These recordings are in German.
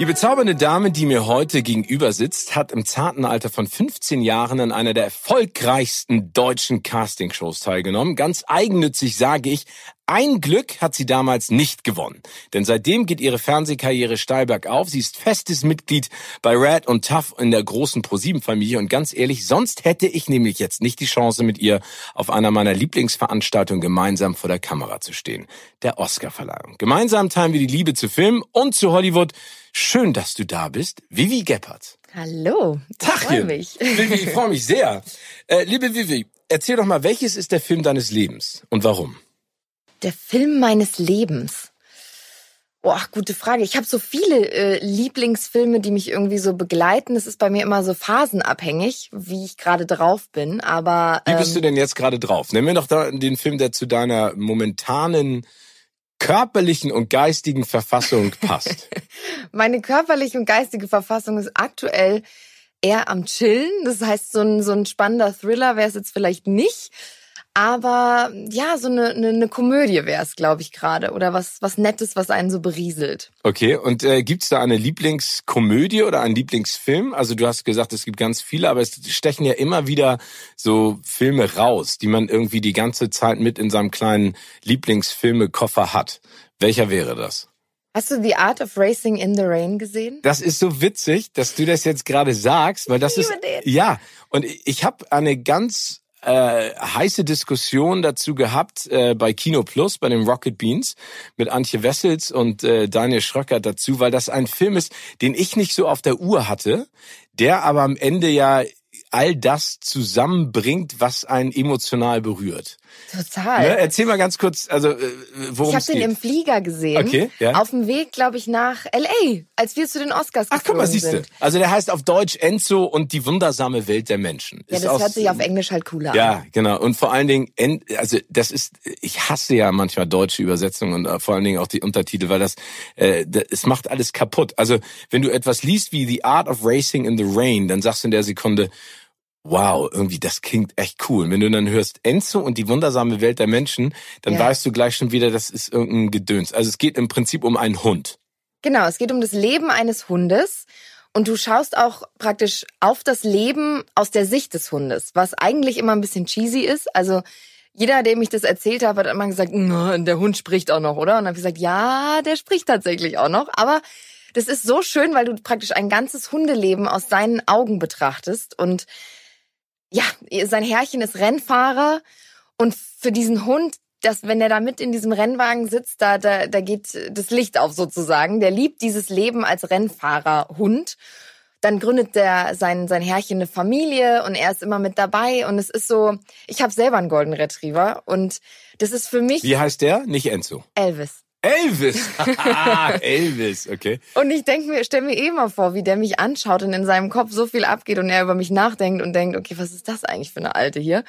Die bezaubernde Dame, die mir heute gegenüber sitzt, hat im zarten Alter von 15 Jahren an einer der erfolgreichsten deutschen Castingshows teilgenommen. Ganz eigennützig sage ich, ein Glück hat sie damals nicht gewonnen, denn seitdem geht ihre Fernsehkarriere steil bergauf. Sie ist festes Mitglied bei Red und Tough in der großen ProSieben-Familie und ganz ehrlich, sonst hätte ich nämlich jetzt nicht die Chance, mit ihr auf einer meiner Lieblingsveranstaltungen gemeinsam vor der Kamera zu stehen, der Oscarverleihung. Gemeinsam teilen wir die Liebe zu Film und zu Hollywood. Schön, dass du da bist, Vivi Geppert. Hallo, ich freue mich. Vivi, ich freue mich sehr. Äh, liebe Vivi, erzähl doch mal, welches ist der Film deines Lebens und warum? Der Film meines Lebens. Boah, gute Frage. Ich habe so viele äh, Lieblingsfilme, die mich irgendwie so begleiten. Es ist bei mir immer so phasenabhängig, wie ich gerade drauf bin. Aber ähm, wie bist du ähm, denn jetzt gerade drauf? Nimm mir doch da den Film, der zu deiner momentanen körperlichen und geistigen Verfassung passt. Meine körperliche und geistige Verfassung ist aktuell eher am Chillen. Das heißt, so ein, so ein spannender Thriller wäre es jetzt vielleicht nicht. Aber ja, so eine, eine, eine Komödie wäre es, glaube ich, gerade. Oder was, was Nettes, was einen so berieselt. Okay, und äh, gibt es da eine Lieblingskomödie oder einen Lieblingsfilm? Also du hast gesagt, es gibt ganz viele, aber es stechen ja immer wieder so Filme raus, die man irgendwie die ganze Zeit mit in seinem kleinen Lieblingsfilmekoffer hat. Welcher wäre das? Hast du The Art of Racing in the Rain gesehen? Das ist so witzig, dass du das jetzt gerade sagst, weil das ist den. ja und ich habe eine ganz äh, heiße Diskussion dazu gehabt äh, bei Kino Plus, bei den Rocket Beans mit Antje Wessels und äh, Daniel Schröcker dazu, weil das ein Film ist, den ich nicht so auf der Uhr hatte, der aber am Ende ja all das zusammenbringt, was einen emotional berührt. Total. Ne? Erzähl mal ganz kurz, also äh, worum Ich habe den im Flieger gesehen. Okay, ja. Auf dem Weg, glaube ich, nach LA, als wir zu den Oscars Ach, guck mal, siehst du. Also der heißt auf Deutsch Enzo und die wundersame Welt der Menschen. Ja, ist das aus, hört sich auf Englisch halt cooler ja, an. Ja, genau. Und vor allen Dingen, also das ist, ich hasse ja manchmal deutsche Übersetzungen und äh, vor allen Dingen auch die Untertitel, weil das, äh, es macht alles kaputt. Also wenn du etwas liest wie The Art of Racing in the Rain, dann sagst du in der Sekunde, wow, irgendwie, das klingt echt cool. Und wenn du dann hörst Enzo und die wundersame Welt der Menschen, dann ja. weißt du gleich schon wieder, das ist irgendein Gedöns. Also es geht im Prinzip um einen Hund. Genau, es geht um das Leben eines Hundes. Und du schaust auch praktisch auf das Leben aus der Sicht des Hundes, was eigentlich immer ein bisschen cheesy ist. Also jeder, dem ich das erzählt habe, hat immer gesagt, der Hund spricht auch noch, oder? Und dann habe ich gesagt, ja, der spricht tatsächlich auch noch. Aber das ist so schön, weil du praktisch ein ganzes Hundeleben aus seinen Augen betrachtest und ja, sein Herrchen ist Rennfahrer und für diesen Hund, dass wenn er da mit in diesem Rennwagen sitzt, da, da, da geht das Licht auf sozusagen. Der liebt dieses Leben als Rennfahrerhund. Dann gründet der sein, sein Herrchen eine Familie und er ist immer mit dabei. Und es ist so, ich habe selber einen Golden Retriever und das ist für mich. Wie heißt der? Nicht Enzo. Elvis. Elvis. Elvis, okay. Und ich denke mir, stell mir eh mal vor, wie der mich anschaut und in seinem Kopf so viel abgeht und er über mich nachdenkt und denkt, okay, was ist das eigentlich für eine Alte hier?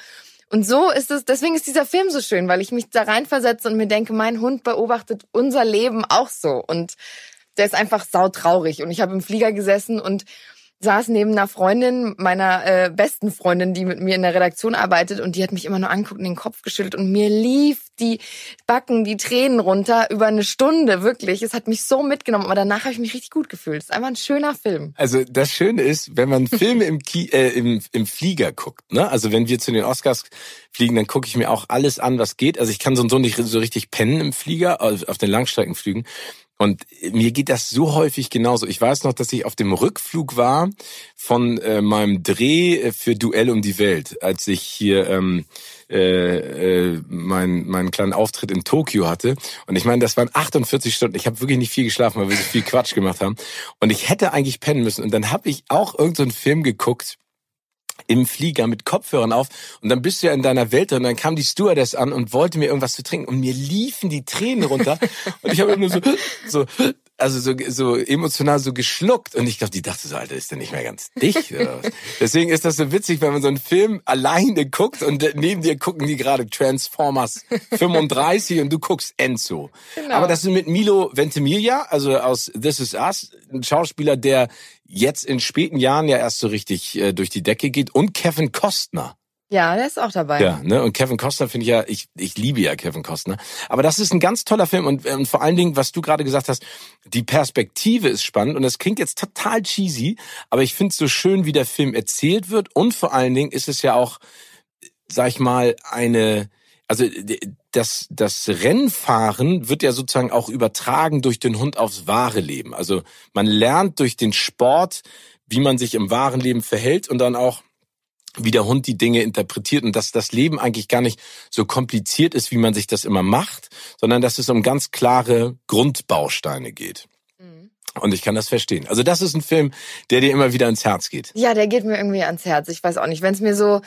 Und so ist es, deswegen ist dieser Film so schön, weil ich mich da reinversetze und mir denke, mein Hund beobachtet unser Leben auch so. Und der ist einfach sautraurig. Und ich habe im Flieger gesessen und saß neben einer Freundin, meiner äh, besten Freundin, die mit mir in der Redaktion arbeitet und die hat mich immer nur angeguckt und den Kopf geschüttelt und mir lief die Backen, die Tränen runter über eine Stunde, wirklich. Es hat mich so mitgenommen, aber danach habe ich mich richtig gut gefühlt. Es ist einfach ein schöner Film. Also das Schöne ist, wenn man Filme im, Ki äh, im, im Flieger guckt, ne? also wenn wir zu den Oscars fliegen, dann gucke ich mir auch alles an, was geht. Also ich kann so und so nicht so richtig pennen im Flieger, auf den Langstreckenflügen. Und mir geht das so häufig genauso. Ich weiß noch, dass ich auf dem Rückflug war von äh, meinem Dreh äh, für Duell um die Welt, als ich hier ähm, äh, äh, meinen meinen kleinen Auftritt in Tokio hatte. Und ich meine, das waren 48 Stunden. Ich habe wirklich nicht viel geschlafen, weil wir so viel Quatsch gemacht haben. Und ich hätte eigentlich pennen müssen. Und dann habe ich auch irgendeinen so Film geguckt im Flieger mit Kopfhörern auf und dann bist du ja in deiner Welt und dann kam die Stewardess an und wollte mir irgendwas zu trinken und mir liefen die Tränen runter und ich habe nur so so also so, so emotional so geschluckt und ich glaube, die dachte so, Alter, ist der nicht mehr ganz dicht? Deswegen ist das so witzig, wenn man so einen Film alleine guckt und neben dir gucken die gerade Transformers 35 und du guckst Enzo. Genau. Aber das ist mit Milo Ventimiglia, also aus This Is Us, ein Schauspieler, der jetzt in späten Jahren ja erst so richtig äh, durch die Decke geht und Kevin Costner. Ja, der ist auch dabei. Ja, ne? Und Kevin Costner finde ich ja, ich, ich liebe ja Kevin Costner. Aber das ist ein ganz toller Film und, und vor allen Dingen, was du gerade gesagt hast, die Perspektive ist spannend und das klingt jetzt total cheesy, aber ich finde es so schön, wie der Film erzählt wird und vor allen Dingen ist es ja auch, sag ich mal, eine, also das, das Rennfahren wird ja sozusagen auch übertragen durch den Hund aufs wahre Leben. Also man lernt durch den Sport, wie man sich im wahren Leben verhält und dann auch wie der Hund die Dinge interpretiert und dass das Leben eigentlich gar nicht so kompliziert ist, wie man sich das immer macht, sondern dass es um ganz klare Grundbausteine geht. Mhm. Und ich kann das verstehen. Also das ist ein Film, der dir immer wieder ans Herz geht. Ja, der geht mir irgendwie ans Herz. Ich weiß auch nicht, wenn es mir so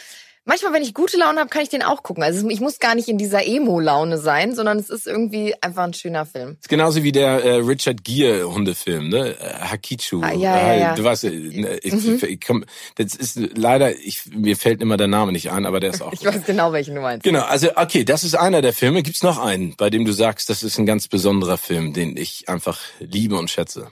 manchmal, wenn ich gute Laune habe, kann ich den auch gucken. Also ich muss gar nicht in dieser Emo-Laune sein, sondern es ist irgendwie einfach ein schöner Film. ist genauso wie der äh, Richard Gere Hundefilm, ne? Äh, Hakichu. Ah, ja, ja, ja. Du weißt, äh, ich, mhm. ich komm, das ist leider, ich, mir fällt immer der Name nicht ein, aber der ist auch. ich weiß genau, welchen du meinst. Genau, also okay, das ist einer der Filme. Gibt's noch einen, bei dem du sagst, das ist ein ganz besonderer Film, den ich einfach liebe und schätze?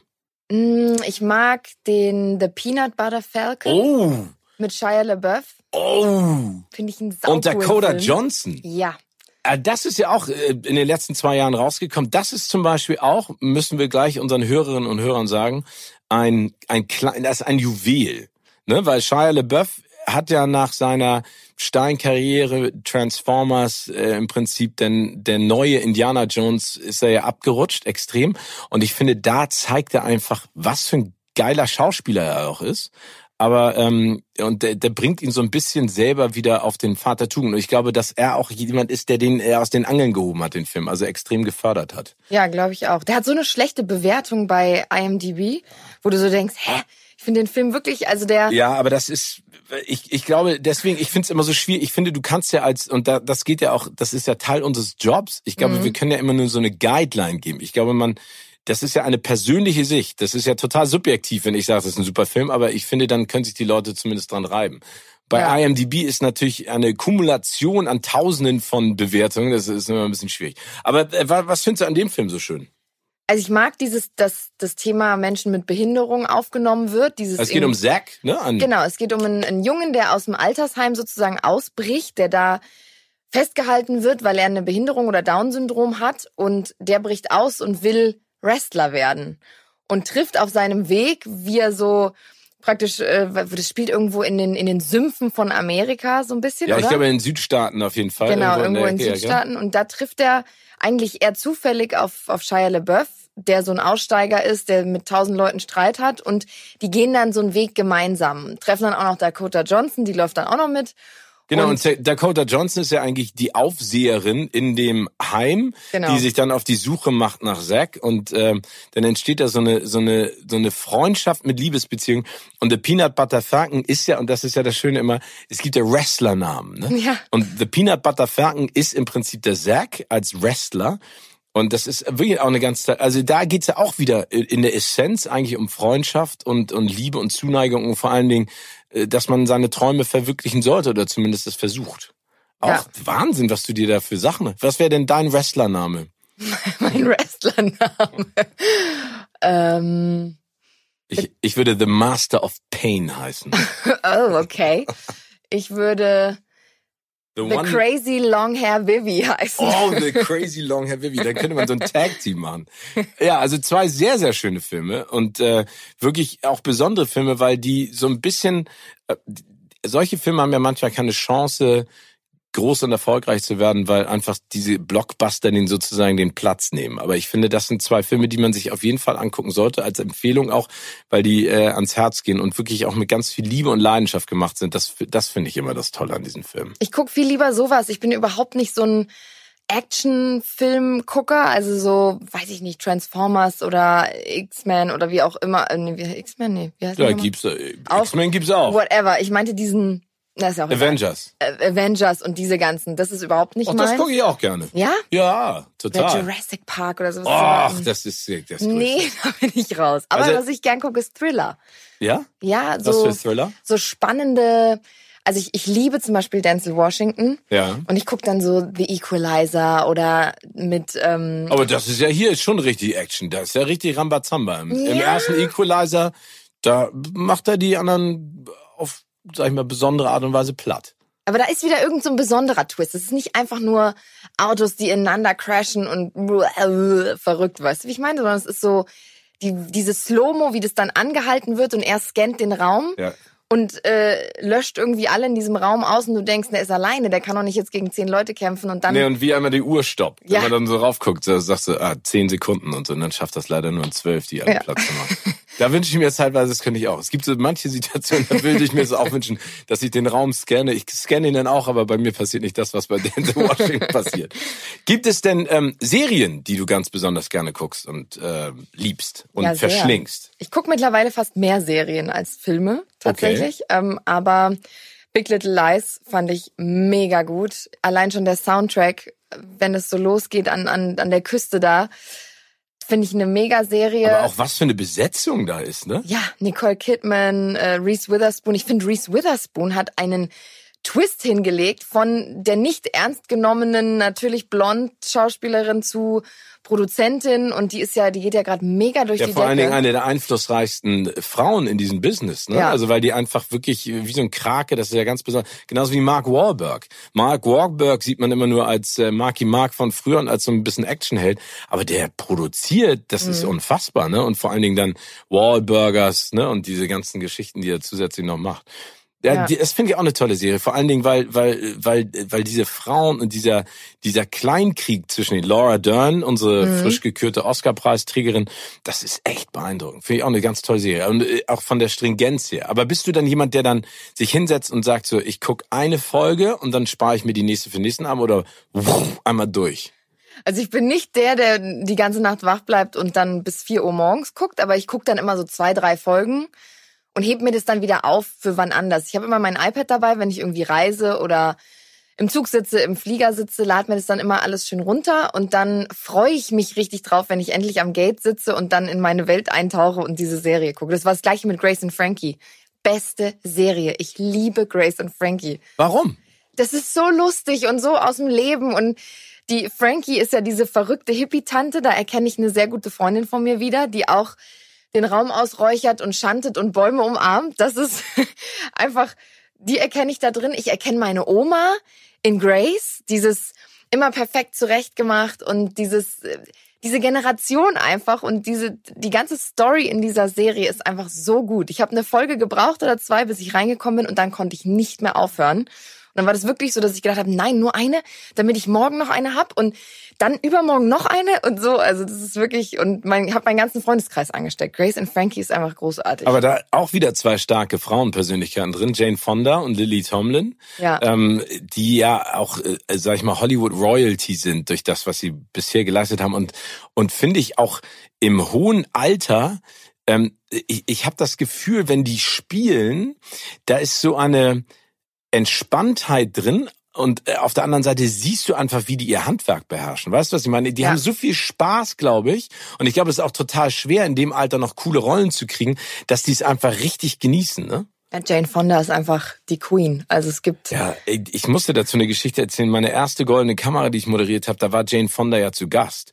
Mm, ich mag den The Peanut Butter Falcon. Oh! Mit Shia LaBeouf. Oh. Finde ich ein saucoolen Und Dakota Film. Johnson. Ja. Äh, das ist ja auch äh, in den letzten zwei Jahren rausgekommen. Das ist zum Beispiel auch, müssen wir gleich unseren Hörerinnen und Hörern sagen, ein, ein klein, das ist ein Juwel. Ne? Weil Shia LaBeouf hat ja nach seiner Steinkarriere Transformers äh, im Prinzip denn der neue Indiana Jones ist er ja abgerutscht extrem und ich finde da zeigt er einfach was für ein geiler Schauspieler er auch ist aber ähm, und der, der bringt ihn so ein bisschen selber wieder auf den Vater Tugend. Und ich glaube, dass er auch jemand ist, der den er aus den Angeln gehoben hat, den Film, also extrem gefördert hat. Ja, glaube ich auch. Der hat so eine schlechte Bewertung bei IMDb, wo du so denkst, hä? Ich finde den Film wirklich, also der. Ja, aber das ist, ich, ich glaube, deswegen, ich finde es immer so schwierig. Ich finde, du kannst ja als, und da, das geht ja auch, das ist ja Teil unseres Jobs. Ich glaube, mhm. wir können ja immer nur so eine Guideline geben. Ich glaube, man, das ist ja eine persönliche Sicht. Das ist ja total subjektiv, wenn ich sage, das ist ein super Film, aber ich finde, dann können sich die Leute zumindest dran reiben. Bei ja. IMDb ist natürlich eine Kumulation an Tausenden von Bewertungen. Das ist immer ein bisschen schwierig. Aber äh, was findest du an dem Film so schön? Also ich mag dieses, dass das Thema Menschen mit Behinderung aufgenommen wird. Dieses es geht um Zack, ne? An genau, es geht um einen, einen Jungen, der aus dem Altersheim sozusagen ausbricht, der da festgehalten wird, weil er eine Behinderung oder Down-Syndrom hat und der bricht aus und will Wrestler werden und trifft auf seinem Weg, wie er so praktisch, äh, das spielt irgendwo in den in den Sümpfen von Amerika so ein bisschen, Ja, oder? ich glaube in den Südstaaten auf jeden Fall. Genau, irgendwo, irgendwo in, in Südstaaten. Und da trifft er eigentlich eher zufällig auf, auf Shia LaBeouf, der so ein Aussteiger ist, der mit tausend Leuten Streit hat. Und die gehen dann so einen Weg gemeinsam. Treffen dann auch noch Dakota Johnson, die läuft dann auch noch mit. Genau, und, und, Dakota Johnson ist ja eigentlich die Aufseherin in dem Heim, genau. die sich dann auf die Suche macht nach Zack und ähm, dann entsteht da so eine so eine so eine Freundschaft mit Liebesbeziehung und The Peanut Butter Falcon ist ja und das ist ja das Schöne immer, es gibt ja Wrestlernamen, ne? Ja. Und The Peanut Butter Falcon ist im Prinzip der Zack als Wrestler. Und das ist wirklich auch eine ganz, also da geht's ja auch wieder in der Essenz eigentlich um Freundschaft und, und Liebe und Zuneigung und vor allen Dingen dass man seine Träume verwirklichen sollte oder zumindest es versucht. Auch ja. Wahnsinn, was du dir da für Sachen. Was wäre denn dein Wrestlername? mein Wrestlername. ähm, ich, ich würde The Master of Pain heißen. oh, okay. Ich würde The, the Crazy Long Hair Vivi heißen. Oh, The Crazy Long Hair Vivi. Da könnte man so ein Tag-Team machen. Ja, also zwei sehr, sehr schöne Filme und äh, wirklich auch besondere Filme, weil die so ein bisschen, äh, solche Filme haben ja manchmal keine Chance, groß und erfolgreich zu werden, weil einfach diese Blockbuster den sozusagen den Platz nehmen. Aber ich finde, das sind zwei Filme, die man sich auf jeden Fall angucken sollte, als Empfehlung auch, weil die äh, ans Herz gehen und wirklich auch mit ganz viel Liebe und Leidenschaft gemacht sind. Das, das finde ich immer das Tolle an diesen Filmen. Ich guck viel lieber sowas. Ich bin überhaupt nicht so ein Actionfilm-Gucker, also so, weiß ich nicht, Transformers oder X-Men oder wie auch immer. Äh, nee, X-Men, nee, wie heißt Ja, nochmal? gibt's, äh, X-Men gibt's auch. Whatever. Ich meinte diesen, das ist ja auch egal. Avengers. Äh, Avengers und diese ganzen. Das ist überhaupt nicht Ach, das meins. gucke ich auch gerne. Ja? Ja, Oder total. Jurassic Park oder sowas. Ach, das ist das ist Nee, da bin ich raus. Aber Also- was ich gern gucke, ist Thriller. Ja? Ja, Was so, für Thriller? so spannende. Also ich, ich liebe zum Beispiel Denzel Washington. Ja. Und ich gucke dann so The Equalizer oder mit ähm, Aber das ist ja hier ist schon richtig Action. Das ist ja richtig Rambazamba. Im, im Ja. ersten Equalizer, da macht er die anderen auf, sag ich mal, besondere Art und Weise platt. Aber da ist wieder irgend so ein besonderer Twist. Es ist nicht einfach nur Autos, die ineinander crashen und verrückt, weißt du, wie ich meine? Sondern es ist so die, dieses Slow-Mo, wie das dann angehalten wird und er scannt den Raum Ja. und äh, löscht irgendwie alle in diesem Raum aus und du denkst, der ist alleine, der kann doch nicht jetzt gegen zehn Leute kämpfen und dann... Nee, und wie einmal die Uhr stoppt. Ja. Wenn man dann so raufguckt, da sagst du, ah, zehn Sekunden und so, und dann schafft das leider nur in zwölf, die alle Ja. Platz zu machen. Da wünsche ich mir zeitweise, das könnte ich auch. Es gibt so manche Situationen, da würde ich mir so auch wünschen, dass ich den Raum scanne. Ich scanne ihn dann auch, aber bei mir passiert nicht das, was bei Denzel Washington passiert. Gibt es denn ähm, Serien, die du ganz besonders gerne guckst und äh, liebst und Ja, verschlingst? Ich gucke mittlerweile fast mehr Serien als Filme tatsächlich. Ähm, aber Big Little Lies fand ich mega gut. Allein schon der Soundtrack, wenn es so losgeht an, an, an der Küste da, finde ich eine mega Serie. Aber auch was für eine Besetzung da ist, ne? ja, Nicole Kidman, äh, Reese Witherspoon. Ich finde, Reese Witherspoon hat einen Twist hingelegt von der nicht ernst genommenen, natürlich blond Schauspielerin zu Produzentin und die ist ja, die geht ja gerade mega durch Ja, die vor allen Decke. Dingen eine der einflussreichsten Frauen in diesem Business, ne? Ja. Also weil die einfach wirklich wie so ein Krake, das ist ja ganz besonders, genauso wie Mark Wahlberg. Mark Wahlberg sieht man immer nur als äh, Marky Mark von früher und als so ein bisschen Actionheld, aber der produziert, das Mhm. ist unfassbar, ne? Und vor allen Dingen dann Wahlburgers, ne? Und diese ganzen Geschichten, die er zusätzlich noch macht. Ja, Ja. Das finde ich auch eine tolle Serie. Vor allen Dingen, weil, weil, weil, weil diese Frauen und dieser, dieser Kleinkrieg zwischen den Laura Dern, unsere Mhm. frisch gekürte Oscar-Preisträgerin, das ist echt beeindruckend. Finde ich auch eine ganz tolle Serie. Und äh, auch von der Stringenz her. Aber bist du dann jemand, der dann sich hinsetzt und sagt so, ich guck eine Folge und dann spare ich mir die nächste für den nächsten Abend oder wuff, einmal durch? Also ich bin nicht der, der die ganze Nacht wach bleibt und dann bis 4 Uhr morgens guckt, aber ich gucke dann immer so zwei, drei Folgen und heb mir das dann wieder auf für wann anders. Ich habe immer mein iPad dabei, wenn ich irgendwie reise oder im Zug sitze, im Flieger sitze, lad mir das dann immer alles schön runter und dann freue ich mich richtig drauf, wenn ich endlich am Gate sitze und dann in meine Welt eintauche und diese Serie gucke. Das war das gleiche mit Grace und Frankie. Beste Serie. Ich liebe Grace und Frankie Warum? das ist so lustig und so aus dem Leben und die Frankie ist ja diese verrückte Hippie-Tante, da erkenne ich eine sehr gute Freundin von mir wieder, die auch den Raum ausräuchert und schantet und Bäume umarmt. Das ist einfach, die erkenne ich da drin. Ich erkenne meine Oma in Grace, dieses immer perfekt zurechtgemacht und dieses, diese Generation einfach und diese, die ganze Story in dieser Serie ist einfach so gut. Ich habe eine Folge gebraucht oder zwei, bis ich reingekommen bin und dann konnte ich nicht mehr aufhören. Und dann war das wirklich so, dass ich gedacht habe, nein, nur eine, damit ich morgen noch eine hab und dann übermorgen noch eine und so. Also das ist wirklich und mein, ich habe meinen ganzen Freundeskreis angesteckt. Grace und Frankie ist einfach großartig. Aber da auch wieder zwei starke Frauenpersönlichkeiten drin, Jane Fonda und Lily Tomlin, Ja. ähm, die ja auch, äh, sag ich mal, Hollywood Royalty sind durch das, was sie bisher geleistet haben und und finde ich auch im hohen Alter. Ähm, ich ich habe das Gefühl, wenn die spielen, da ist so eine Entspanntheit drin. Und äh, auf der anderen Seite siehst du einfach, wie die ihr Handwerk beherrschen. Weißt du, was ich meine? Die Ja. haben so viel Spaß, glaube ich. Und ich glaube, es ist auch total schwer, in dem Alter noch coole Rollen zu kriegen, dass die es einfach richtig genießen. Ne? Ja, Jane Fonda ist einfach die Queen. Also es gibt Ja, ich musste dazu eine Geschichte erzählen. Meine erste goldene Kamera, die ich moderiert habe, da war Jane Fonda ja zu Gast.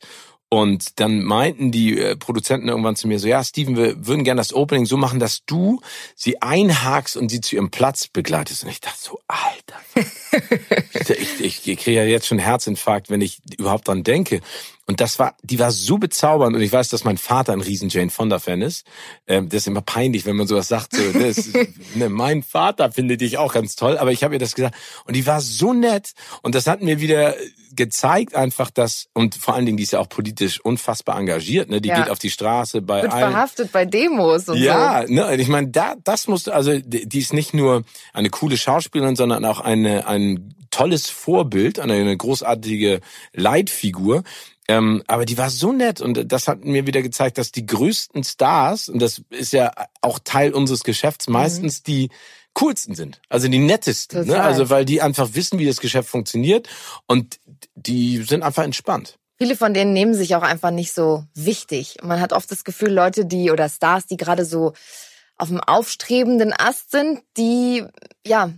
Und dann meinten die äh, Produzenten irgendwann zu mir so, ja, Steven, wir würden gerne das Opening so machen, dass du sie einhakst und sie zu ihrem Platz begleitest. Und ich dachte so, Alter. ich, ich, ich kriege ja jetzt schon Herzinfarkt, wenn ich überhaupt dran denke. Und das war, die war so bezaubernd. Und ich weiß, dass mein Vater ein riesen Jane Fonda-Fan ist. Ähm, das ist immer peinlich, wenn man sowas sagt. So, das, ne, mein Vater findet dich auch ganz toll. Aber ich habe ihr das gesagt. Und die war so nett. Und das hat mir wieder gezeigt einfach, dass, und vor allen Dingen, die ist ja auch politisch unfassbar engagiert, ne? Die ja. geht auf die Straße bei Wird allen. verhaftet bei Demos und ja, so. Ja, ne, ich meine, da, das musste, also die ist nicht nur eine coole Schauspielerin, sondern auch eine, ein tolles Vorbild, eine, eine großartige Leitfigur. Ähm, aber die war so nett und das hat mir wieder gezeigt, dass die größten Stars, und das ist ja auch Teil unseres Geschäfts, mhm. meistens mhm. die coolsten sind, also die nettesten, ne? also weil die einfach wissen, wie das Geschäft funktioniert und die sind einfach entspannt. Viele von denen nehmen sich auch einfach nicht so wichtig. Man hat oft das Gefühl, Leute, die oder Stars, die gerade so auf dem aufstrebenden Ast sind, die ja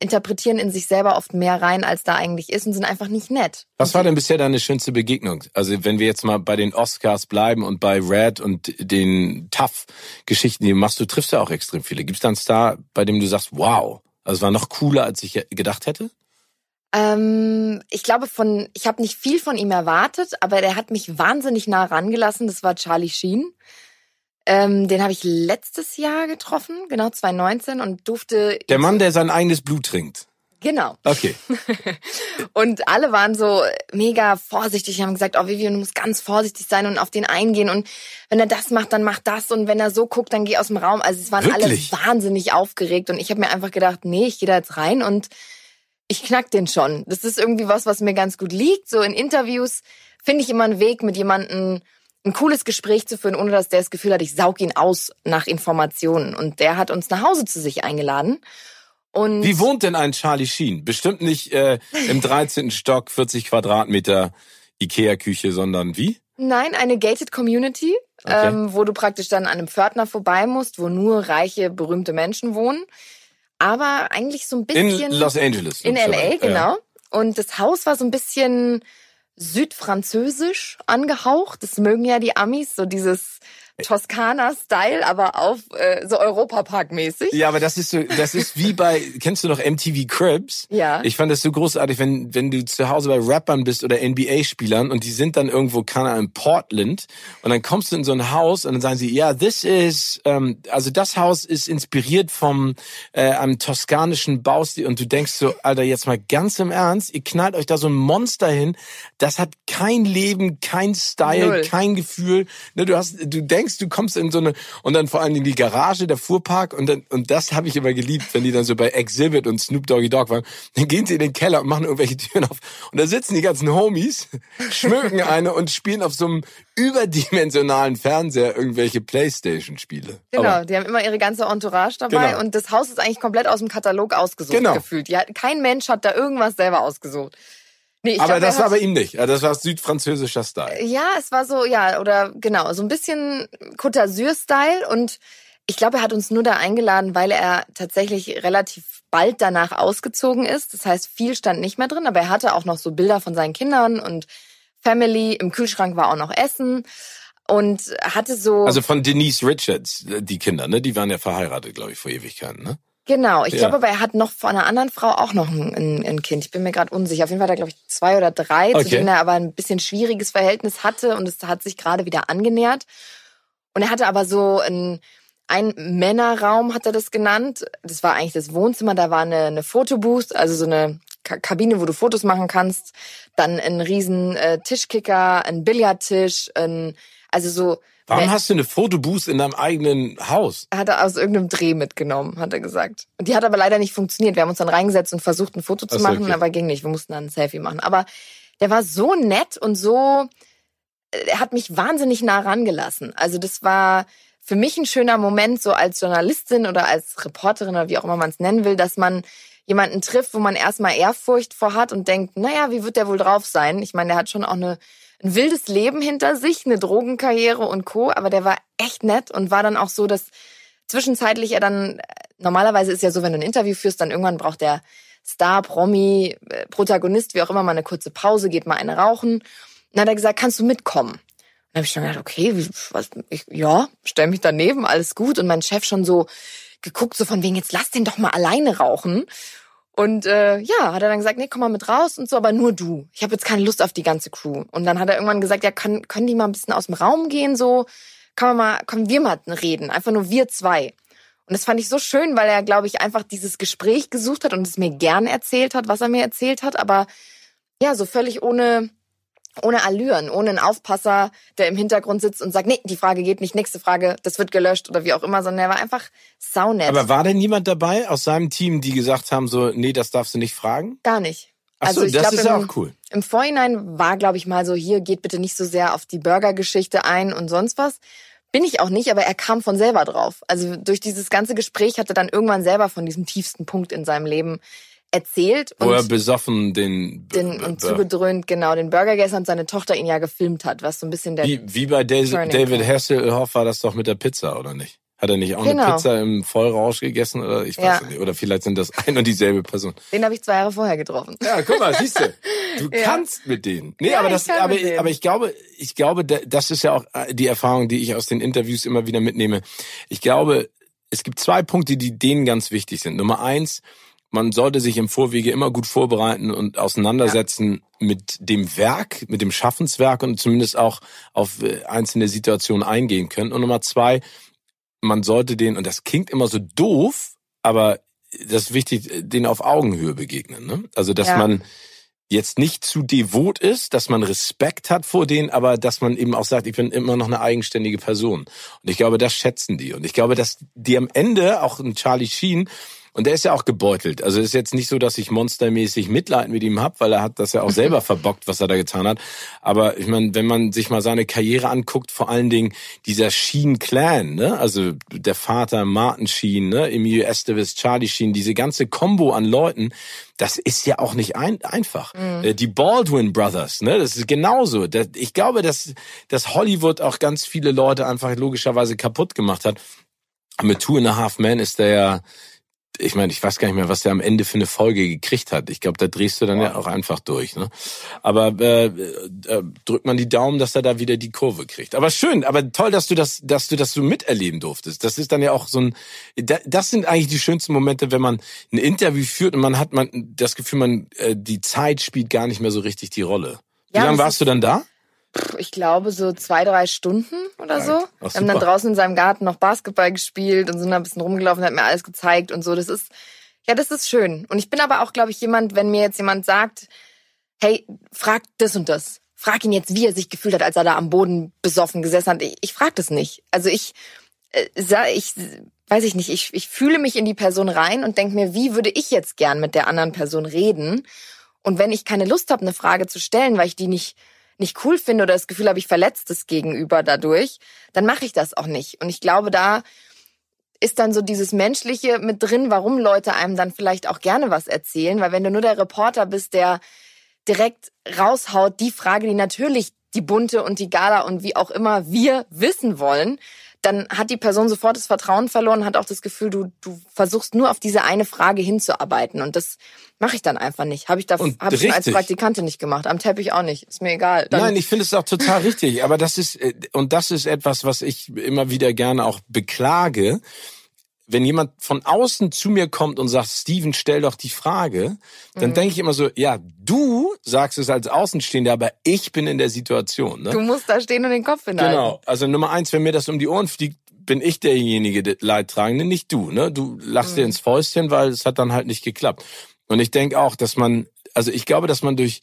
interpretieren in sich selber oft mehr rein, als da eigentlich ist und sind einfach nicht nett. Was war denn bisher deine schönste Begegnung? Also wenn wir jetzt mal bei den Oscars bleiben und bei Red und den Tough-Geschichten, die machst, du triffst ja auch extrem viele. Gibt es da einen Star, bei dem du sagst, wow, also war noch cooler, als ich gedacht hätte? Ähm, ich glaube von, ich habe nicht viel von ihm erwartet, aber der hat mich wahnsinnig nah rangelassen. Das war Charlie Sheen. Ähm, den habe ich letztes Jahr getroffen, genau 2019 und durfte. Der Mann, der sein eigenes Blut trinkt. Genau. Okay. und alle waren so mega vorsichtig, die haben gesagt, oh Vivian, du musst ganz vorsichtig sein und auf den eingehen und wenn er das macht, dann mach das und wenn er so guckt, dann geh aus dem Raum. Also es waren Wirklich? alle wahnsinnig aufgeregt und ich habe mir einfach gedacht, nee, ich gehe da jetzt rein und ich knack den schon. Das ist irgendwie was, was mir ganz gut liegt. So in Interviews finde ich immer einen Weg, mit jemandem ein cooles Gespräch zu führen, ohne dass der das Gefühl hat, ich saug ihn aus nach Informationen. Und der hat uns nach Hause zu sich eingeladen. Und Wie wohnt denn ein Charlie Sheen? Bestimmt nicht äh, im 13. Stock, 40 Quadratmeter Ikea-Küche, sondern wie? Nein, eine gated Community, okay. ähm, wo du praktisch dann an einem Pförtner vorbei musst, wo nur reiche, berühmte Menschen wohnen. Aber eigentlich so ein bisschen. In Los Angeles. In LA, genau. Ja. Und das Haus war so ein bisschen südfranzösisch angehaucht. Das mögen ja die Amis, so dieses Toskana-Style, aber auf äh, so Europapark-mäßig. Ja, aber das ist so, das ist wie bei, kennst du noch MTV Cribs? Ja. Ich fand das so großartig, wenn wenn du zu Hause bei Rappern bist oder NBA-Spielern und die sind dann irgendwo, keine Ahnung, in Portland und dann kommst du in so ein Haus und dann sagen sie, ja, this is, ähm, also das Haus ist inspiriert vom äh, einem toskanischen Baustil und du denkst so, Alter, jetzt mal ganz im Ernst, ihr knallt euch da so ein Monster hin, das hat kein Leben, kein Style, Null. kein Gefühl. Ne, du hast, du denkst denkst, du kommst in so eine und dann vor allem in die Garage, der Fuhrpark und dann und das habe ich immer geliebt, wenn die dann so bei Exhibit und Snoop Doggy Dogg waren, dann gehen sie in den Keller und machen irgendwelche Türen auf und da sitzen die ganzen Homies, schmücken eine und spielen auf so einem überdimensionalen Fernseher irgendwelche Playstation-Spiele. Genau, Aber die haben immer ihre ganze Entourage dabei genau. und das Haus ist eigentlich komplett aus dem Katalog ausgesucht genau. gefühlt. Ja, kein Mensch hat da irgendwas selber ausgesucht. Nee, aber glaub, das war bei ihm nicht. Das war südfranzösischer Style. Ja, es war so, ja, oder genau, so ein bisschen Côte d'Azur-Style. Und ich glaube, er hat uns nur da eingeladen, weil er tatsächlich relativ bald danach ausgezogen ist. Das heißt, viel stand nicht mehr drin, aber er hatte auch noch so Bilder von seinen Kindern und Family. Im Kühlschrank war auch noch Essen und hatte so. Also von Denise Richards, die Kinder, ne? Die waren ja verheiratet, glaube ich, vor Ewigkeiten, ne? Genau, ich ja. glaube aber, er hat noch von einer anderen Frau auch noch ein, ein Kind. Ich bin mir gerade unsicher. Auf jeden Fall hat er, glaube ich, zwei oder drei, okay. zu denen er aber ein bisschen schwieriges Verhältnis hatte und es hat sich gerade wieder angenähert. Und er hatte aber so ein, ein Männerraum, hat er das genannt. Das war eigentlich das Wohnzimmer, da war eine, eine Fotobooth, also so eine Kabine, wo du Fotos machen kannst. Dann ein riesen äh, Tischkicker, ein Billardtisch, ein, also so Warum hast du eine Fotobooth in deinem eigenen Haus? Er hat er aus irgendeinem Dreh mitgenommen, hat er gesagt. Und die hat aber leider nicht funktioniert. Wir haben uns dann reingesetzt und versucht, ein Foto zu machen, okay. aber ging nicht. Wir mussten dann ein Selfie machen. Aber der war so nett und so, äh, er hat mich wahnsinnig nah rangelassen. Also das war für mich ein schöner Moment, so als Journalistin oder als Reporterin oder wie auch immer man es nennen will, dass man jemanden trifft, wo man erstmal Ehrfurcht vor hat und denkt, naja, wie wird der wohl drauf sein? Ich meine, der hat schon auch eine ein wildes Leben hinter sich, eine Drogenkarriere und Co. Aber der war echt nett und war dann auch so, dass zwischenzeitlich er dann, normalerweise ist ja so, wenn du ein Interview führst, dann irgendwann braucht der Star, Promi, äh, Protagonist, wie auch immer, mal eine kurze Pause, geht mal eine rauchen. dann hat er gesagt, kannst du mitkommen? dann habe ich schon gedacht, okay, was, ich, ja, stell mich daneben, alles gut. Und mein Chef schon so geguckt, so von wegen, jetzt lass den doch mal alleine rauchen. Und äh, ja, hat er dann gesagt, nee, komm mal mit raus und so, aber nur du. Ich habe jetzt keine Lust auf die ganze Crew. Und dann hat er irgendwann gesagt, ja, können, können die mal ein bisschen aus dem Raum gehen, so, kann man mal, können wir mal reden, einfach nur wir zwei. Und das fand ich so schön, weil er, glaube ich, einfach dieses Gespräch gesucht hat und es mir gern erzählt hat, was er mir erzählt hat, aber ja, so völlig ohne ohne Allüren, ohne einen Aufpasser, der im Hintergrund sitzt und sagt, nee, die Frage geht nicht, nächste Frage, das wird gelöscht oder wie auch immer, sondern er war einfach saunett. Aber war denn niemand dabei aus seinem Team, die gesagt haben so, nee, das darfst du nicht fragen? Gar nicht. Ach so, also ich das glaub, ist ja auch cool. Im Vorhinein war, glaube ich, mal so, hier geht bitte nicht so sehr auf die Burger-Geschichte ein und sonst was. Bin ich auch nicht, aber er kam von selber drauf. Also durch dieses ganze Gespräch hat er dann irgendwann selber von diesem tiefsten Punkt in seinem Leben erzählt. Wo er besoffen den... den und zugedröhnt, genau, den Burger gegessen und seine Tochter ihn ja gefilmt hat, was so ein bisschen der... Wie, wie bei David Hasselhoff war das doch mit der Pizza, oder nicht? Hat er nicht auch genau. eine Pizza im Vollrausch gegessen oder ich weiß ja. nicht oder vielleicht sind das ein und dieselbe Person. Den habe ich zwei Jahre vorher getroffen. Ja, guck mal, siehst du, du ja. kannst mit denen. Nee, ja, aber das, aber, aber ich glaube, ich glaube, das ist ja auch die Erfahrung, die ich aus den Interviews immer wieder mitnehme. Ich glaube, es gibt zwei Punkte, die denen ganz wichtig sind. Nummer eins, man sollte sich im Vorwege immer gut vorbereiten und auseinandersetzen ja. mit dem Werk, mit dem Schaffenswerk und zumindest auch auf äh, einzelne Situationen eingehen können. Und Nummer zwei, man sollte den, und das klingt immer so doof, aber das ist wichtig, den auf Augenhöhe begegnen. Ne? Also, dass ja. man jetzt nicht zu devot ist, dass man Respekt hat vor denen, aber dass man eben auch sagt, ich bin immer noch eine eigenständige Person. Und ich glaube, das schätzen die. Und ich glaube, dass die am Ende, auch ein Charlie Sheen, und der ist ja auch gebeutelt. Also ist jetzt nicht so, dass ich monstermäßig Mitleid mit ihm hab, weil er hat das ja auch selber verbockt, was er da getan hat. Aber ich meine, wenn man sich mal seine Karriere anguckt, vor allen Dingen dieser Sheen-Clan, ne? also der Vater Martin Sheen, ne? Emilio Estevez, Charlie Sheen, diese ganze Combo an Leuten, das ist ja auch nicht ein, einfach. Mhm. Äh, die Baldwin Brothers, ne, das ist genauso. Ich glaube, dass, dass Hollywood auch ganz viele Leute einfach logischerweise kaputt gemacht hat. Mit Two and a Half Men ist der ja ich meine, ich weiß gar nicht mehr, was der am Ende für eine Folge gekriegt hat. Ich glaube, da drehst du dann ja auch einfach durch. Ne? Aber äh, äh, drückt man die Daumen, dass er da wieder die Kurve kriegt. Aber schön, aber toll, dass du das, dass du das so miterleben durftest. Das ist dann ja auch so ein, das sind eigentlich die schönsten Momente, wenn man ein Interview führt und man hat man das Gefühl, man äh, die Zeit spielt gar nicht mehr so richtig die Rolle. Wie ja, lange warst du dann da? Ich glaube, so zwei, drei Stunden oder so. Ach, wir haben dann draußen in seinem Garten noch Basketball gespielt und sind da ein bisschen rumgelaufen, hat mir alles gezeigt und so. Das ist, ja, das ist schön. Und ich bin aber auch, glaube ich, jemand, wenn mir jetzt jemand sagt, hey, frag das und das. Frag ihn jetzt, wie er sich gefühlt hat, als er da am Boden besoffen gesessen hat. Ich, ich frag das nicht. Also ich, äh, ich, weiß ich nicht, ich, ich fühle mich in die Person rein und denke mir, wie würde ich jetzt gern mit der anderen Person reden? Und wenn ich keine Lust habe, eine Frage zu stellen, weil ich die nicht nicht cool finde oder das Gefühl habe, ich verletzt das Gegenüber dadurch, dann mache ich das auch nicht. Und ich glaube, da ist dann so dieses Menschliche mit drin, warum Leute einem dann vielleicht auch gerne was erzählen, weil wenn du nur der Reporter bist, der direkt raushaut, die Frage, die natürlich die Bunte und die Gala und wie auch immer wir wissen wollen, dann hat die Person sofort das Vertrauen verloren, hat auch das Gefühl, du, du versuchst nur auf diese eine Frage hinzuarbeiten. Und das mache ich dann einfach nicht. Habe ich da hab ich als Praktikantin nicht gemacht. Am Teppich auch nicht. Ist mir egal. Dann Nein, ich finde es auch total richtig. Aber das ist, äh, und das ist etwas, was ich immer wieder gerne auch beklage wenn jemand von außen zu mir kommt und sagt, Steven, stell doch die Frage, dann mhm. denke ich immer so, ja, du sagst es als Außenstehender, aber ich bin in der Situation. Ne? Du musst da stehen und den Kopf hinhalten. Genau. Also Nummer eins, wenn mir das um die Ohren fliegt, bin ich derjenige, der Leidtragende, nicht du. Ne? Du lachst mhm. dir ins Fäustchen, weil es hat dann halt nicht geklappt. Und ich denke auch, dass man, also ich glaube, dass man durch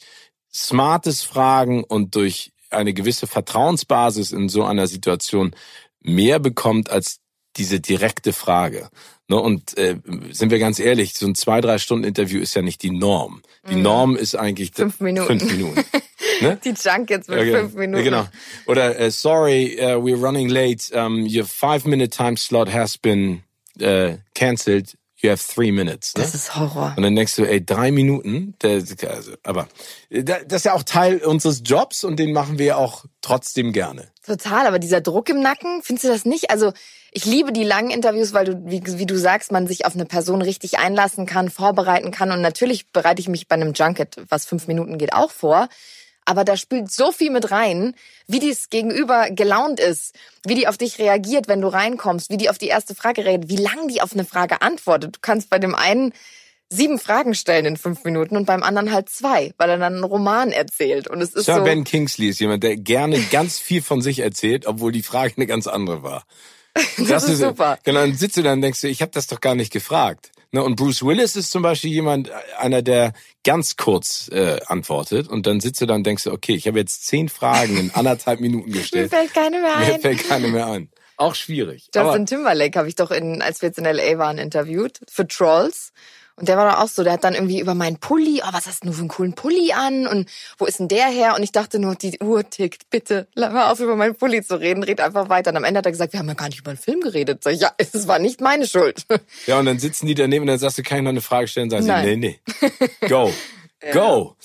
smartes Fragen und durch eine gewisse Vertrauensbasis in so einer Situation mehr bekommt als diese direkte Frage. Ne, und äh, sind wir ganz ehrlich, so ein zwei, drei Stunden Interview ist ja nicht die Norm. Die mhm. Norm ist eigentlich fünf Minuten. Fünf Minuten. Ne? Die Junkets mit okay. fünf Minuten. Genau. Oder uh, sorry, uh, we're running late. Um, your five minute time slot has been uh, cancelled. You have three minutes. Ne? Das ist Horror. Und dann denkst du, ey, drei Minuten. Das, also, aber das ist ja auch Teil unseres Jobs und den machen wir auch trotzdem gerne. Total, aber dieser Druck im Nacken, findest du das nicht? Also ich liebe die langen Interviews, weil du, wie, wie, du sagst, man sich auf eine Person richtig einlassen kann, vorbereiten kann. Und natürlich bereite ich mich bei einem Junket, was fünf Minuten geht, auch vor. Aber da spielt so viel mit rein, wie dies Gegenüber gelaunt ist, wie die auf dich reagiert, wenn du reinkommst, wie die auf die erste Frage reagiert, wie lang die auf eine Frage antwortet. Du kannst bei dem einen sieben Fragen stellen in fünf Minuten und beim anderen halt zwei, weil er dann einen Roman erzählt. Und es ist Sir so. Ben Kingsley ist jemand, der gerne ganz viel von sich erzählt, obwohl die Frage eine ganz andere war. Das, ist super. Genau, dann sitzt du da und denkst du, ich habe das doch gar nicht gefragt. Ne, und Bruce Willis ist zum Beispiel jemand, einer, der ganz kurz äh, antwortet und dann sitzt du da und denkst du, okay, ich habe jetzt zehn Fragen in anderthalb Minuten Mir gestellt. fällt keine mehr Mir ein. fällt keine mehr ein. Auch schwierig. Aber Justin Timberlake habe ich doch in, als wir jetzt in LA waren, interviewt für Trolls. Und der war doch auch so, der hat dann irgendwie über meinen Pulli, oh, was hast du für einen coolen Pulli an? Und wo ist denn der her? Und ich dachte nur, die Uhr tickt, bitte, lass mal auf, über meinen Pulli zu reden, red einfach weiter. Und am Ende hat er gesagt, wir haben ja gar nicht über einen Film geredet. Sag ich, ja, es war nicht meine Schuld. ja, und dann sitzen die daneben und dann sagst du, kann ich noch eine Frage stellen? Sagen sie, Nein. nee, nee. Go. Go.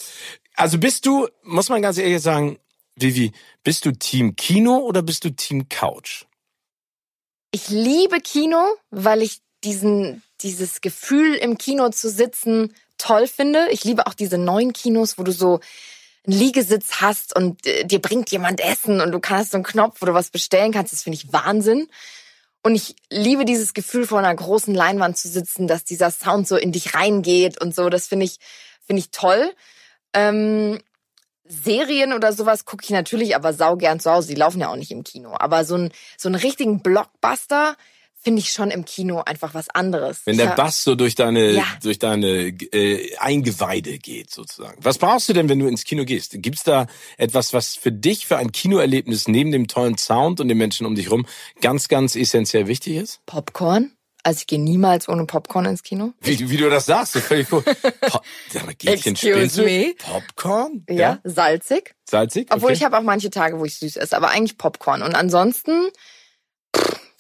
Also bist du, muss man ganz ehrlich sagen, Vivi, bist du Team Kino oder bist du Team Couch? Ich liebe Kino, weil ich diesen, dieses Gefühl im Kino zu sitzen toll finde. Ich liebe auch diese neuen Kinos, wo du so einen Liegesitz hast und äh, dir bringt jemand Essen und du kannst so einen Knopf, wo du was bestellen kannst. Das finde ich Wahnsinn. Und ich liebe dieses Gefühl, vor einer großen Leinwand zu sitzen, dass dieser Sound so in dich reingeht und so. Das finde ich, finde ich toll. Ähm, Serien oder sowas gucke ich natürlich aber sau gern zu Hause. Die laufen ja auch nicht im Kino. Aber so, ein, so einen richtigen Blockbuster finde ich schon im Kino einfach was anderes. Wenn der Ja. Bass so durch deine, Ja. durch deine äh, Eingeweide geht, sozusagen. Was brauchst du denn, wenn du ins Kino gehst? Gibt's da etwas, was für dich für ein Kinoerlebnis neben dem tollen Sound und den Menschen um dich rum ganz, ganz essentiell wichtig ist? Popcorn. Also ich gehe niemals ohne Popcorn ins Kino. Wie, wie du das sagst, so völlig cool. Po Sag mal, Excuse me? Popcorn? Ja, salzig. Salzig? Obwohl okay. ich habe auch manche Tage, wo ich süß esse, aber eigentlich Popcorn. Und ansonsten,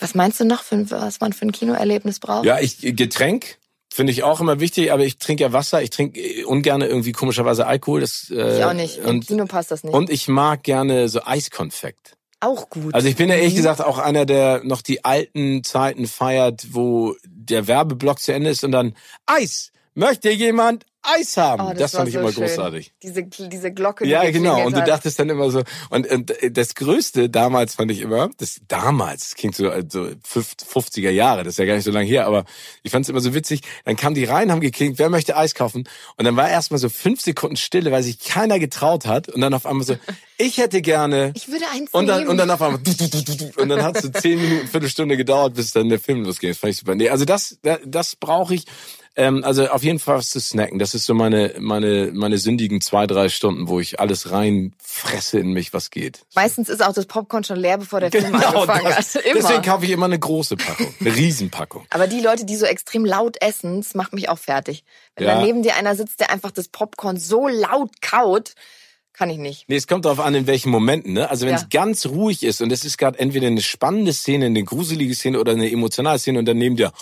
was meinst du noch, für, was man für ein Kinoerlebnis braucht? Ja, ich Getränk finde ich auch immer wichtig, aber ich trinke ja Wasser. Ich trinke äh, ungern irgendwie komischerweise Alkohol. Das, äh, ich auch nicht. Im Und, Kino passt das nicht. und ich mag gerne so Eiskonfekt. auch gut. Also ich bin ja ehrlich Mhm. gesagt auch einer, der noch die alten Zeiten feiert, wo der Werbeblock zu Ende ist und dann Eis. Möchte jemand Eis haben? Oh, das war fand ich so immer schön. großartig. Diese, diese Glocke, die Ja, genau. Und du dachtest dann immer so, und, und das Größte damals fand ich immer, das damals, das klingt so, so 50er Jahre, das ist ja gar nicht so lange her, aber ich fand es immer so witzig. Dann kamen die rein, haben geklingt, wer möchte Eis kaufen? Und dann war erstmal so fünf Sekunden Stille, weil sich keiner getraut hat. Und dann auf einmal so, ich hätte gerne. Ich würde eins Und dann, nehmen. und dann auf einmal, du, du, du, du, du. und dann hat es so zehn Minuten, Viertelstunde gedauert, bis dann der Film losging. Das fand ich super. Nee, also das, das, das brauche ich. Ähm, also auf jeden Fall was zu snacken. Das ist so meine, meine, meine sündigen zwei, drei Stunden, wo ich alles reinfresse in mich, was geht. Meistens ist auch das Popcorn schon leer, bevor der Film Genau, angefangen das, hat. Immer. deswegen kaufe ich immer eine große Packung, eine Riesenpackung. Aber die Leute, die so extrem laut essen, das macht mich auch fertig. Wenn Ja. da neben dir einer sitzt, der einfach das Popcorn so laut kaut, kann ich nicht. Nee, es kommt darauf an, in welchen Momenten. Ne? Also wenn es Ja. ganz ruhig ist und es ist gerade entweder eine spannende Szene, eine gruselige Szene oder eine emotionale Szene und dann neben dir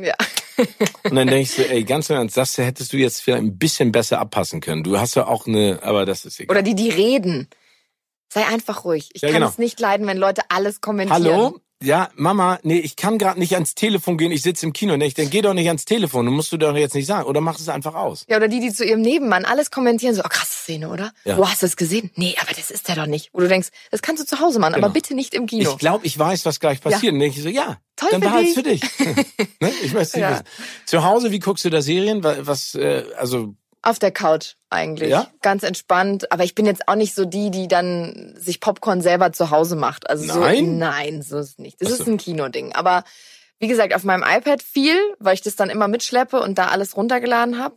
Ja. und dann denkst du, ey, ganz im Ernst, das hättest du jetzt vielleicht ein bisschen besser abpassen können. Du hast ja auch eine, aber das ist egal. Oder die, die reden. Sei einfach ruhig. Ich Ja, kann genau. es nicht leiden, wenn Leute alles kommentieren. Hallo? Ja, Mama, nee, ich kann gerade nicht ans Telefon gehen, ich sitze im Kino. Nee, ich, dann geh doch nicht ans Telefon, musst du doch jetzt nicht sagen. Oder mach es einfach aus. Ja, oder die, die zu ihrem Nebenmann alles kommentieren, so, oh, krasse Szene, oder? Ja. Wo hast du es gesehen? Nee, aber das ist der doch nicht. Wo du denkst, das kannst du zu Hause machen, Genau. aber bitte nicht im Kino. Ich glaube, ich weiß, was gleich passiert. Und dann denke ich so, ja, Toll dann behalt's dich. für dich. ne? Ich möchte Ja. wissen. Zu Hause, wie guckst du da Serien? Wa- Was, äh, also, Auf der Couch eigentlich. Ja? Ganz entspannt. Aber ich bin jetzt auch nicht so die, die dann sich Popcorn selber zu Hause macht. Also so, Nein? nein, so ist es nicht. Das Ach so. ist ein Kinoding. Aber wie gesagt, auf meinem iPad viel, weil ich das dann immer mitschleppe und da alles runtergeladen habe.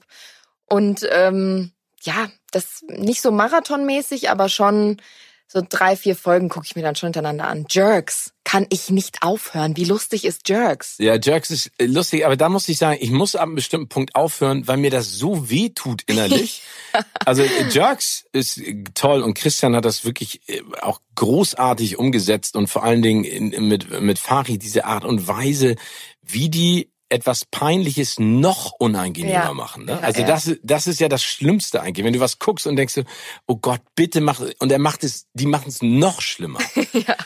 Und ähm, ja, das nicht so marathonmäßig, aber schon so drei, vier Folgen gucke ich mir dann schon hintereinander an. Jerks kann ich nicht aufhören. Wie lustig ist Jerks? ja, Jerks ist äh, lustig, aber da muss ich sagen, ich muss ab einem bestimmten Punkt aufhören, weil mir das so weh tut innerlich. also äh, Jerks ist äh, toll und Christian hat das wirklich auch großartig umgesetzt und vor allen Dingen in, mit, mit Fari diese Art und Weise, wie die etwas Peinliches noch unangenehmer Ja. machen. Ne? Ja, also ja. das, das ist ja das Schlimmste eigentlich, wenn du was guckst und denkst, oh Gott, bitte mach, und er macht es, die machen es noch schlimmer.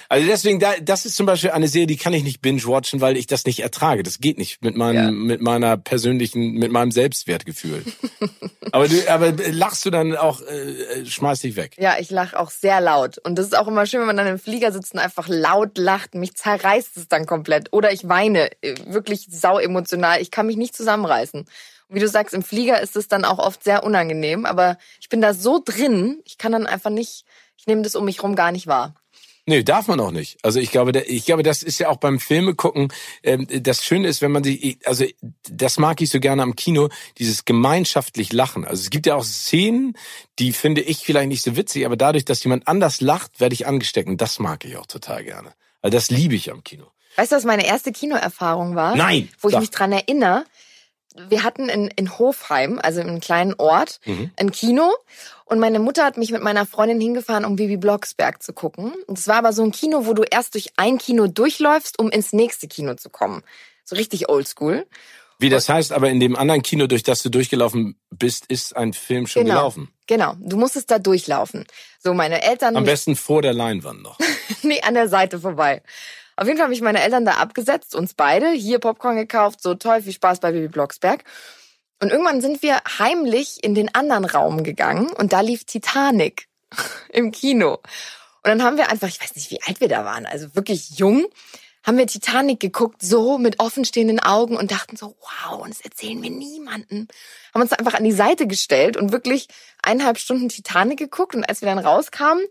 Also deswegen, da, das ist zum Beispiel eine Serie, die kann ich nicht binge-watchen, weil ich das nicht ertrage. Das geht nicht mit meinem, Ja. mit meiner persönlichen, mit meinem Selbstwertgefühl. aber du, aber lachst du dann auch, äh, schmeiß dich weg. Ja, ich lache auch sehr laut. Und das ist auch immer schön, wenn man dann im Flieger sitzt und einfach laut lacht. Mich zerreißt es dann komplett. Oder ich weine, äh, wirklich sau emotional. Ich kann mich nicht zusammenreißen. Und Wie du sagst, im Flieger ist es dann auch oft sehr unangenehm, aber ich bin da so drin, ich kann dann einfach nicht, ich nehme das um mich rum gar nicht wahr. Nee, darf man auch nicht. Also ich glaube, ich glaube, das ist ja auch beim Filme gucken. Ähm, das Schöne ist, wenn man sich, also das mag ich so gerne am Kino, dieses gemeinschaftlich Lachen. Also es gibt ja auch Szenen, die finde ich vielleicht nicht so witzig, aber dadurch, dass jemand anders lacht, werde ich angesteckt und das mag ich auch total gerne. Also das liebe ich am Kino. Weißt du, was meine erste Kinoerfahrung war? Nein. Wo ich mich dran erinnere. Wir hatten in, in Hofheim, also in einem kleinen Ort, mhm. ein Kino. Und meine Mutter hat mich mit meiner Freundin hingefahren, um Bibi Blocksberg zu gucken. Und es war aber so ein Kino, wo du erst durch ein Kino durchläufst, um ins nächste Kino zu kommen. So richtig oldschool. Wie das heißt, aber in dem anderen Kino, durch das du durchgelaufen bist, ist ein Film schon genau, gelaufen. Genau, du musstest da durchlaufen. So meine Eltern. Am besten vor der Leinwand noch. nee, an der Seite vorbei. Auf jeden Fall haben mich meine Eltern da abgesetzt, uns beide, hier Popcorn gekauft, so toll, viel Spaß bei Baby Blocksberg. Und irgendwann sind wir heimlich in den anderen Raum gegangen und da lief Titanic im Kino. Und dann haben wir einfach, ich weiß nicht, wie alt wir da waren, also wirklich jung, haben wir Titanic geguckt, so mit offenstehenden Augen und dachten so, wow, und das erzählen wir niemanden. Haben uns einfach an die Seite gestellt und wirklich eineinhalb Stunden Titanic geguckt und als wir dann rauskamen,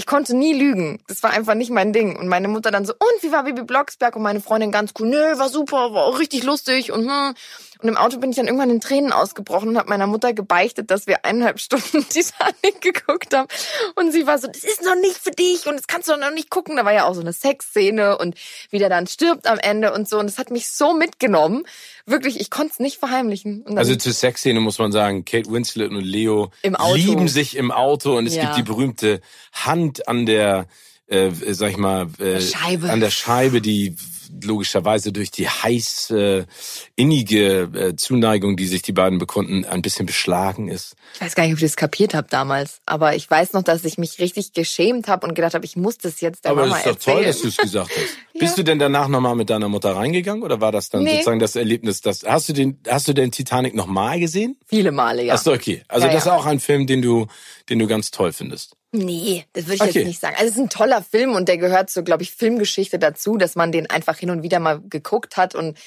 ich konnte nie lügen. Das war einfach nicht mein Ding. Und meine Mutter dann so, und wie war Baby Blocksberg? Und meine Freundin ganz cool, nö, war super, war auch richtig lustig und hm. Und im Auto bin ich dann irgendwann in Tränen ausgebrochen und habe meiner Mutter gebeichtet, dass wir eineinhalb Stunden Titanic geguckt haben. Und sie war so, das ist noch nicht für dich und das kannst du noch nicht gucken. Da war ja auch so eine Sexszene und wie der dann stirbt am Ende und so. Und das hat mich so mitgenommen. Wirklich, ich konnte es nicht verheimlichen. also zur Sexszene muss man sagen, Kate Winslet und Leo lieben sich im Auto und es ja. gibt die berühmte Hand an der äh, sag ich mal, äh, Scheibe. an der Scheibe, die logischerweise durch die heiß äh, innige äh, Zuneigung, die sich die beiden bekunden, ein bisschen beschlagen ist. Ich weiß gar nicht, ob ich das kapiert habe damals, aber ich weiß noch, dass ich mich richtig geschämt habe und gedacht habe, ich muss das jetzt der aber Mama erzählen. Aber es ist doch toll, dass du es gesagt hast. ja. Bist du denn danach nochmal mit deiner Mutter reingegangen oder war das dann nee. sozusagen das Erlebnis, dass hast du den hast du den Titanic nochmal gesehen? Viele Male, ja. Ach so, okay. Also ja, das ist auch ein Film, den du den du ganz toll findest. Nee, das würde ich okay. jetzt nicht sagen. Also es ist ein toller Film und der gehört so, glaube ich, Filmgeschichte dazu, dass man den einfach hin und wieder mal geguckt hat und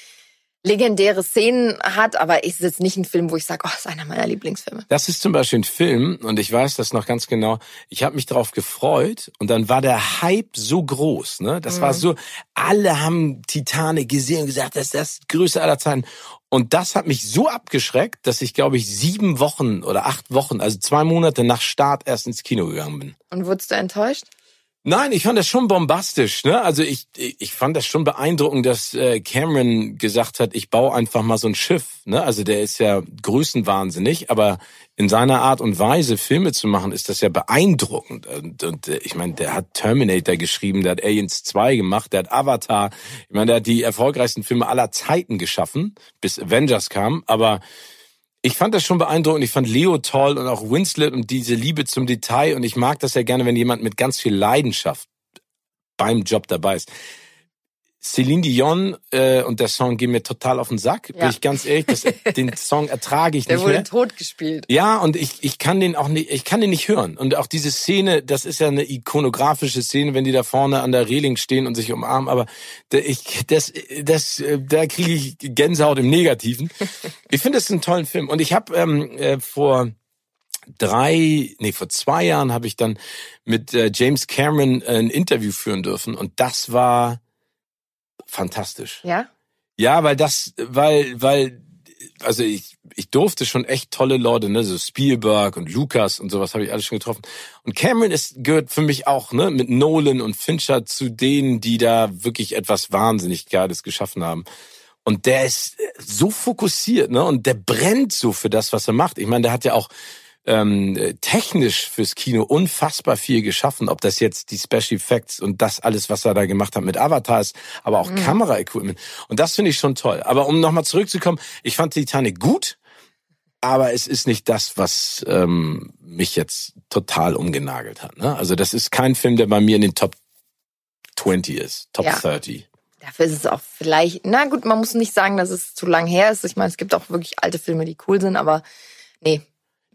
legendäre Szenen hat, aber es ist jetzt nicht ein Film, wo ich sage, oh, das ist einer meiner Lieblingsfilme. Das ist zum Beispiel ein Film und ich weiß das noch ganz genau. Ich habe mich darauf gefreut und dann war der Hype so groß. Ne? Das mhm. war so, alle haben Titanic gesehen und gesagt, das ist das größte aller Zeiten. Und das hat mich so abgeschreckt, dass ich, glaube ich, sieben Wochen oder acht Wochen, also zwei Monate nach Start erst ins Kino gegangen bin. Und wurdest du enttäuscht? Nein, ich fand das schon bombastisch. Ne? Also ich, ich fand das schon beeindruckend, dass äh, Cameron gesagt hat, ich baue einfach mal so ein Schiff. Ne? Also der ist ja größenwahnsinnig, aber in seiner Art und Weise Filme zu machen, ist das ja beeindruckend. Und, und äh, ich meine, der hat Terminator geschrieben, der hat Aliens 2 gemacht, der hat Avatar. Ich meine, der hat die erfolgreichsten Filme aller Zeiten geschaffen, bis Avengers kam. Aber ich fand das schon beeindruckend. Ich fand Leo toll und auch Winslet und diese Liebe zum Detail. Und ich mag das ja gerne, wenn jemand mit ganz viel Leidenschaft beim Job dabei ist. Celine Dion äh, und der Song geht mir total auf den Sack, ja. bin ich ganz ehrlich. Das, den Song ertrage ich der nicht mehr. Der wurde tot gespielt. Ja, und ich, ich kann den auch nicht, ich kann den nicht hören. Und auch diese Szene, das ist ja eine ikonografische Szene, wenn die da vorne an der Reling stehen und sich umarmen. Aber ich, das, das, da kriege ich Gänsehaut im Negativen. Ich finde das einen tollen Film. Und ich habe ähm, äh, vor drei, nee, vor zwei Jahren habe ich dann mit äh, James Cameron äh, ein Interview führen dürfen. Und das war fantastisch. Ja? Ja, weil das, weil, weil, also ich, ich durfte schon echt tolle Leute, ne, so Spielberg und Lucas und sowas habe ich alles schon getroffen. Und Cameron ist, gehört für mich auch, ne, mit Nolan und Fincher zu denen, die da wirklich etwas wahnsinnig Geiles geschaffen haben. Und der ist so fokussiert, ne, und der brennt so für das, was er macht. Ich meine, der hat ja auch ähm, technisch fürs Kino unfassbar viel geschaffen, ob das jetzt die Special Effects und das alles, was er da gemacht hat mit Avatars, aber auch mhm. Kameraequipment. Und das finde ich schon toll. Aber um nochmal zurückzukommen, ich fand Titanic gut, aber es ist nicht das, was ähm, mich jetzt total umgenagelt hat. Ne? Also das ist kein Film, der bei mir in den Top 20 ist, Top ja. 30. Dafür ist es auch vielleicht, na gut, man muss nicht sagen, dass es zu lang her ist. Ich meine, es gibt auch wirklich alte Filme, die cool sind, aber nee,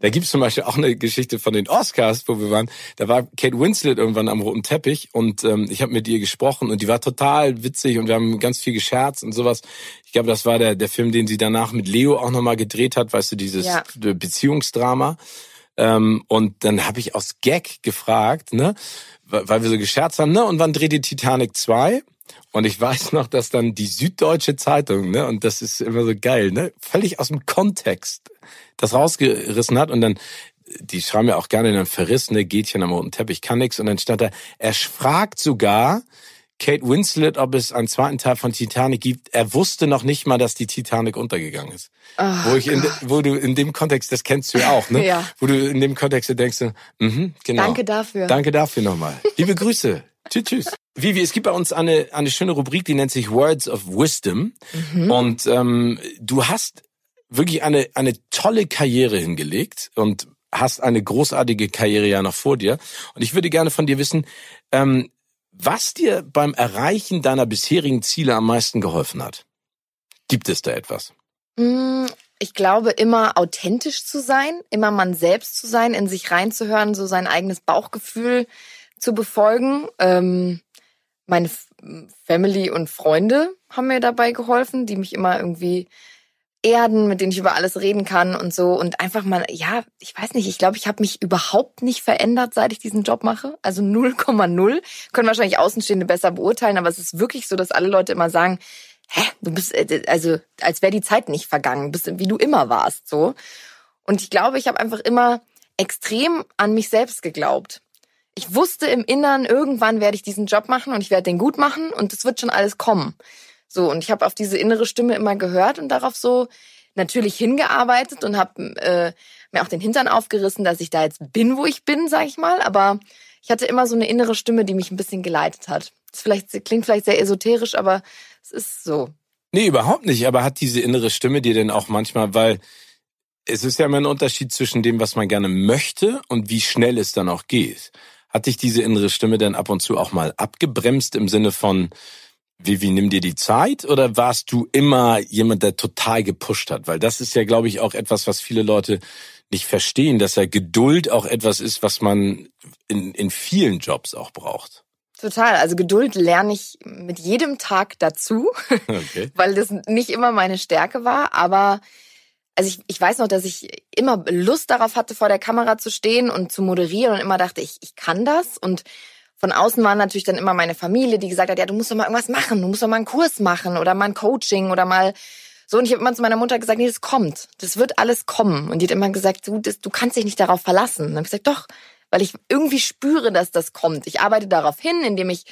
Da gibt's zum Beispiel auch eine Geschichte von den Oscars, wo wir waren. Da war Kate Winslet irgendwann am roten Teppich und ähm, ich habe mit ihr gesprochen und die war total witzig und wir haben ganz viel gescherzt und sowas. Ich glaube, das war der, der Film, den sie danach mit Leo auch nochmal gedreht hat, weißt du, dieses ja. Beziehungsdrama. Ähm, und dann habe ich aus Gag gefragt, ne, weil wir so gescherzt haben, ne, und wann dreht die Titanic 2? Und ich weiß noch, dass dann die Süddeutsche Zeitung, ne, und das ist immer so geil, ne, völlig aus dem Kontext das rausgerissen hat und dann die schreiben ja auch gerne dann verrissene Gätchen am roten Teppich, kann nix. Und dann stand da, er fragt sogar Kate Winslet, ob es einen zweiten Teil von Titanic gibt. Er wusste noch nicht mal, dass die Titanic untergegangen ist. Oh, wo ich in, wo du in dem Kontext, das kennst du ja auch, ne? ja. Wo du in dem Kontext denkst, mhm, genau. Danke dafür. Danke dafür nochmal. Liebe Grüße. Tschüss, tschüss. Vivi, es gibt bei uns eine, eine schöne Rubrik, die nennt sich Words of Wisdom. Mhm. Und ähm, du hast wirklich eine, eine tolle Karriere hingelegt und hast eine großartige Karriere ja noch vor dir. Und ich würde gerne von dir wissen, ähm, was dir beim Erreichen deiner bisherigen Ziele am meisten geholfen hat. Gibt es da etwas? Mm, ich glaube, immer authentisch zu sein, immer man selbst zu sein, in sich reinzuhören, so sein eigenes Bauchgefühl zu befolgen. Ähm, meine Family und Freunde haben mir dabei geholfen, die mich immer irgendwie erden, mit denen ich über alles reden kann und so und einfach mal, ja, ich weiß nicht, ich glaube, ich habe mich überhaupt nicht verändert, seit ich diesen Job mache. Also 0,0. Können wahrscheinlich Außenstehende besser beurteilen, aber es ist wirklich so, dass alle Leute immer sagen, hä, du bist, äh, also als wäre die Zeit nicht vergangen, bist wie du immer warst, so. Und ich glaube, ich habe einfach immer extrem an mich selbst geglaubt. Ich wusste im Innern, irgendwann werde ich diesen Job machen und ich werde den gut machen und es wird schon alles kommen. So, und ich habe auf diese innere Stimme immer gehört und darauf so natürlich hingearbeitet und habe äh, mir auch den Hintern aufgerissen, dass ich da jetzt bin, wo ich bin, sag ich mal. Aber ich hatte immer so eine innere Stimme, die mich ein bisschen geleitet hat. Das vielleicht, klingt vielleicht sehr esoterisch, aber es ist so. Nee, überhaupt nicht. Aber hat diese innere Stimme dir denn auch manchmal, weil es ist ja immer ein Unterschied zwischen dem, was man gerne möchte und wie schnell es dann auch geht. Hat dich diese innere Stimme denn ab und zu auch mal abgebremst im Sinne von, Vivi, nimm dir die Zeit oder warst du immer jemand, der total gepusht hat? Weil das ist ja, glaube ich, auch etwas, was viele Leute nicht verstehen, dass ja Geduld auch etwas ist, was man in, in vielen Jobs auch braucht. Total. Also Geduld lerne ich mit jedem Tag dazu, okay. weil das nicht immer meine Stärke war. Aber also ich, ich weiß noch, dass ich immer Lust darauf hatte, vor der Kamera zu stehen und zu moderieren und immer dachte, ich, ich kann das. Und von außen war natürlich dann immer meine Familie, die gesagt hat, ja, du musst doch mal irgendwas machen, du musst doch mal einen Kurs machen oder mal ein Coaching oder mal so. Und ich habe immer zu meiner Mutter gesagt, nee, das kommt, das wird alles kommen. Und die hat immer gesagt, du, das, du kannst dich nicht darauf verlassen. Und dann habe ich gesagt, doch, weil ich irgendwie spüre, dass das kommt. Ich arbeite darauf hin, indem ich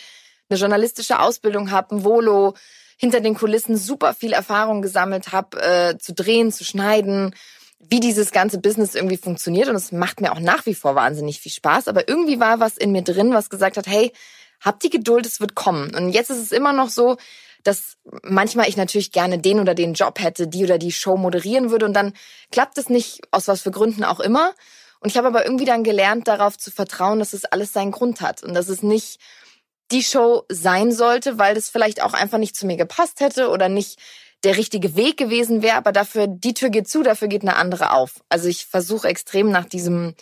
eine journalistische Ausbildung habe, ein Volo, hinter den Kulissen super viel Erfahrung gesammelt habe, äh, zu drehen, zu schneiden wie dieses ganze Business irgendwie funktioniert. Und es macht mir auch nach wie vor wahnsinnig viel Spaß. Aber irgendwie war was in mir drin, was gesagt hat, hey, hab die Geduld, es wird kommen. Und jetzt ist es immer noch so, dass manchmal ich natürlich gerne den oder den Job hätte, die oder die Show moderieren würde. Und dann klappt es nicht, aus was für Gründen auch immer. Und ich habe aber irgendwie dann gelernt, darauf zu vertrauen, dass es alles seinen Grund hat. Und dass es nicht die Show sein sollte, weil das vielleicht auch einfach nicht zu mir gepasst hätte oder nicht der richtige Weg gewesen wäre, aber dafür, die Tür geht zu, dafür geht eine andere auf. Also ich versuche extrem nach diesem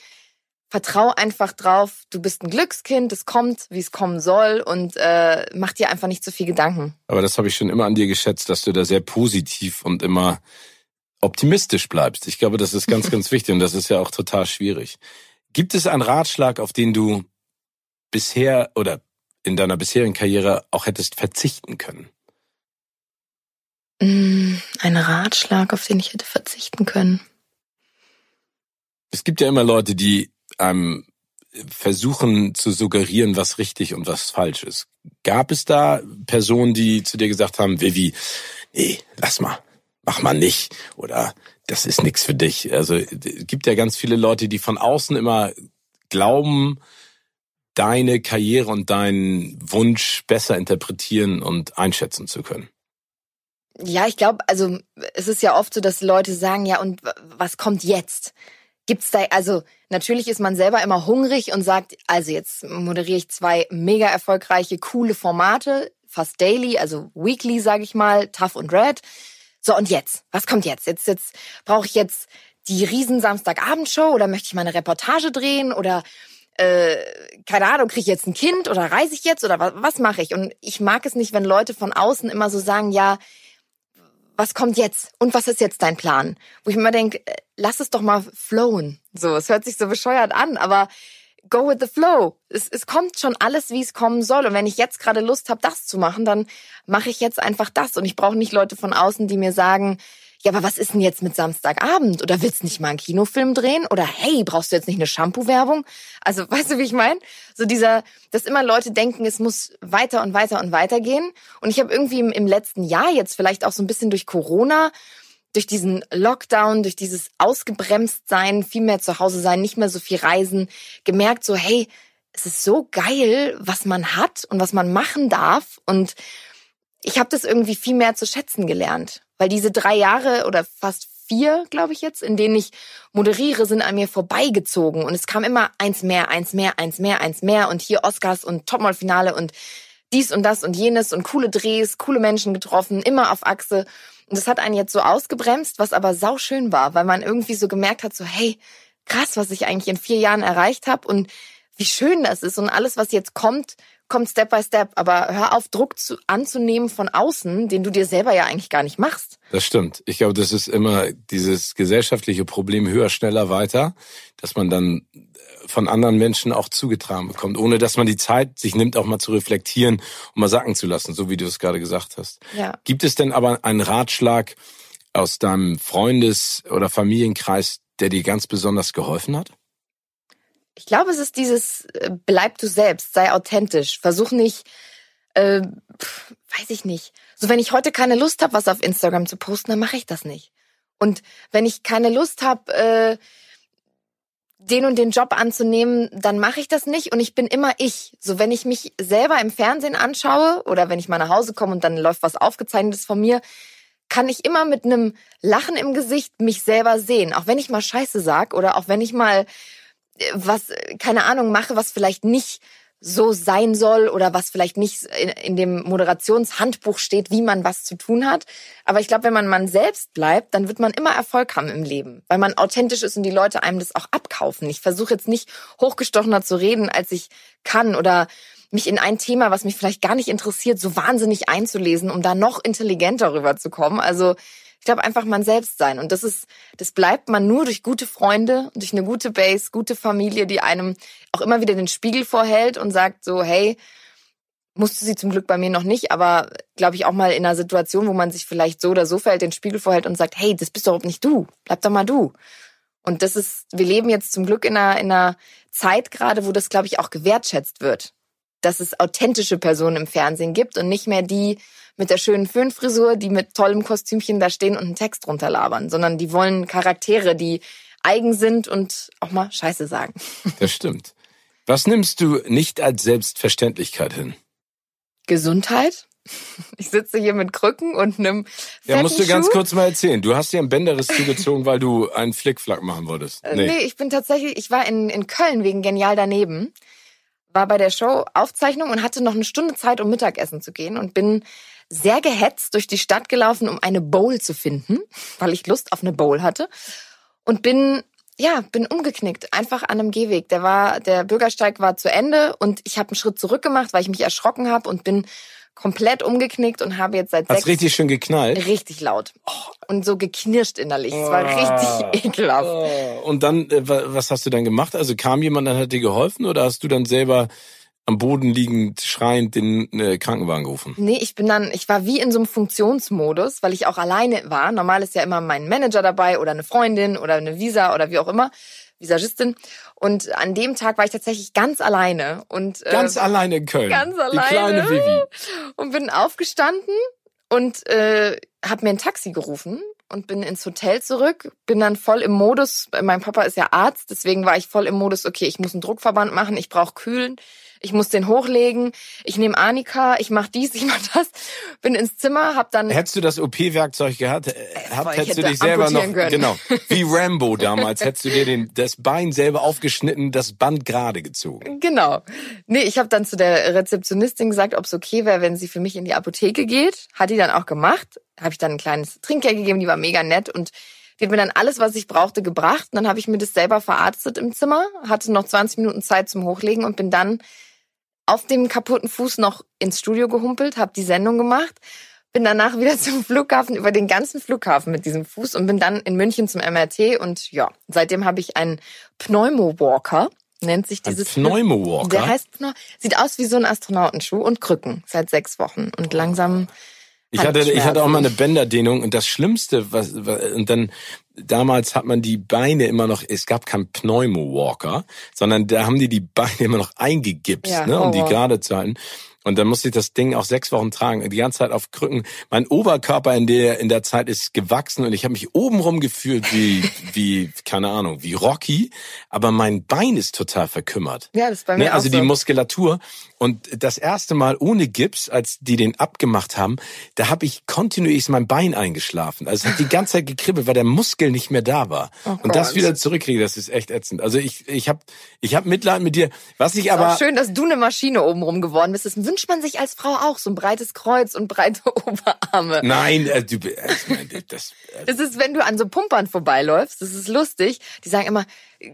Vertrau einfach drauf, du bist ein Glückskind, es kommt, wie es kommen soll und äh, mach dir einfach nicht zu viel Gedanken. Aber das habe ich schon immer an dir geschätzt, dass du da sehr positiv und immer optimistisch bleibst. Ich glaube, das ist ganz, ganz wichtig und das ist ja auch total schwierig. Gibt es einen Ratschlag, auf den du bisher oder in deiner bisherigen Karriere auch hättest verzichten können? Mm, ein Ratschlag, auf den ich hätte verzichten können. Es gibt ja immer Leute, die einem versuchen zu suggerieren, was richtig und was falsch ist. Gab es da Personen, die zu dir gesagt haben, Vivi, nee, lass mal, mach mal nicht oder das ist nichts für dich. Also es gibt ja ganz viele Leute, die von außen immer glauben, deine Karriere und deinen Wunsch besser interpretieren und einschätzen zu können. Ja, ich glaube, also es ist ja oft so, dass Leute sagen, ja, und was kommt jetzt? Gibt's da, also natürlich ist man selber immer hungrig und sagt, also jetzt moderiere ich zwei mega erfolgreiche, coole Formate, fast daily, also weekly, sage ich mal, tough und red. So, und jetzt? Was kommt jetzt? Jetzt, jetzt brauche ich jetzt die riesen Samstagabendshow oder möchte ich mal eine Reportage drehen oder äh, keine Ahnung, kriege ich jetzt ein Kind oder reise ich jetzt oder was, was mache ich? Und ich mag es nicht, wenn Leute von außen immer so sagen, ja, was kommt jetzt und was ist jetzt dein Plan? Wo ich immer denke, äh, lass es doch mal flowen. So, es hört sich so bescheuert an, aber go with the flow. Es, es kommt schon alles, wie es kommen soll. Und wenn ich jetzt gerade Lust habe, das zu machen, dann mache ich jetzt einfach das. Und ich brauche nicht Leute von außen, die mir sagen, ja, aber was ist denn jetzt mit Samstagabend? Oder willst du nicht mal einen Kinofilm drehen? Oder hey, brauchst du jetzt nicht eine Shampoo-Werbung? Also, weißt du, wie ich meine? So dieser, dass immer Leute denken, es muss weiter und weiter und weiter gehen. Und ich habe irgendwie im, im letzten Jahr jetzt vielleicht auch so ein bisschen durch Corona durch diesen Lockdown, durch dieses ausgebremst sein, viel mehr zu Hause sein, nicht mehr so viel reisen, gemerkt so, hey, es ist so geil, was man hat und was man machen darf und ich habe das irgendwie viel mehr zu schätzen gelernt, weil diese drei Jahre oder fast vier, glaube ich jetzt, in denen ich moderiere, sind an mir vorbeigezogen. Und es kam immer eins mehr, eins mehr, eins mehr, eins mehr. Und hier Oscars und Topmodel-Finale und dies und das und jenes und coole Drehs, coole Menschen getroffen, immer auf Achse. Und das hat einen jetzt so ausgebremst, was aber sauschön war, weil man irgendwie so gemerkt hat, so hey, krass, was ich eigentlich in vier Jahren erreicht habe und wie schön das ist. Und alles, was jetzt kommt, kommt Step by Step. Aber hör auf, Druck zu, anzunehmen von außen, den du dir selber ja eigentlich gar nicht machst. Das stimmt. Ich glaube, das ist immer dieses gesellschaftliche Problem höher, schneller, weiter, dass man dann von anderen Menschen auch zugetragen bekommt, ohne dass man die Zeit sich nimmt, auch mal zu reflektieren und mal sacken zu lassen, so wie du es gerade gesagt hast. Ja. Gibt es denn aber einen Ratschlag aus deinem Freundes- oder Familienkreis, der dir ganz besonders geholfen hat? Ich glaube, es ist dieses äh, bleib du selbst, sei authentisch, versuch nicht, äh, weiß ich nicht. So wenn ich heute keine Lust habe, was auf Instagram zu posten, dann mache ich das nicht. Und wenn ich keine Lust habe, äh, den und den Job anzunehmen, dann mache ich das nicht und ich bin immer ich. So wenn ich mich selber im Fernsehen anschaue oder wenn ich mal nach Hause komme und dann läuft was aufgezeichnetes von mir, kann ich immer mit einem Lachen im Gesicht mich selber sehen, auch wenn ich mal Scheiße sag oder auch wenn ich mal was keine Ahnung mache, was vielleicht nicht so sein soll oder was vielleicht nicht in, in, dem Moderationshandbuch steht, wie man was zu tun hat. Aber ich glaube, wenn man man selbst bleibt, dann wird man immer Erfolg haben im Leben, weil man authentisch ist und die Leute einem das auch abkaufen. Ich versuche jetzt nicht hochgestochener zu reden, als ich kann oder mich in ein Thema, was mich vielleicht gar nicht interessiert, so wahnsinnig einzulesen, um da noch intelligenter rüberzukommen. Also ich glaube einfach man selbst sein. Und das ist, das bleibt man nur durch gute Freunde, durch eine gute Base, gute Familie, die einem auch immer wieder den Spiegel vorhält und sagt so, hey, musste sie zum Glück bei mir noch nicht, aber glaube ich auch mal in einer Situation, wo man sich vielleicht so oder so verhält, den Spiegel vorhält und sagt, hey, das bist doch nicht du, bleib doch mal du. Und das ist, wir leben jetzt zum Glück in einer, in einer Zeit gerade, wo das, glaube ich, auch gewertschätzt wird. Dass es authentische Personen im Fernsehen gibt und nicht mehr die, mit der schönen Föhnfrisur, die mit tollem Kostümchen da stehen und einen Text runterlabern, sondern die wollen Charaktere, die eigen sind und auch mal Scheiße sagen. Das stimmt. Was nimmst du nicht als Selbstverständlichkeit hin? Gesundheit. Ich sitze hier mit Krücken und einem Ja, musst du Schuh. ganz kurz mal erzählen. Du hast dir ein Bänderriss zugezogen, weil du einen Flickflack machen wolltest. Nee. nee, ich bin tatsächlich, ich war in, in Köln wegen Genial daneben, war bei der Show Aufzeichnung und hatte noch eine Stunde Zeit, um Mittagessen zu gehen und bin sehr gehetzt durch die Stadt gelaufen, um eine Bowl zu finden, weil ich Lust auf eine Bowl hatte. Und bin, ja, bin umgeknickt, einfach an einem Gehweg. Der war, der Bürgersteig war zu Ende und ich habe einen Schritt zurück gemacht, weil ich mich erschrocken habe und bin komplett umgeknickt und habe jetzt seit Hast sechs... richtig schön geknallt? Richtig laut. Und so geknirscht innerlich. Es war Ah. richtig ekelhaft. Oh. Und dann, äh, wa- was hast du dann gemacht? Also kam jemand, dann hat dir geholfen oder hast du dann selber am Boden liegend, schreiend den äh, Krankenwagen gerufen? Nee, ich bin dann, ich war wie in so einem Funktionsmodus, weil ich auch alleine war. Normal ist ja immer mein Manager dabei oder eine Freundin oder eine Visa oder wie auch immer, Visagistin. Und an dem Tag war ich tatsächlich ganz alleine und äh, Ganz alleine in Köln. ganz Die alleine. kleine Vivi. und bin aufgestanden und äh, habe mir ein Taxi gerufen und bin ins Hotel zurück. Bin dann voll im Modus. Mein Papa ist ja Arzt, deswegen war ich voll im Modus. Okay, ich muss einen Druckverband machen, ich brauche kühlen. Ich muss den hochlegen. Ich nehme Anika, ich mach dies, ich mach das. Bin ins Zimmer, hab dann Hättest du das OP-Werkzeug gehabt, äh, habt, ich hättest du hätte dich selber noch, können. genau, wie Rambo damals, hättest du dir den, das Bein selber aufgeschnitten, das Band gerade gezogen. Genau. Nee, ich habe dann zu der Rezeptionistin gesagt, ob es okay wäre, wenn sie für mich in die Apotheke geht. Hat die dann auch gemacht. Habe ich dann ein kleines Trinkgeld gegeben, die war mega nett und Die hat mir dann alles, was ich brauchte, gebracht. Und dann habe ich mir das selber verarztet im Zimmer, hatte noch 20 Minuten Zeit zum Hochlegen und bin dann auf dem kaputten Fuß noch ins Studio gehumpelt, habe die Sendung gemacht, bin danach wieder zum Flughafen, über den ganzen Flughafen mit diesem Fuß und bin dann in München zum MRT und ja, seitdem habe ich einen Pneumowalker, nennt sich dieses Pneumowalker? Der heißt sieht aus wie so ein Astronautenschuh und Krücken seit sechs Wochen und langsam ich hatte, ich hatte auch mal eine Bänderdehnung und das Schlimmste, was, und dann, damals hat man die Beine immer noch, es gab keinen Pneumowalker, sondern da haben die die Beine immer noch eingegipst, ja, ne, um die gerade zu halten. Und dann musste ich das Ding auch sechs Wochen tragen, die ganze Zeit auf Krücken. Mein Oberkörper in der in der Zeit ist gewachsen und ich habe mich obenrum gefühlt wie wie keine Ahnung wie Rocky, aber mein Bein ist total verkümmert. Ja, das ist bei mir ne? Also auch die so. Muskulatur und das erste Mal ohne Gips, als die den abgemacht haben, da habe ich kontinuierlich mein Bein eingeschlafen. Also es hat die ganze Zeit gekribbelt, weil der Muskel nicht mehr da war. Oh und das wieder zurückkriege, das ist echt ätzend. Also ich ich habe ich habe Mitleid mit dir. Was ich aber schön, dass du eine Maschine obenrum geworden bist. Das wünscht man sich als Frau auch so ein breites Kreuz und breite Oberarme. Nein, äh, du, äh, das, äh, das ist, wenn du an so Pumpern vorbeiläufst, das ist lustig. Die sagen immer,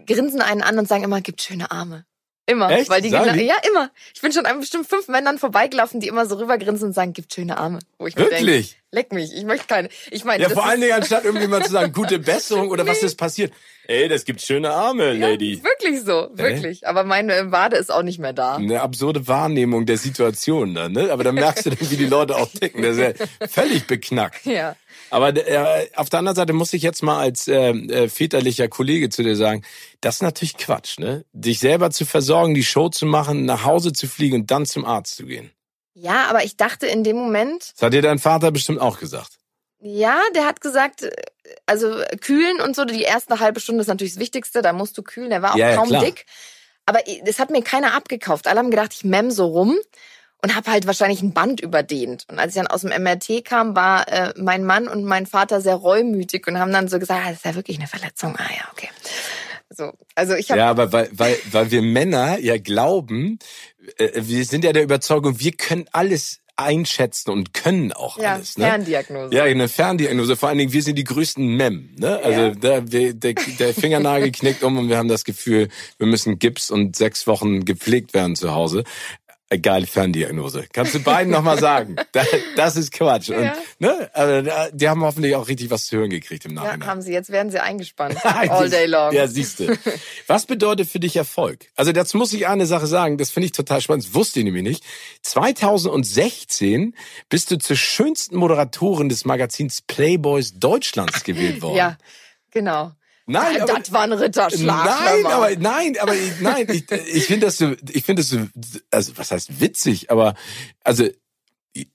grinsen einen an und sagen immer, gibt schöne Arme. Immer. Echt? Weil die, die? Ja, immer. Ich bin schon an bestimmt fünf Männern vorbeigelaufen, die immer so rübergrinsen und sagen, gibt schöne Arme. Wo ich Wirklich? Denk, leck mich, ich möchte keine. Ich meine, Ja, vor allen Dingen anstatt irgendwie mal zu sagen, gute Besserung oder was ist passiert. Ey, das gibt schöne Arme, Lady. Ja, wirklich so, wirklich. Aber meine Wade ist auch nicht mehr da. Eine absurde Wahrnehmung der Situation dann, ne? Aber dann merkst du dann, wie die Leute auch ticken. Das ist ja völlig beknackt. Ja. Aber äh, auf der anderen Seite muss ich jetzt mal als äh, äh, väterlicher Kollege zu dir sagen, das ist natürlich Quatsch, ne? Dich selber zu versorgen, die Show zu machen, nach Hause zu fliegen und dann zum Arzt zu gehen. Ja, aber ich dachte in dem Moment. Das hat dir dein Vater bestimmt auch gesagt. Ja, der hat gesagt, also kühlen und so, die erste halbe Stunde ist natürlich das Wichtigste, da musst du kühlen. Der war auch Ja, ja, kaum klar. dick. Aber das hat mir keiner abgekauft. Alle haben gedacht, ich mem so rum und habe halt wahrscheinlich ein Band überdehnt. Und als ich dann aus dem MRT kam, war äh, mein Mann und mein Vater sehr reumütig und haben dann so gesagt, ah, das ist ja wirklich eine Verletzung. Ah ja, okay. So, also ich habe Ja, aber weil, weil, weil wir Männer ja glauben, äh, wir sind ja der Überzeugung, wir können alles einschätzen und können auch ja, alles. Ne? Ferndiagnose. Ja, eine Ferndiagnose. Vor allen Dingen, wir sind die größten Mem. Ne? Also Ja. der, der, der Fingernagel knickt um und wir haben das Gefühl, wir müssen Gips und sechs Wochen gepflegt werden zu Hause. Äh, Geile Ferndiagnose. Kannst du beiden nochmal sagen? Das, das ist Quatsch. Und, Ja. ne? Also, die haben hoffentlich auch richtig was zu hören gekriegt im Ja, Nachhinein. haben sie. Jetzt werden sie eingespannt. All day long. Ja, siehste. Was bedeutet für dich Erfolg? Also dazu muss ich eine Sache sagen, das finde ich total spannend, das wusste ich nämlich nicht. 2016 bist du zur schönsten Moderatorin des Magazins Playboys Deutschlands gewählt worden. ja genau. Nein, aber, das war ein Ritterschlag. nein, aber nein, aber ich- nein, ich, ich finde das so, ich finde das so, also was heißt witzig, aber also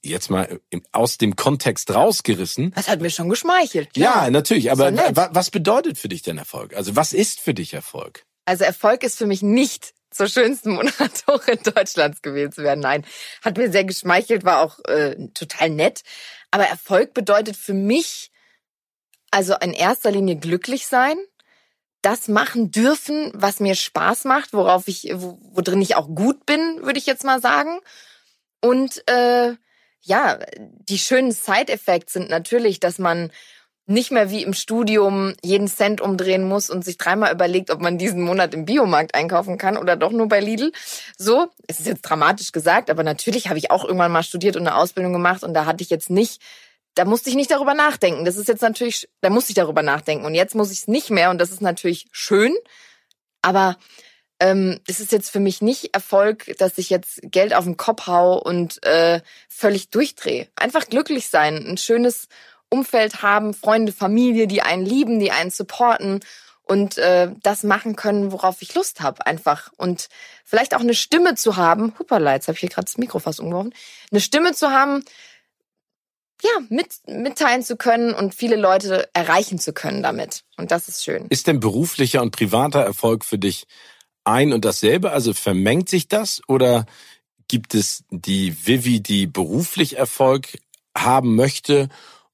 jetzt mal aus dem Kontext rausgerissen. Das hat mir schon geschmeichelt. klar. Ja, natürlich, aber was bedeutet für dich denn Erfolg? Also was ist für dich Erfolg? Also Erfolg ist für mich nicht zur schönsten Moderatorin Deutschlands gewählt zu werden. Nein, hat mir sehr geschmeichelt, war auch äh, total nett. Aber Erfolg bedeutet für mich also in erster Linie glücklich sein, das machen dürfen, was mir Spaß macht, worauf ich, wo, wo drin ich auch gut bin, würde ich jetzt mal sagen. Und äh, ja, die schönen Side-Effects sind natürlich, dass man nicht mehr wie im Studium jeden Cent umdrehen muss und sich dreimal überlegt, ob man diesen Monat im Biomarkt einkaufen kann oder doch nur bei Lidl. So, es ist jetzt dramatisch gesagt, aber natürlich habe ich auch irgendwann mal studiert und eine Ausbildung gemacht und da hatte ich jetzt nicht, da musste ich nicht darüber nachdenken. Das ist jetzt natürlich, da musste ich darüber nachdenken und jetzt muss ich es nicht mehr und das ist natürlich schön, aber ähm, es ist jetzt für mich nicht Erfolg, dass ich jetzt Geld auf den Kopf hau und äh, völlig durchdrehe. Einfach glücklich sein, ein schönes Umfeld haben, Freunde, Familie, die einen lieben, die einen supporten und äh, das machen können, worauf ich Lust habe, einfach. Und vielleicht auch eine Stimme zu haben, hupala, jetzt habe ich hier gerade das Mikro fast umgeworfen, eine Stimme zu haben, ja, mit, mitteilen zu können und viele Leute erreichen zu können damit. Und das ist schön. Ist denn beruflicher und privater Erfolg für dich ein und dasselbe? Also vermengt sich das oder gibt es die Vivi, die beruflich Erfolg haben möchte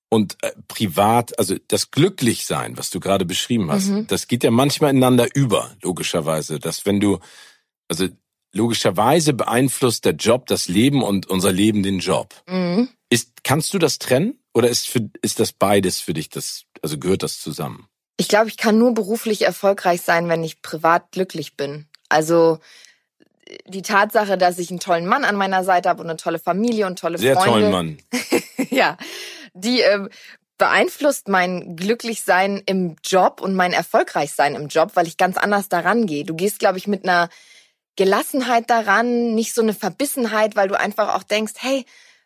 und äh, privat, also das Glücklichsein, was du gerade beschrieben hast, Mhm. das geht ja manchmal ineinander über, logischerweise. Dass wenn du, also logischerweise beeinflusst der Job das Leben und unser Leben den Job. Mhm. Ist, kannst du das trennen? Oder ist, für, ist das beides für dich, das, also gehört das zusammen? Ich glaube, ich kann nur beruflich erfolgreich sein, wenn ich privat glücklich bin. Also die Tatsache, dass ich einen tollen Mann an meiner Seite habe und eine tolle Familie und tolle Sehr Freunde. tollen Mann. ja, die äh, beeinflusst mein Glücklichsein im Job und mein Erfolgreichsein im Job, weil ich ganz anders daran gehe. Du gehst, glaube ich, mit einer Gelassenheit daran, nicht so eine Verbissenheit, weil du einfach auch denkst, hey,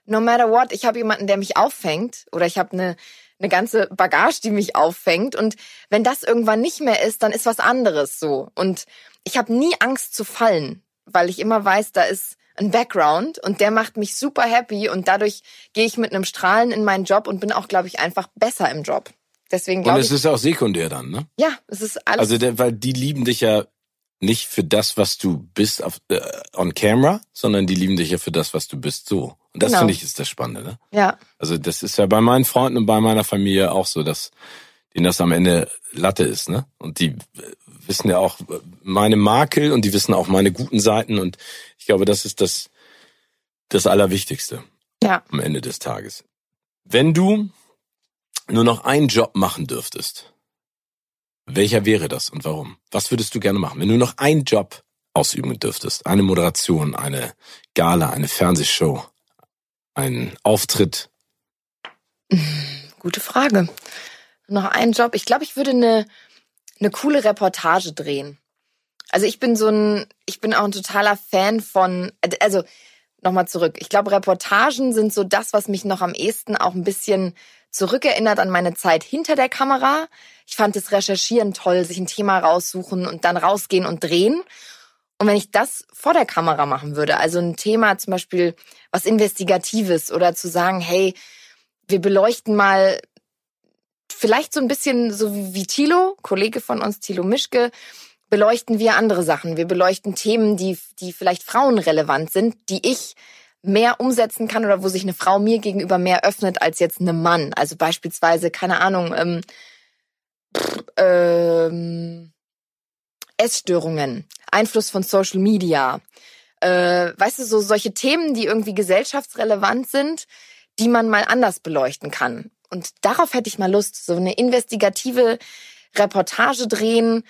no matter what, ich habe jemanden, der mich auffängt oder ich habe eine eine ganze Bagage, die mich auffängt und wenn das irgendwann nicht mehr ist, dann ist was anderes so und ich habe nie Angst zu fallen, weil ich immer weiß, da ist ein Background und der macht mich super happy und dadurch gehe ich mit einem Strahlen in meinen Job und bin auch, glaube ich, einfach besser im Job. Deswegen Und glaube es ich, ist auch sekundär dann, ne? ja, es ist alles. Also, der, weil die lieben dich ja nicht für das, was du bist auf, äh, on camera, sondern die lieben dich ja für das, was du bist so. Und das Genau. finde ich ist das Spannende, ne? ja, Also das ist ja bei meinen Freunden und bei meiner Familie auch so, dass denen das am Ende Latte ist, ne? Und die äh, wissen ja auch äh, meine Makel und die wissen auch meine guten Seiten und ich glaube, das ist das das Allerwichtigste ja. am Ende des Tages. Wenn du nur noch einen Job machen dürftest, welcher wäre das und warum? Was würdest du gerne machen, wenn du noch einen Job ausüben dürftest? Eine Moderation, eine Gala, eine Fernsehshow, ein Auftritt. Gute Frage. Noch ein Job. Ich glaube, ich würde eine, eine coole Reportage drehen. Also ich bin so ein, ich bin auch ein totaler Fan von, also nochmal zurück. Ich glaube, Reportagen sind so das, was mich noch am ehesten auch ein bisschen zurückerinnert an meine Zeit hinter der Kamera. Ich fand das Recherchieren toll, sich ein Thema raussuchen und dann rausgehen und drehen. Und wenn ich das vor der Kamera machen würde, also ein Thema zum Beispiel was Investigatives oder zu sagen, hey, wir beleuchten mal vielleicht so ein bisschen so wie Thilo, Kollege von uns, Thilo Mischke, beleuchten wir andere Sachen. Wir beleuchten Themen, die, die vielleicht frauenrelevant sind, die ich mehr umsetzen kann oder wo sich eine Frau mir gegenüber mehr öffnet als jetzt einem Mann. Also beispielsweise, keine Ahnung, ähm, pff, ähm, Essstörungen, Einfluss von Social Media, äh, weißt du, so solche Themen, die irgendwie gesellschaftsrelevant sind, die man mal anders beleuchten kann. Und darauf hätte ich mal Lust, so eine investigative Reportage drehen,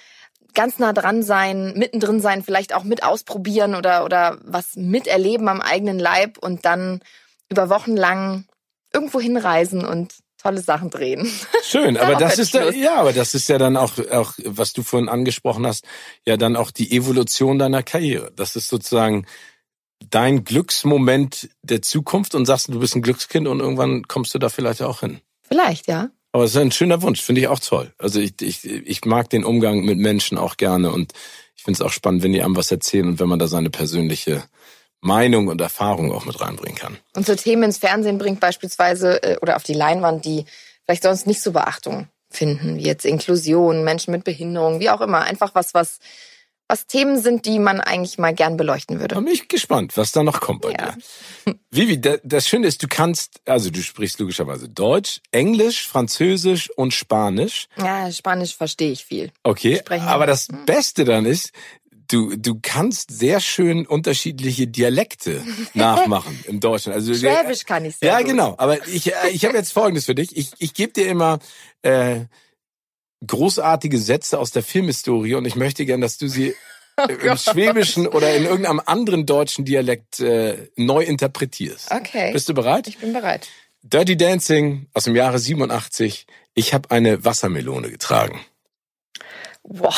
ganz nah dran sein, mittendrin sein, vielleicht auch mit ausprobieren oder, oder was miterleben am eigenen Leib und dann über Wochen lang irgendwo hinreisen und tolle Sachen drehen. Schön, aber das ist da, ja, aber das ist ja dann auch, auch, was du vorhin angesprochen hast, ja dann auch die Evolution deiner Karriere. Das ist sozusagen dein Glücksmoment der Zukunft und sagst, du bist ein Glückskind und irgendwann kommst du da vielleicht auch hin. Vielleicht, ja. Aber es ist ein schöner Wunsch, finde ich auch toll. Also ich, ich, ich mag den Umgang mit Menschen auch gerne und ich finde es auch spannend, wenn die einem was erzählen und wenn man da seine persönliche Meinung und Erfahrung auch mit reinbringen kann. Und so Themen ins Fernsehen bringt beispielsweise äh, oder auf die Leinwand, die vielleicht sonst nicht so Beachtung finden, wie jetzt Inklusion, Menschen mit Behinderung, wie auch immer. Einfach was, was, was Themen sind, die man eigentlich mal gern beleuchten Da würde. bin ich gespannt, was da noch kommt bei Ja. dir. Vivi, da- das Schöne ist, du kannst, also du sprichst logischerweise Deutsch, Englisch, Französisch und Spanisch. Ja, Spanisch verstehe ich viel. Okay, Sprechen. aber das Beste dann ist, du, du kannst sehr schön unterschiedliche Dialekte nachmachen im Deutschen. Also Schwäbisch kann ich sehr Ja, gut. genau. Aber ich, äh, ich habe jetzt Folgendes für dich. Ich, ich gebe dir immer äh, großartige Sätze aus der Filmhistorie und ich möchte gern, dass du sie Oh im Schwäbischen oder in irgendeinem anderen deutschen Dialekt äh, neu interpretierst. Okay. Bist du bereit? Ich bin bereit. Dirty Dancing aus dem Jahre 87. Ich habe eine Wassermelone getragen. Boah.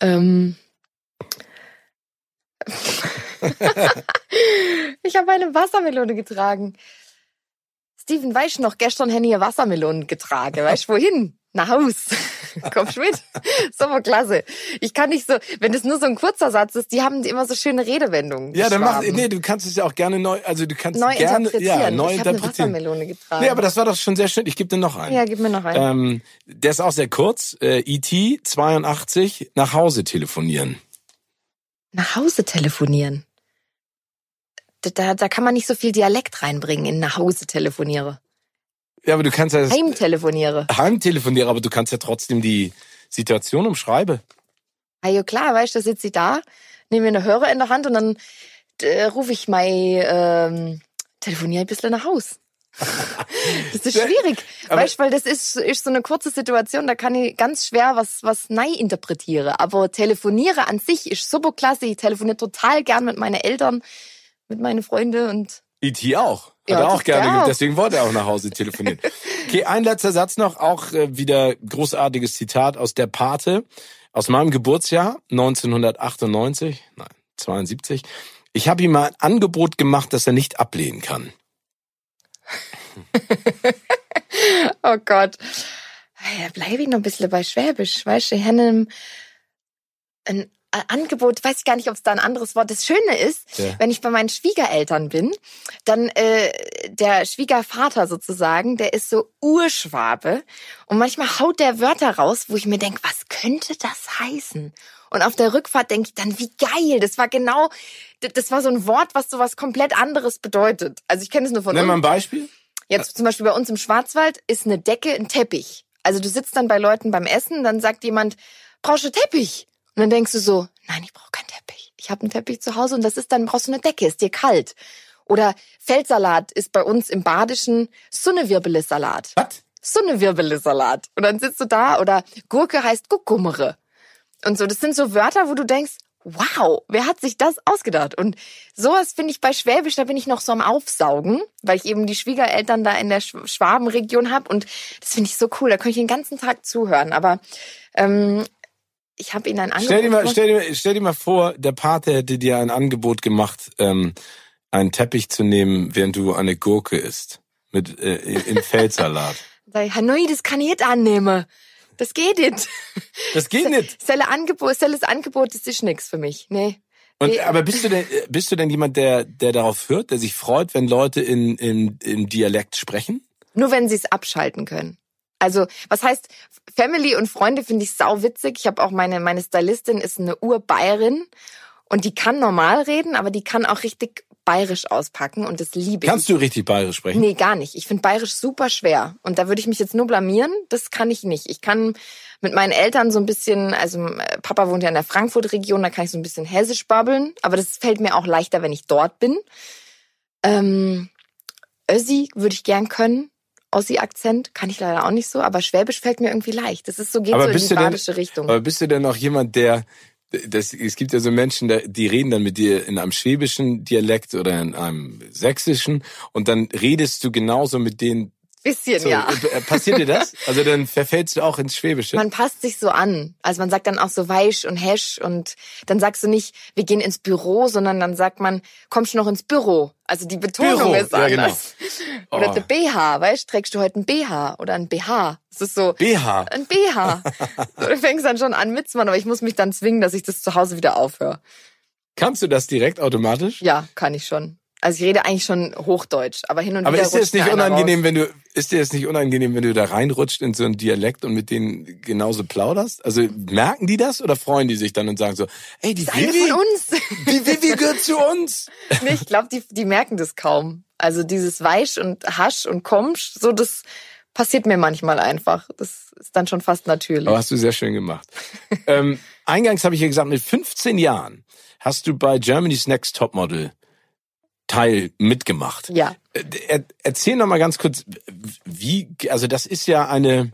Ähm. ich habe eine Wassermelone getragen. Steven, weißt du noch, gestern hätte ich eine Wassermelone getragen. Weißt du, wohin? Nach Haus. Kommst mit? Super klasse. Ich kann nicht so, wenn das nur so ein kurzer Satz ist, die haben immer so schöne Redewendungen. Ja, dann mach, nee, du kannst es ja auch gerne neu, also du kannst neu gerne, interpretieren. ja, neu ich habe eine interpretieren. Wassermelone getragen. Nee, aber das war doch schon sehr schön. Ich gebe dir noch einen. ja, gib mir noch einen. Ähm, der ist auch sehr kurz. Äh, E.T. 82, nach Hause telefonieren. Nach Hause telefonieren. Da, da, kann man nicht so viel Dialekt reinbringen in nach Hause telefoniere. Ja, aber du kannst ja das Heim telefoniere. Heimtelefonieren, aber du kannst ja trotzdem die Situation umschreiben. Ah, ja klar, weißt du, da sitze ich da, nehme mir eine Hörer in der Hand und dann äh, rufe ich mein, ähm, telefoniere ein bisschen nach Haus. Das ist schwierig, aber weißt, weil das ist, ist so eine kurze Situation, da kann ich ganz schwer was, was neu interpretieren. Aber telefoniere an sich ist super klasse. Ich telefoniere total gern mit meinen Eltern, mit meinen Freunden und. E.T. auch. Hat ja, er auch gerne, auch. deswegen wollte er auch nach Hause telefonieren. Okay, ein letzter Satz noch, auch äh, wieder großartiges Zitat aus der Pate, aus meinem Geburtsjahr 1998, nein, 72. Ich habe ihm mal ein Angebot gemacht, das er nicht ablehnen kann. oh Gott. Ja, bleibe ich noch ein bisschen bei Schwäbisch. Weißt du, Hennem, ein Angebot, weiß ich gar nicht, ob es da ein anderes Wort. Das Schöne ist, ja. wenn ich bei meinen Schwiegereltern bin, dann äh, der Schwiegervater sozusagen, der ist so Urschwabe und manchmal haut der Wörter raus, wo ich mir denke, was könnte das heißen? Und auf der Rückfahrt denke ich dann, wie geil, das war genau, das war so ein Wort, was so was komplett anderes bedeutet. Also ich kenne es nur von Nenn mal ein Beispiel. Jetzt zum Beispiel bei uns im Schwarzwald ist eine Decke ein Teppich. Also du sitzt dann bei Leuten beim Essen, dann sagt jemand, brauchst du Teppich? Und dann denkst du so, nein, ich brauche keinen Teppich. Ich habe einen Teppich zu Hause und das ist dann, brauchst du eine Decke, ist dir kalt. Oder Feldsalat ist bei uns im Badischen Sunnewirbele-Salat. Was? Sunnewirbele-Salat. Und dann sitzt du da oder Gurke heißt Guckummere. Und so, das sind so Wörter, wo du denkst, wow, wer hat sich das ausgedacht? Und sowas finde ich bei Schwäbisch, da bin ich noch so am Aufsaugen, weil ich eben die Schwiegereltern da in der Schwabenregion habe. Und das finde ich so cool, da könnte ich den ganzen Tag zuhören. Aber ähm, ich habe ihnen ein Angebot stell dir, mal, stell, dir, stell dir mal vor, der Pate hätte dir ein Angebot gemacht, ähm, einen Teppich zu nehmen, während du eine Gurke isst. Mit, äh, im Feldsalat. Hanoi, das kann ich nicht annehmen. Das geht nicht. Das geht nicht. Selle Angebot, Selles Angebot, das ist nix für mich. Nee. Und, nee. aber bist du denn, bist du denn jemand, der, der darauf hört, der sich freut, wenn Leute in, in, im Dialekt sprechen? Nur wenn sie es abschalten können. Also, was heißt, Family und Freunde finde ich sau witzig. Ich habe auch meine, meine Stylistin ist eine Urbayerin und die kann normal reden, aber die kann auch richtig bayerisch auspacken und das liebe ich. Kannst du richtig bayerisch sprechen? Nee, gar nicht. Ich finde bayerisch super schwer und da würde ich mich jetzt nur blamieren. Das kann ich nicht. Ich kann mit meinen Eltern so ein bisschen, also äh, Papa wohnt ja in der Frankfurt-Region, da kann ich so ein bisschen hessisch babbeln, aber das fällt mir auch leichter, wenn ich dort bin. Ähm, Össi würde ich gern können. Ossi-Akzent kann ich leider auch nicht so, aber Schwäbisch fällt mir irgendwie leicht. Das ist so, geht aber so in die badische Richtung. Aber bist du denn auch jemand, der, das, es gibt ja so Menschen, die reden dann mit dir in einem schwäbischen Dialekt oder in einem sächsischen und dann redest du genauso mit denen Bisschen, so, ja. Äh, passiert dir das? Also dann verfällst du auch ins Schwäbische? Man passt sich so an. Also man sagt dann auch so weich und hesch und dann sagst du nicht, wir gehen ins Büro, sondern dann sagt man, kommst du noch ins Büro? Also die Betonung Büro. ist anders. Ja, genau. Oder oh. der BH, weißt trägst du heute ein BH oder ein BH? Das ist so. BH. Ein BH. so, du fängst dann schon an mitzumachen, aber ich muss mich dann zwingen, dass ich das zu Hause wieder aufhöre. Kannst du das direkt automatisch? Ja, kann ich schon. Also ich rede eigentlich schon Hochdeutsch, aber hin und aber wieder. Aber ist dir es nicht unangenehm, raus. wenn du ist dir es nicht unangenehm, wenn du da reinrutscht in so einen Dialekt und mit denen genauso plauderst? Also merken die das oder freuen die sich dann und sagen so, ey, die Vivi, von uns. die Vivi gehört zu uns? nee, ich glaube, die, die merken das kaum. Also dieses Weich und Hasch und Komsch, so das passiert mir manchmal einfach. Das ist dann schon fast natürlich. Aber hast du sehr schön gemacht. ähm, eingangs habe ich ja gesagt, mit 15 Jahren hast du bei Germany's Next Topmodel Teil mitgemacht. Ja. Er, erzähl noch mal ganz kurz, wie, also das ist ja eine,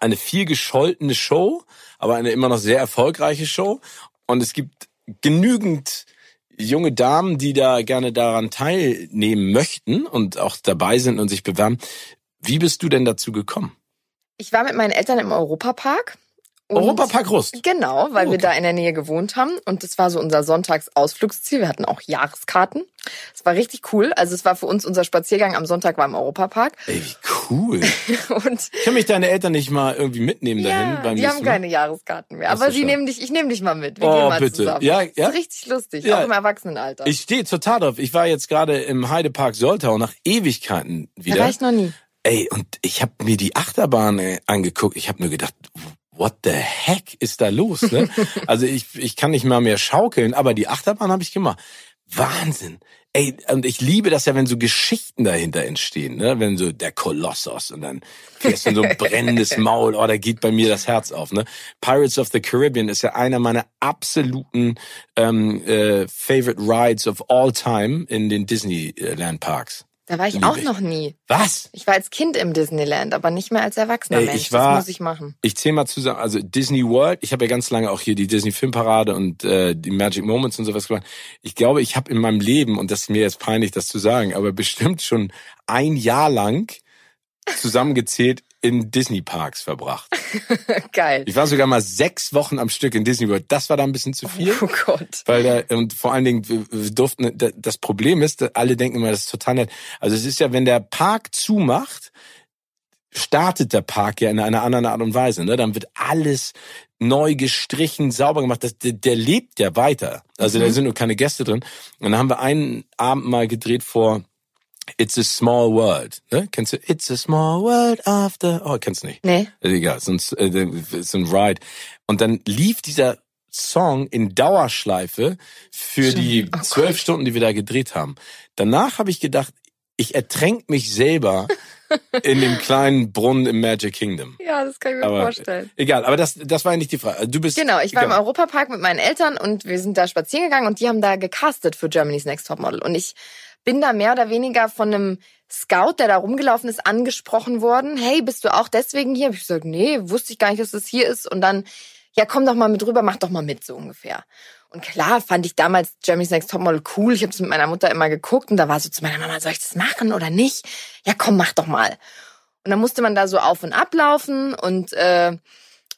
eine viel gescholtene Show, aber eine immer noch sehr erfolgreiche Show. Und es gibt genügend junge Damen, die da gerne daran teilnehmen möchten und auch dabei sind und sich bewerben. Wie bist du denn dazu gekommen? Ich war mit meinen Eltern im Europapark und Europapark Rust. Genau, weil okay. wir da in der Nähe gewohnt haben. Und das war so unser Sonntagsausflugsziel. Wir hatten auch Jahreskarten. Es war richtig cool. Also es war für uns unser Spaziergang am Sonntag war im Europapark. Ey, wie cool. und Können mich deine Eltern nicht mal irgendwie mitnehmen dahin? Ja, beim die haben Mal? keine Jahreskarten mehr. Aber sie nehmen dich, ich nehme dich mal mit. Wir oh, gehen mal bitte. zusammen. Ja, ja. Das ist richtig lustig, ja. auch im Erwachsenenalter. Ich stehe total drauf. Ich war jetzt gerade im Heidepark Soltau nach Ewigkeiten wieder. Da war ich noch nie. Ey, und ich habe mir die Achterbahn äh, angeguckt. Ich habe nur gedacht, what the heck ist da los? Ne? also ich, ich kann nicht mal mehr schaukeln, aber die Achterbahn habe ich gemacht. Wahnsinn. Ey, und ich liebe das ja, wenn so Geschichten dahinter entstehen, ne? Wenn so der Kolossos und dann fährst du so ein brennendes Maul, oh, da geht bei mir das Herz auf, ne? Pirates of the Caribbean ist ja einer meiner absoluten ähm, äh, Favorite Rides of all time in den Disneyland Parks. Da war ich auch noch nie. Was? Ich war als Kind im Disneyland, aber nicht mehr als erwachsener Ey, Mensch. ich war- das muss ich machen. Ich zähle mal zusammen, also Disney World, ich habe ja ganz lange auch hier die Disney Filmparade und äh, die Magic Moments und sowas gemacht. Ich glaube, ich habe in meinem Leben, und das ist mir jetzt peinlich, das zu sagen, aber bestimmt schon ein Jahr lang zusammengezählt in Disney Parks verbracht. Geil. Ich war sogar mal sechs Wochen am Stück in Disney World. Das war da ein bisschen zu viel. Oh Gott. Weil da, und vor allen Dingen durften, da- das Problem ist, alle denken immer, das ist total nett. Also es ist ja, wenn der Park zumacht, startet der Park ja in einer anderen Art und Weise. Ne? Dann wird alles neu gestrichen, sauber gemacht. Das, der, der lebt ja weiter. Also da sind nur keine Gäste drin. Und dann haben wir einen Abend mal gedreht vor It's a Small World. Ne? Kennst du It's a Small World after? Oh, kennst du nicht. Nee. Äh, Egal, so ein, äh, so ein Ride. Und dann lief dieser Song in Dauerschleife für die Oh zwölf Stunden, die wir da gedreht haben. Danach habe ich gedacht, ich ertränk mich selber in dem kleinen Brunnen im Magic Kingdom. Ja, das kann ich mir Aber vorstellen. egal, aber das, das war ja nicht die Frage. Du bist Genau, ich war im egal. Europapark mit meinen Eltern und wir sind da spazieren gegangen und die haben da gecastet für Germany's Next Topmodel. Und ich bin da mehr oder weniger von einem Scout, der da rumgelaufen ist, angesprochen worden. Hey, bist du auch deswegen hier? Hab ich gesagt, nee, wusste ich gar nicht, dass das hier ist. Und dann, ja, komm doch mal mit rüber, mach doch mal mit, so ungefähr. Und klar fand ich damals Germany's Next Topmodel cool. Ich habe es mit meiner Mutter immer geguckt und da war so zu meiner Mama, soll ich das machen oder nicht? Ja, komm, mach doch mal. Und dann musste man da so auf und ab laufen und äh,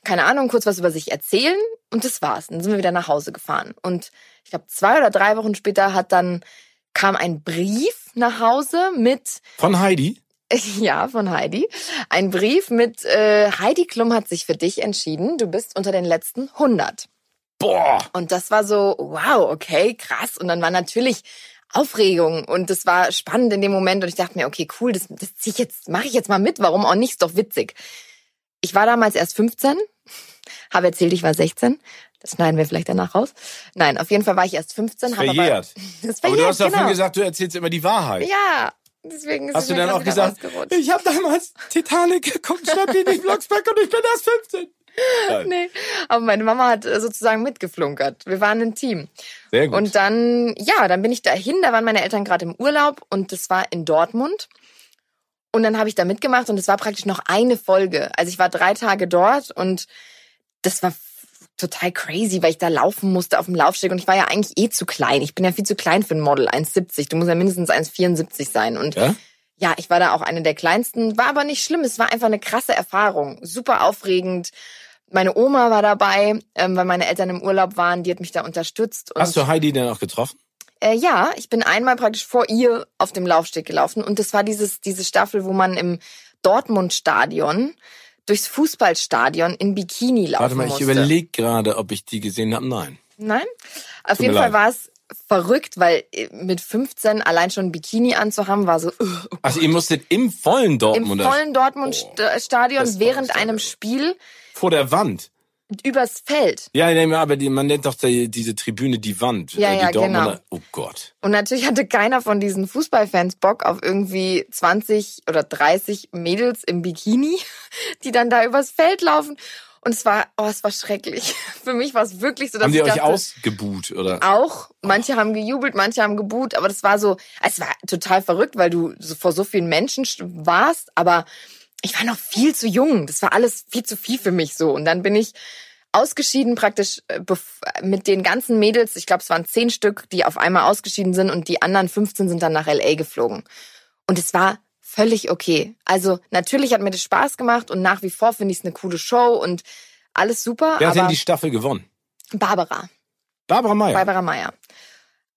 keine Ahnung, kurz was über sich erzählen und das war's. Dann sind wir wieder nach Hause gefahren. Und ich glaube, zwei oder drei Wochen später hat dann kam ein Brief nach Hause mit, Von Heidi? ja, von Heidi, ein Brief mit äh, Heidi Klum hat sich für dich entschieden. Du bist unter den letzten 100. Boah! Und das war so, wow, okay, krass. Und dann war natürlich Aufregung und das war spannend in dem Moment und ich dachte mir, okay, cool, das, das zieh ich jetzt, mache ich jetzt mal mit. Warum auch nicht? Ist doch witzig. Ich war damals erst 15, habe erzählt, ich war 16. Das schneiden wir vielleicht danach raus. Nein, auf jeden Fall war ich erst 15. habe aber- Verjährt. Das Aber verjährt, du hast davon genau. gesagt, du erzählst immer die Wahrheit. Ja, deswegen ist Hast es du dann auch gesagt, ich habe damals Titanic geguckt, schnapp ihn nicht Blocksberg und ich bin erst 15. Nein. Nee, aber meine Mama hat äh, sozusagen mitgeflunkert. Wir waren ein Team. Sehr gut. Und dann, ja, dann bin ich dahin, da waren meine Eltern gerade im Urlaub und das war in Dortmund. Und dann habe ich da mitgemacht und es war praktisch noch eine Folge. Also ich war drei Tage dort und das war total crazy, weil ich da laufen musste auf dem Laufsteg und ich war ja eigentlich eh zu klein. Ich bin ja viel zu klein für ein Model, 1,70. Du musst ja mindestens 1,74 sein. Und ja? ja, ich war da auch eine der kleinsten, war aber nicht schlimm. Es war einfach eine krasse Erfahrung, super aufregend. Meine Oma war dabei, ähm, weil meine Eltern im Urlaub waren, die hat mich da unterstützt. Und, Hast du Heidi denn auch getroffen? Äh, ja, ich bin einmal praktisch vor ihr auf dem Laufsteg gelaufen und das war dieses diese Staffel, wo man im Dortmund-Stadion durchs Fußballstadion in Bikini laufen Warte mal, ich überlege gerade, ob ich die gesehen habe. Nein. Nein? Auf Tut jeden Fall leid. war es verrückt, weil äh, mit 15 allein schon ein Bikini anzuhaben war so uh, Also ihr musstet im vollen im Dortmund vollen das Dortmund-Stadion das war während einem Spiel vor der Wand. Übers Feld. Ja, aber die, man nennt doch die, diese Tribüne die Wand. Ja, Äh, die ja, Dortmunder- genau. Oh Gott. Und natürlich hatte keiner von diesen Fußballfans Bock auf irgendwie 20 oder 30 Mädels im Bikini, die dann da übers Feld laufen. Und es war, oh, es war schrecklich. Für mich war es wirklich so, dass Haben die ich euch dachte, ausgebuht oder? auch. Manche haben gejubelt, manche haben gebuht, aber das war so, es war total verrückt, weil du vor so vielen Menschen st- warst, aber ich war noch viel zu jung. Das war alles viel zu viel für mich so. Und dann bin ich ausgeschieden praktisch äh, mit den ganzen Mädels. Ich glaube, es waren zehn Stück, die auf einmal ausgeschieden sind und die anderen 15 sind dann nach LA geflogen. Und es war völlig okay. Also natürlich hat mir das Spaß gemacht und nach wie vor finde ich es eine coole Show und alles super. Wer hat denn die Staffel gewonnen? Barbara. Barbara Meyer. Barbara Meyer.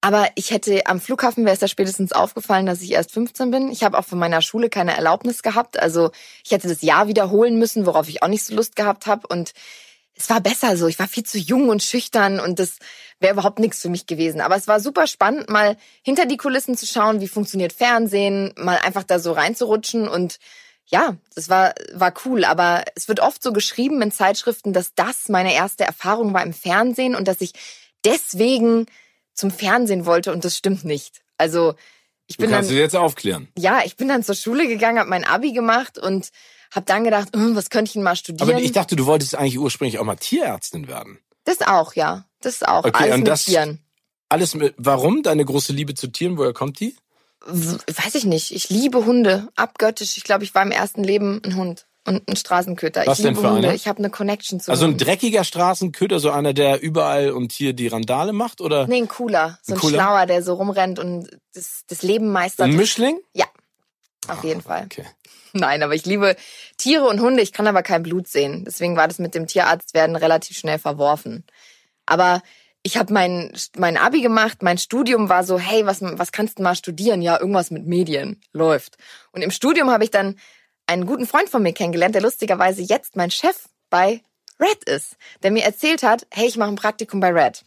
Aber ich hätte am Flughafen wäre es da spätestens aufgefallen, dass ich erst 15 bin. Ich habe auch von meiner Schule keine Erlaubnis gehabt. Also ich hätte das Jahr wiederholen müssen, worauf ich auch nicht so Lust gehabt habe. Und es war besser so. Ich war viel zu jung und schüchtern und das wäre überhaupt nichts für mich gewesen. Aber es war super spannend, mal hinter die Kulissen zu schauen, wie funktioniert Fernsehen, mal einfach da so reinzurutschen und ja, das war, war cool, aber es wird oft so geschrieben in Zeitschriften, dass das meine erste Erfahrung war im Fernsehen und dass ich deswegen zum Fernsehen wollte und das stimmt nicht. Also ich Du bin kannst dann, es jetzt aufklären. ja, ich bin dann zur Schule gegangen, habe mein Abi gemacht und habe dann gedacht, hm, was könnte ich denn mal studieren? Aber ich dachte, du wolltest eigentlich ursprünglich auch mal Tierärztin werden. das auch, ja, das auch. Okay, Alles und mit das- Tieren. Alles mit, warum? Deine große Liebe zu Tieren, woher kommt die? weiß ich nicht. Ich liebe Hunde, abgöttisch. Ich glaube, ich war im ersten Leben ein Hund und ein Straßenköter. Was ich denn liebe für Hunde. einer? Ich habe eine Connection zu Also ein dreckiger Straßenköter, so einer, der überall und hier die Randale macht? Oder Nee, ein cooler. So Ein ein, cooler? Schlauer, der so rumrennt und das, das Leben meistert. ein Mischling? Ja, auf jeden Fall. Okay. Nein, aber ich liebe Tiere und Hunde. Ich kann aber kein Blut sehen. Deswegen war das mit dem Tierarzt werden relativ schnell verworfen. Aber ich habe mein, mein Abi gemacht, mein Studium war so, hey, was, was kannst du mal studieren? Ja, irgendwas mit Medien läuft. Und im Studium habe ich dann einen guten Freund von mir kennengelernt, der lustigerweise jetzt mein Chef bei Red ist, der mir erzählt hat, hey, ich mache ein Praktikum bei Red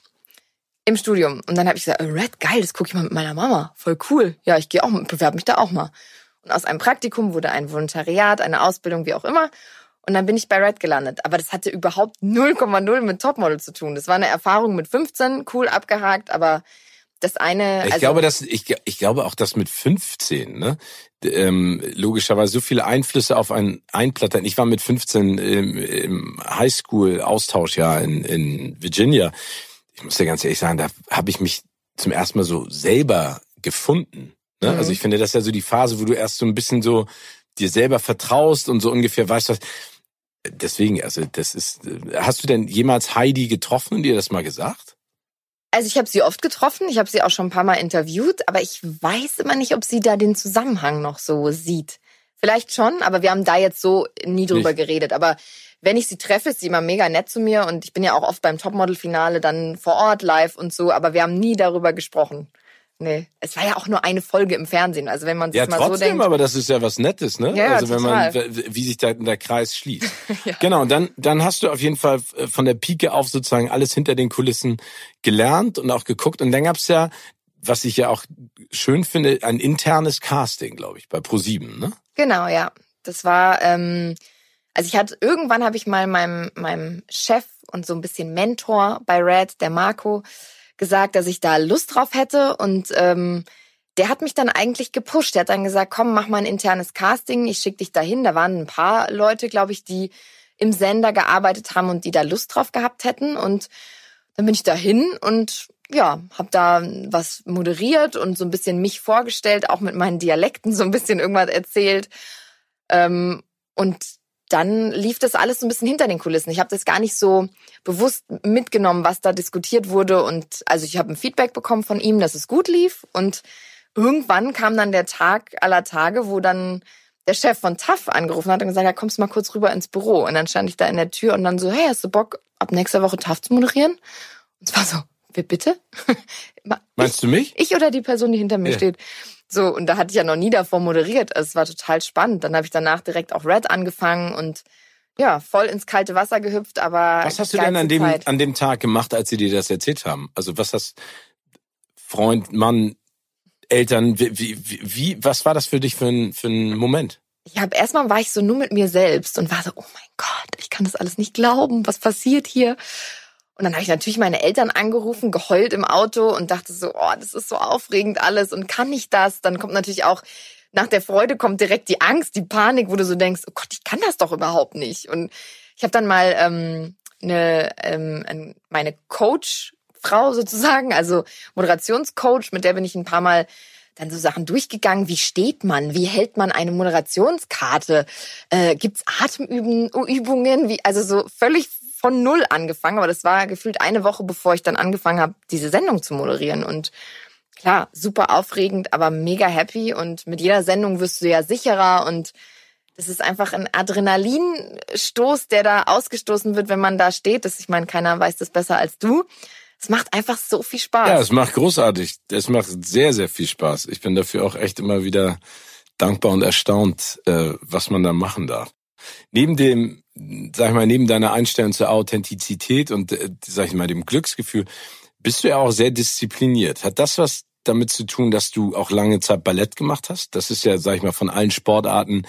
im Studium. Und dann habe ich gesagt, äh, Red, geil, das gucke ich mal mit meiner Mama. Voll cool. Ja, ich gehe auch, bewerbe mich da auch mal. Und aus einem Praktikum wurde ein Volontariat, eine Ausbildung, wie auch immer. Und dann bin ich bei Red gelandet. Aber das hatte überhaupt 0,0 mit Topmodel zu tun. Das war eine Erfahrung mit 15, cool abgehakt, aber das eine. Ich also, glaube, dass ich, ich glaube auch, dass mit 15, ne, ähm, logischerweise so viele Einflüsse auf ein einplattern. Ich war mit 15 im, im Highschool-Austauschjahr in, in Virginia. Ich muss dir ganz ehrlich sagen, da habe ich mich zum ersten Mal so selber gefunden. Ne? Mhm. Also ich finde, das ist ja so die Phase, wo du erst so ein bisschen so dir selber vertraust und so ungefähr weißt, was. Deswegen, also das ist. Hast du denn jemals Heidi getroffen und dir das mal gesagt? Also ich habe sie oft getroffen, ich habe sie auch schon ein paar Mal interviewt, aber ich weiß immer nicht, ob sie da den Zusammenhang noch so sieht. Vielleicht schon, aber wir haben da jetzt so nie drüber Nicht. geredet. Aber wenn ich sie treffe, ist sie immer mega nett zu mir und ich bin ja auch oft beim Topmodel-Finale dann vor Ort live und so, aber wir haben nie darüber gesprochen. Nee, es war ja auch nur eine Folge im Fernsehen. Also wenn man sich Ja, mal so trotzdem, denkt, aber das ist ja was Nettes, ne? Ja, ja, also wenn man, total. wie sich da der Kreis schließt. Ja. Genau, und dann, dann hast du auf jeden Fall äh, von der Pike auf sozusagen alles hinter den Kulissen gelernt und auch geguckt. Und dann gab's ja, was ich ja auch schön finde, ein internes Casting, glaube ich, bei ProSieben, ne? Genau, ja. Das war, ähm, also ich hatte, irgendwann habe ich mal meinem, meinem Chef und so ein bisschen Mentor bei Red, der Marco, gesagt, dass ich da Lust drauf hätte und ähm, der hat mich dann eigentlich gepusht. Der hat dann gesagt, komm, mach mal ein internes Casting, ich schick dich dahin. Da waren ein paar Leute, glaube ich, die im Sender gearbeitet haben und die da Lust drauf gehabt hätten. Und dann bin ich dahin und ja, habe da was moderiert und so ein bisschen mich vorgestellt, auch mit meinen Dialekten so ein bisschen irgendwas erzählt. Ähm, und dann lief das alles so ein bisschen hinter den Kulissen. Ich habe das gar nicht so bewusst mitgenommen, was da diskutiert wurde. Und also ich habe ein Feedback bekommen von ihm, dass es gut lief. Und irgendwann kam dann der Tag aller Tage, wo dann der Chef von TAF angerufen hat und gesagt, ja, kommst du mal kurz rüber ins Büro. Und dann stand ich da in der Tür und dann so, hey, hast du Bock, ab nächster Woche TAF zu moderieren? Und es war so, bitte? Meinst du mich? Ich oder die Person, die hinter mir Ja. steht. So, und da hatte ich ja noch nie davor moderiert. Also es war total spannend. Dann habe ich danach direkt auch Red angefangen und ja, voll ins kalte Wasser gehüpft, aber. Was hast du denn an dem, Zeit. an dem Tag gemacht, als sie dir das erzählt haben? Also was hast Freund, Mann, Eltern, wie, wie, wie was war das für dich für ein, für ein Moment? Ich habe erstmal war ich so nur mit mir selbst und war so, oh mein Gott, ich kann das alles nicht glauben, was passiert hier? Und dann habe ich natürlich meine Eltern angerufen, geheult im Auto und dachte so, oh, das ist so aufregend alles und kann ich das? Dann kommt natürlich auch nach der Freude kommt direkt die Angst, die Panik, wo du so denkst, oh Gott, ich kann das doch überhaupt nicht. Und ich habe dann mal ähm, eine, ähm, ein- meine Coach-Frau sozusagen, also Moderationscoach, mit der bin ich ein paar Mal dann so Sachen durchgegangen. Wie steht man? Wie hält man eine Moderationskarte? Äh, gibt's Atemübungen? Wie, also so völlig von Null angefangen. Aber das war gefühlt eine Woche, bevor ich dann angefangen habe, diese Sendung zu moderieren. Und klar, super aufregend, aber mega happy. Und mit jeder Sendung wirst du ja sicherer und das ist einfach ein Adrenalinstoß, der da ausgestoßen wird, wenn man da steht. Das, ich meine, keiner weiß das besser als du. Es macht einfach so viel Spaß. Ja, es macht großartig. Es macht sehr, sehr viel Spaß. Ich bin dafür auch echt immer wieder dankbar und erstaunt, äh, was man da machen darf. Neben dem, sag ich mal, neben deiner Einstellung zur Authentizität und, äh, sag ich mal, dem Glücksgefühl, bist du ja auch sehr diszipliniert. Hat das was damit zu tun, dass du auch lange Zeit Ballett gemacht hast? Das ist ja, sag ich mal, von allen Sportarten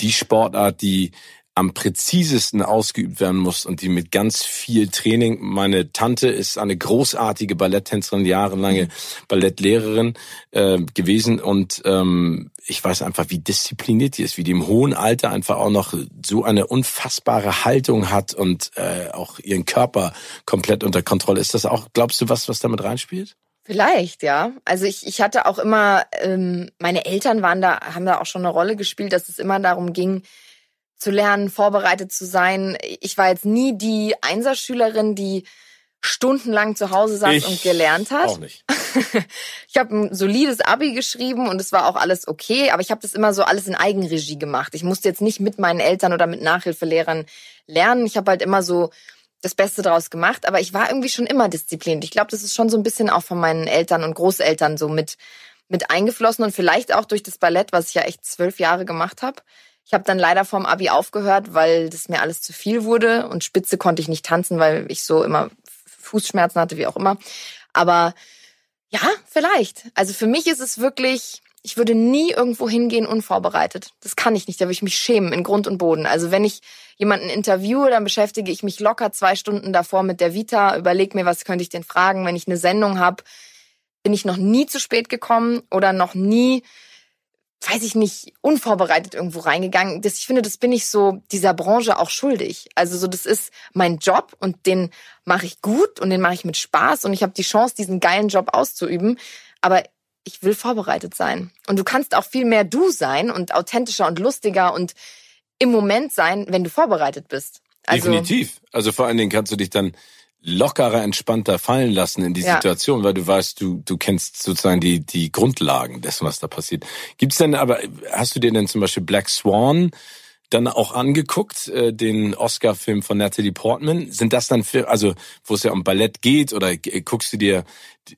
die Sportart, die am präzisesten ausgeübt werden muss und die mit ganz viel Training. Meine Tante ist eine großartige Balletttänzerin, jahrelange Ballettlehrerin äh, gewesen und ähm, ich weiß einfach, wie diszipliniert die ist, wie die im hohen Alter einfach auch noch so eine unfassbare Haltung hat und äh, auch ihren Körper komplett unter Kontrolle. Ist das auch, glaubst du, was, was damit reinspielt? Vielleicht, ja. Also ich, ich hatte auch immer, ähm, meine Eltern waren da, haben da auch schon eine Rolle gespielt, dass es immer darum ging, zu lernen, vorbereitet zu sein. Ich war jetzt nie die Einserschülerin, die stundenlang zu Hause saß ich und gelernt hat. Auch nicht. ich habe ein solides Abi geschrieben und es war auch alles okay, aber ich habe das immer so alles in Eigenregie gemacht. Ich musste jetzt nicht mit meinen Eltern oder mit Nachhilfelehrern lernen. Ich habe halt immer so das Beste draus gemacht, aber ich war irgendwie schon immer diszipliniert. Ich glaube, das ist schon so ein bisschen auch von meinen Eltern und Großeltern so mit mit eingeflossen und vielleicht auch durch das Ballett, was ich ja echt zwölf Jahre gemacht habe. Ich habe dann leider vorm Abi aufgehört, weil das mir alles zu viel wurde und Spitze konnte ich nicht tanzen, weil ich so immer Fußschmerzen hatte, wie auch immer. Aber ja, vielleicht. Also für mich ist es wirklich, ich würde nie irgendwo hingehen unvorbereitet. Das kann ich nicht, da würde ich mich schämen in Grund und Boden. Also wenn ich jemanden interviewe, dann beschäftige ich mich locker zwei Stunden davor mit der Vita, überlege mir, was könnte ich denn fragen. Wenn ich eine Sendung habe, bin ich noch nie zu spät gekommen oder noch nie weiß ich nicht, unvorbereitet irgendwo reingegangen. Das, ich finde, das bin ich so dieser Branche auch schuldig. Also so, das ist mein Job und den mache ich gut und den mache ich mit Spaß und ich habe die Chance, diesen geilen Job auszuüben. Aber ich will vorbereitet sein. Und du kannst auch viel mehr du sein und authentischer und lustiger und im Moment sein, wenn du vorbereitet bist. Also, Definitiv. Also vor allen Dingen kannst du dich dann lockerer, entspannter fallen lassen in die ja. Situation, weil du weißt, du, du kennst sozusagen die, die Grundlagen dessen, was da passiert. Gibt's denn aber, hast du dir denn zum Beispiel Black Swan dann auch angeguckt, äh, den Oscar-Film von Natalie Portman? Sind das dann für, also wo es ja um Ballett geht oder guckst du dir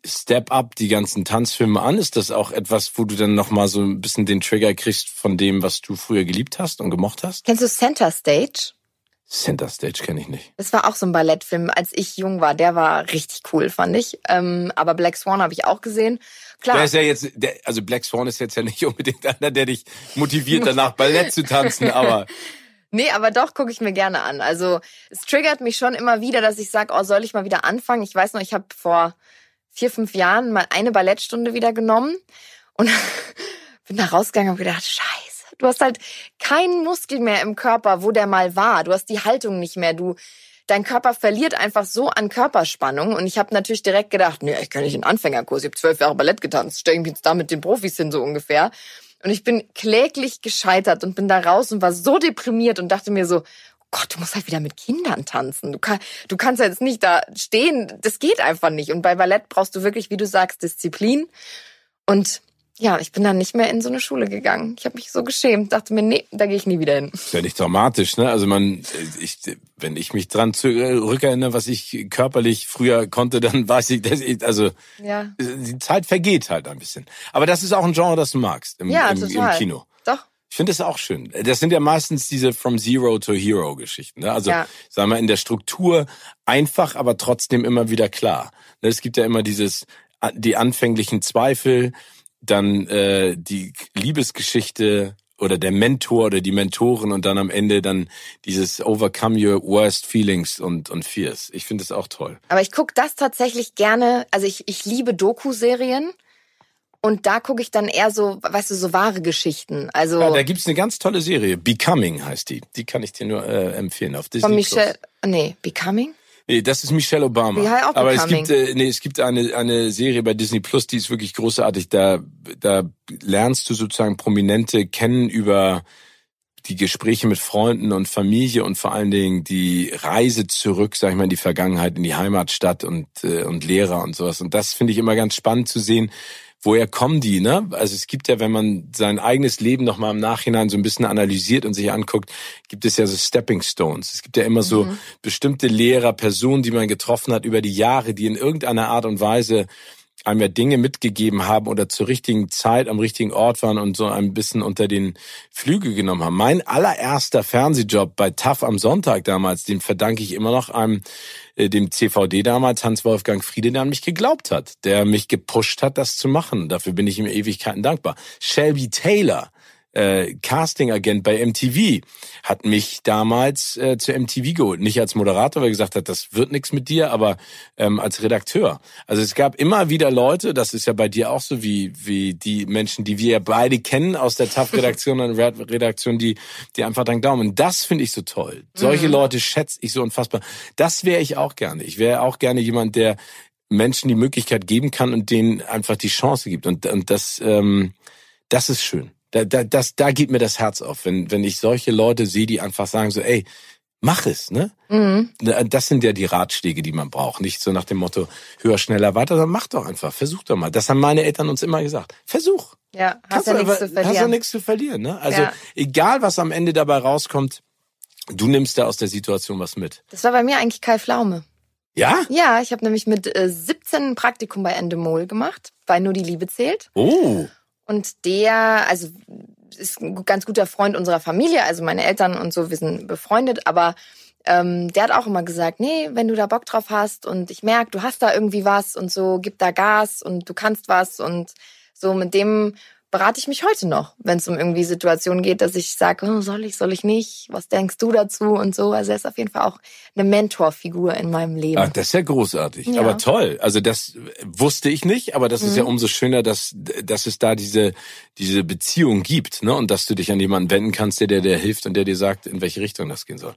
Step Up, die ganzen Tanzfilme an? Ist das auch etwas, wo du dann nochmal so ein bisschen den Trigger kriegst von dem, was du früher geliebt hast und gemocht hast? Kennst du Center Stage? Center Stage kenne ich nicht. Das war auch so ein Ballettfilm, als ich jung war. Der war richtig cool, fand ich. Ähm, aber Black Swan habe ich auch gesehen. Klar. Der ist ja jetzt, der, also Black Swan ist jetzt ja nicht unbedingt einer, der dich motiviert, danach Ballett zu tanzen, aber. Nee, aber doch gucke ich mir gerne an. Also es triggert mich schon immer wieder, dass ich sage, oh, soll ich mal wieder anfangen? Ich weiß noch, ich habe vor vier, fünf Jahren mal eine Ballettstunde wieder genommen und bin da rausgegangen und gedacht, scheiße Du hast halt keinen Muskel mehr im Körper, wo der mal war. Du hast die Haltung nicht mehr. Du, dein Körper verliert einfach so an Körperspannung. Und ich habe natürlich direkt gedacht, nee, ich kann nicht einen Anfängerkurs. Ich habe zwölf Jahre Ballett getanzt. Stell mich jetzt da mit den Profis hin, so ungefähr. Und ich bin kläglich gescheitert und bin da raus und war so deprimiert und dachte mir so, oh Gott, du musst halt wieder mit Kindern tanzen. Du, kann, du kannst jetzt nicht da stehen. Das geht einfach nicht. Und bei Ballett brauchst du wirklich, wie du sagst, Disziplin. Und ja, ich bin dann nicht mehr in so eine Schule gegangen. Ich habe mich so geschämt, dachte mir, nee, da gehe ich nie wieder hin. Ist ja nicht dramatisch, ne? Also man, ich, wenn ich mich dran zurückerinnere, was ich körperlich früher konnte, dann weiß ich, dass ich, also ja. die Zeit vergeht halt ein bisschen. Aber das ist auch ein Genre, das du magst im, ja, im, im Kino. Doch. Ich finde es auch schön. Das sind ja meistens diese From Zero to Hero Geschichten. Ne? Also, ja. sagen wir, in der Struktur einfach, aber trotzdem immer wieder klar. Ne, es gibt ja immer dieses, die anfänglichen Zweifel, dann äh, die Liebesgeschichte oder der Mentor oder die Mentoren und dann am Ende dann dieses Overcome your worst feelings und, und fears. Ich finde es auch toll. Aber ich gucke das tatsächlich gerne, also ich, ich liebe Doku-Serien. Und da gucke ich dann eher so, weißt du, so wahre Geschichten. Also ja, da gibt's eine ganz tolle Serie. Becoming heißt die. Die kann ich dir nur äh, empfehlen auf Disney. Von Michelle. Nee, Becoming? Nee, das ist Michelle Obama. Ja, Aber es gibt, äh, nee, es gibt eine, eine Serie bei Disney Plus, die ist wirklich großartig. Da, da lernst du sozusagen Prominente kennen über die Gespräche mit Freunden und Familie und vor allen Dingen die Reise zurück, sag ich mal, in die Vergangenheit, in die Heimatstadt und, äh, und Lehrer und sowas. Und das finde ich immer ganz spannend zu sehen, woher kommen die, ne? Also es gibt ja, wenn man sein eigenes Leben nochmal im Nachhinein so ein bisschen analysiert und sich anguckt, gibt es ja so Stepping Stones. Es gibt ja immer so mhm. bestimmte Lehrer, Personen, die man getroffen hat über die Jahre, die in irgendeiner Art und Weise einem ja Dinge mitgegeben haben oder zur richtigen Zeit am richtigen Ort waren und so ein bisschen unter den Flügel genommen haben. Mein allererster Fernsehjob bei TAF am Sonntag damals, den verdanke ich immer noch einem, äh, dem CVD damals, Hans-Wolfgang Friede, der an mich geglaubt hat, der mich gepusht hat, das zu machen. Dafür bin ich ihm Ewigkeiten dankbar. Shelby Taylor, äh, Casting-Agent bei MTV hat mich damals äh, zu MTV geholt. Nicht als Moderator, weil er gesagt hat, das wird nichts mit dir, aber ähm, als Redakteur. Also es gab immer wieder Leute, das ist ja bei dir auch so, wie, wie die Menschen, die wir ja beide kennen aus der TAF-Redaktion und Redaktion, die, die einfach dann glauben. Und das finde ich so toll. Solche mhm. Leute schätze ich so unfassbar. Das wäre ich auch gerne. Ich wäre auch gerne jemand, der Menschen die Möglichkeit geben kann und denen einfach die Chance gibt. Und, und das, ähm, das ist schön. Da, da, das, da geht mir das Herz auf, wenn, wenn ich solche Leute sehe, die einfach sagen so, ey, mach es, ne? Mhm. Das sind ja die Ratschläge, die man braucht. Nicht so nach dem Motto, höher, schneller, weiter, sondern mach doch einfach, versuch doch mal. Das haben meine Eltern uns immer gesagt. Versuch. Ja, hast ja nichts zu verlieren. Hast ja nichts zu verlieren, ne? Also, ja. egal was am Ende dabei rauskommt, du nimmst da aus der Situation was mit. Das war bei mir eigentlich Kai Pflaume. Ja? Ja, ich habe nämlich mit äh, 17 ein Praktikum bei Endemol gemacht, weil nur die Liebe zählt. Oh. Und der, also ist ein ganz guter Freund unserer Familie, also meine Eltern und so, wir sind befreundet, aber ähm, der hat auch immer gesagt, nee, wenn du da Bock drauf hast und ich merke, du hast da irgendwie was und so, gib da Gas und du kannst was und so mit dem berate ich mich heute noch, wenn es um irgendwie Situationen geht, dass ich sage, oh, soll ich, soll ich nicht? Was denkst du dazu und so? Also er ist auf jeden Fall auch eine Mentorfigur in meinem Leben. Ach, das ist ja großartig, ja. aber toll. Also das wusste ich nicht, aber das mhm. ist ja mhm. umso schöner, dass dass es da diese diese Beziehung gibt, ne? Und dass du dich an jemanden wenden kannst, der dir der hilft und der dir sagt, in welche Richtung das gehen soll.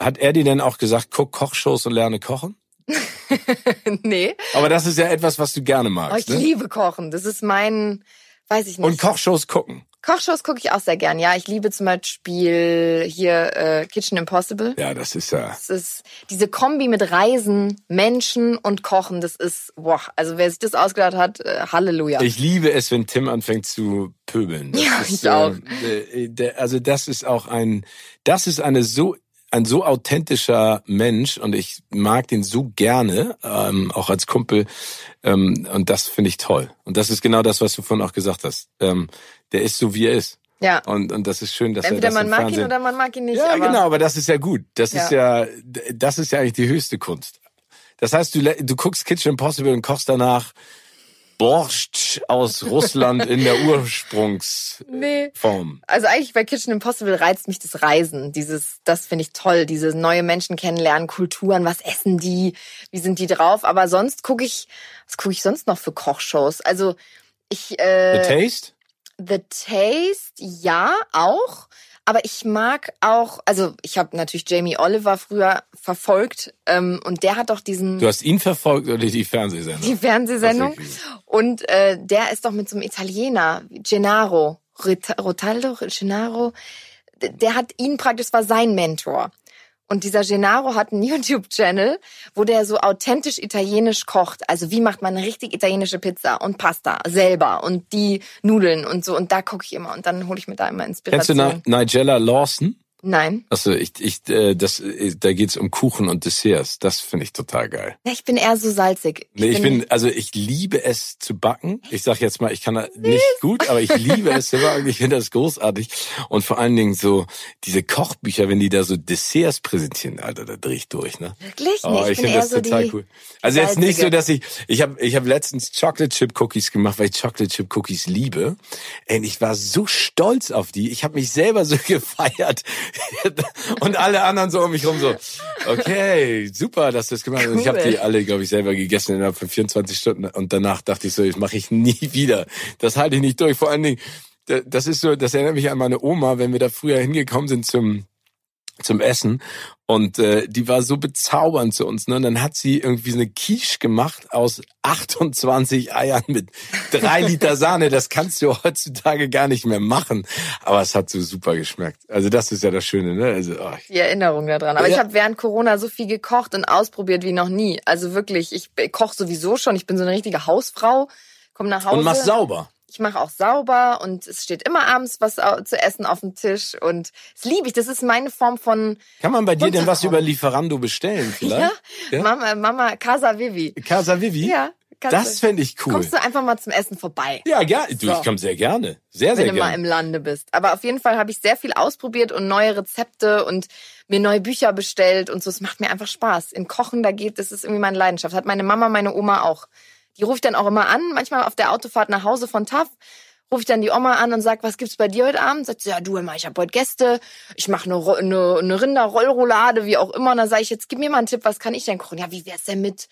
Hat er dir denn auch gesagt, guck Kochshows und lerne kochen? nee. Aber das ist ja etwas, was du gerne magst. Oh, ich ne? liebe Kochen. Das ist mein Weiß ich nicht. Und Kochshows gucken. Kochshows gucke ich auch sehr gern. Ja, ich liebe zum Beispiel hier äh, Kitchen Impossible. Ja, das ist ja. Das ist diese Kombi mit Reisen, Menschen und Kochen. Das ist, boah, also wer sich das ausgedacht hat, äh, Halleluja. Ich liebe es, wenn Tim anfängt zu pöbeln. Das ja, ist, ich auch. Äh, der, also das ist auch ein, das ist eine so ein so authentischer Mensch und ich mag den so gerne, ähm, auch als Kumpel. Ähm, und das finde ich toll. Und das ist genau das, was du vorhin auch gesagt hast. Ähm, der ist so, wie er ist. Ja. Und, und das ist schön, dass Entweder er das man mag Fernsehen... ihn oder man mag ihn nicht. Ja, aber genau, aber das ist ja gut. Das Ja. ist ja, das ist ja eigentlich die höchste Kunst. Das heißt, du, du guckst Kitchen Impossible und kochst danach Borscht aus Russland in der Ursprungsform. Nee. Also eigentlich bei Kitchen Impossible reizt mich das Reisen. Dieses, das finde ich toll. Diese neue Menschen kennenlernen, Kulturen, was essen die, wie sind die drauf. Aber sonst gucke ich, was gucke ich sonst noch für Kochshows? Also ich. Äh, The Taste? The Taste, ja, auch. Aber ich mag auch, also ich habe natürlich Jamie Oliver früher verfolgt ähm, und der hat doch diesen Du hast ihn verfolgt oder die Fernsehsendung? die Fernsehsendung. Und äh, der ist doch mit so einem Italiener Gennaro Rotaldo Gennaro der hat ihn praktisch war sein Mentor und dieser Gennaro hat einen YouTube-Channel, wo der so authentisch italienisch kocht. Also wie macht man eine richtig italienische Pizza und Pasta selber und die Nudeln und so. Und da gucke ich immer und dann hole ich mir da immer Kennst Inspiration. du Ni- Nigella Lawson? Nein. Also ich, ich, äh, das, äh, da geht's um Kuchen und Desserts. Das finde ich total geil. Ich bin eher so salzig. Nee, ich bin, also ich liebe es zu backen. Ich sag jetzt mal, ich kann nicht gut, aber ich liebe es zu backen. Ich finde das großartig. Und vor allen Dingen so diese Kochbücher, wenn die da so Desserts präsentieren, Alter, da dreh ich durch, ne? Wirklich? Oh, Nee, ich bin finde das so total cool. Also jetzt nicht so, salzige. dass ich, ich habe ich hab letztens Chocolate Chip Cookies gemacht, weil ich Chocolate Chip Cookies liebe. Und ich war so stolz auf die. Ich habe mich selber so gefeiert. Und alle anderen so um mich rum so, okay, super, dass du das gemacht hast. Und Ich habe Cool. die alle, glaube ich, selber gegessen innerhalb von 24 Stunden. Und danach dachte ich so, das mache ich nie wieder. Das halte ich nicht durch. Vor allen Dingen, da- das ist so, das erinnert mich an meine Oma, wenn wir da früher hingekommen sind zum zum Essen und äh, die war so bezaubernd zu uns. Ne? Und dann hat sie irgendwie so eine Quiche gemacht aus 28 Eiern mit drei Liter Sahne. Das kannst du heutzutage gar nicht mehr machen. Aber es hat so super geschmeckt. Also das ist ja das Schöne. Ne? Also, oh, die Erinnerung daran. Aber Ja. ich habe während Corona so viel gekocht und ausprobiert wie noch nie. Also wirklich, ich koche sowieso schon. Ich bin so eine richtige Hausfrau. Komm nach Hause. und mach sauber. Ich mache auch sauber und es steht immer abends was zu essen auf dem Tisch und das liebe ich. Das ist meine Form von Kann man bei dir denn was über Lieferando bestellen vielleicht? ja, Ja? Mama, Mama Casa Vivi. Casa Vivi? Ja, Das fände ich cool. Kommst du einfach mal zum Essen vorbei. Ja, gerne. Du, So. ich komme sehr gerne. Sehr, sehr wenn du mal gerne. im Lande bist. Aber auf jeden Fall habe ich sehr viel ausprobiert und neue Rezepte und mir neue Bücher bestellt und so. Es macht mir einfach Spaß. In Kochen, da geht, das ist irgendwie meine Leidenschaft. Hat meine Mama, meine Oma auch. Die ruft dann auch immer an, manchmal auf der Autofahrt nach Hause von TAF. Rufe ich dann die Oma an und sag, was gibt's bei dir heute Abend? Sagt sie, ja du immer, ich habe heute Gäste, ich mache eine, eine, eine Rinderrollroulade, wie auch immer. Und dann sage ich, jetzt gib mir mal einen Tipp, was kann ich denn kochen? Ja, wie wär's denn mit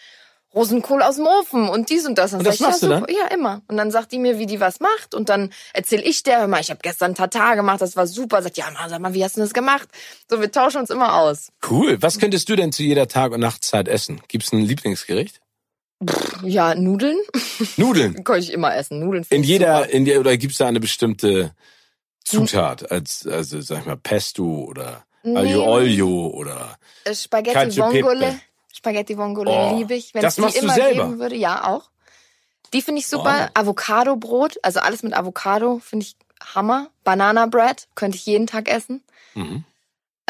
Rosenkohl aus dem Ofen und dies und das. Dann Und das sag ich, machst ja, du super. Ja, immer. Und dann sagt die mir, wie die was macht. Und dann erzähl ich der, hör mal, ich habe gestern Tatar gemacht, das war super. Sagt, ja, mal, sag mal, wie hast du das gemacht? So, wir tauschen uns immer aus. Cool. Was könntest du denn zu jeder Tag- und Nachtzeit essen? Gibt's ein Lieblingsgericht? Pff, ja, Nudeln. Nudeln. Kann ich immer essen. Nudeln. In jeder, in der, oder gibt's da eine bestimmte Zutat, als, also sag ich mal, Pesto oder Aglio Olio oder Äh, Spaghetti Cacio Vongole. Pepe. Spaghetti Vongole Oh, liebe ich. Wenn das die machst du immer selber? geben würde, ja auch. Die finde ich super. Oh. Avocado-Brot, also alles mit Avocado, finde ich Hammer. Banana Bread könnte ich jeden Tag essen. mhm.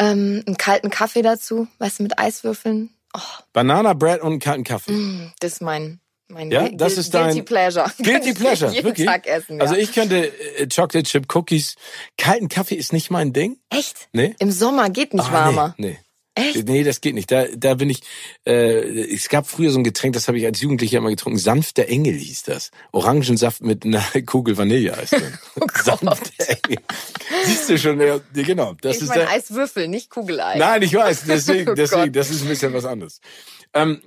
Ähm, einen kalten Kaffee dazu, weißt du, mit Eiswürfeln. Oh, Banana Bread und kalten Kaffee. mm, das ist mein, mein Ja, das ist dein- Guilty Pleasure. Guilty Pleasure, jeden wirklich? Tag essen, ja. Also ich könnte äh, Chocolate Chip Cookies. Kalten Kaffee ist nicht mein Ding. Echt? Nee. Im Sommer geht nicht Ah, warmer. Nee, nee. Echt? Nee, das geht nicht. Da, da bin ich. Äh, es gab früher so ein Getränk, das habe ich als Jugendlicher immer getrunken. Sanfter Engel hieß das. Orangensaft mit einer Kugel Vanilleeis drin. Oh Sanfter Engel. Siehst du schon? Ja, genau. Das ich ist meine der. Eiswürfel, nicht Kugeleis. Nein, ich weiß. Deswegen, Oh deswegen, Gott. das ist ein bisschen was anderes. Ähm,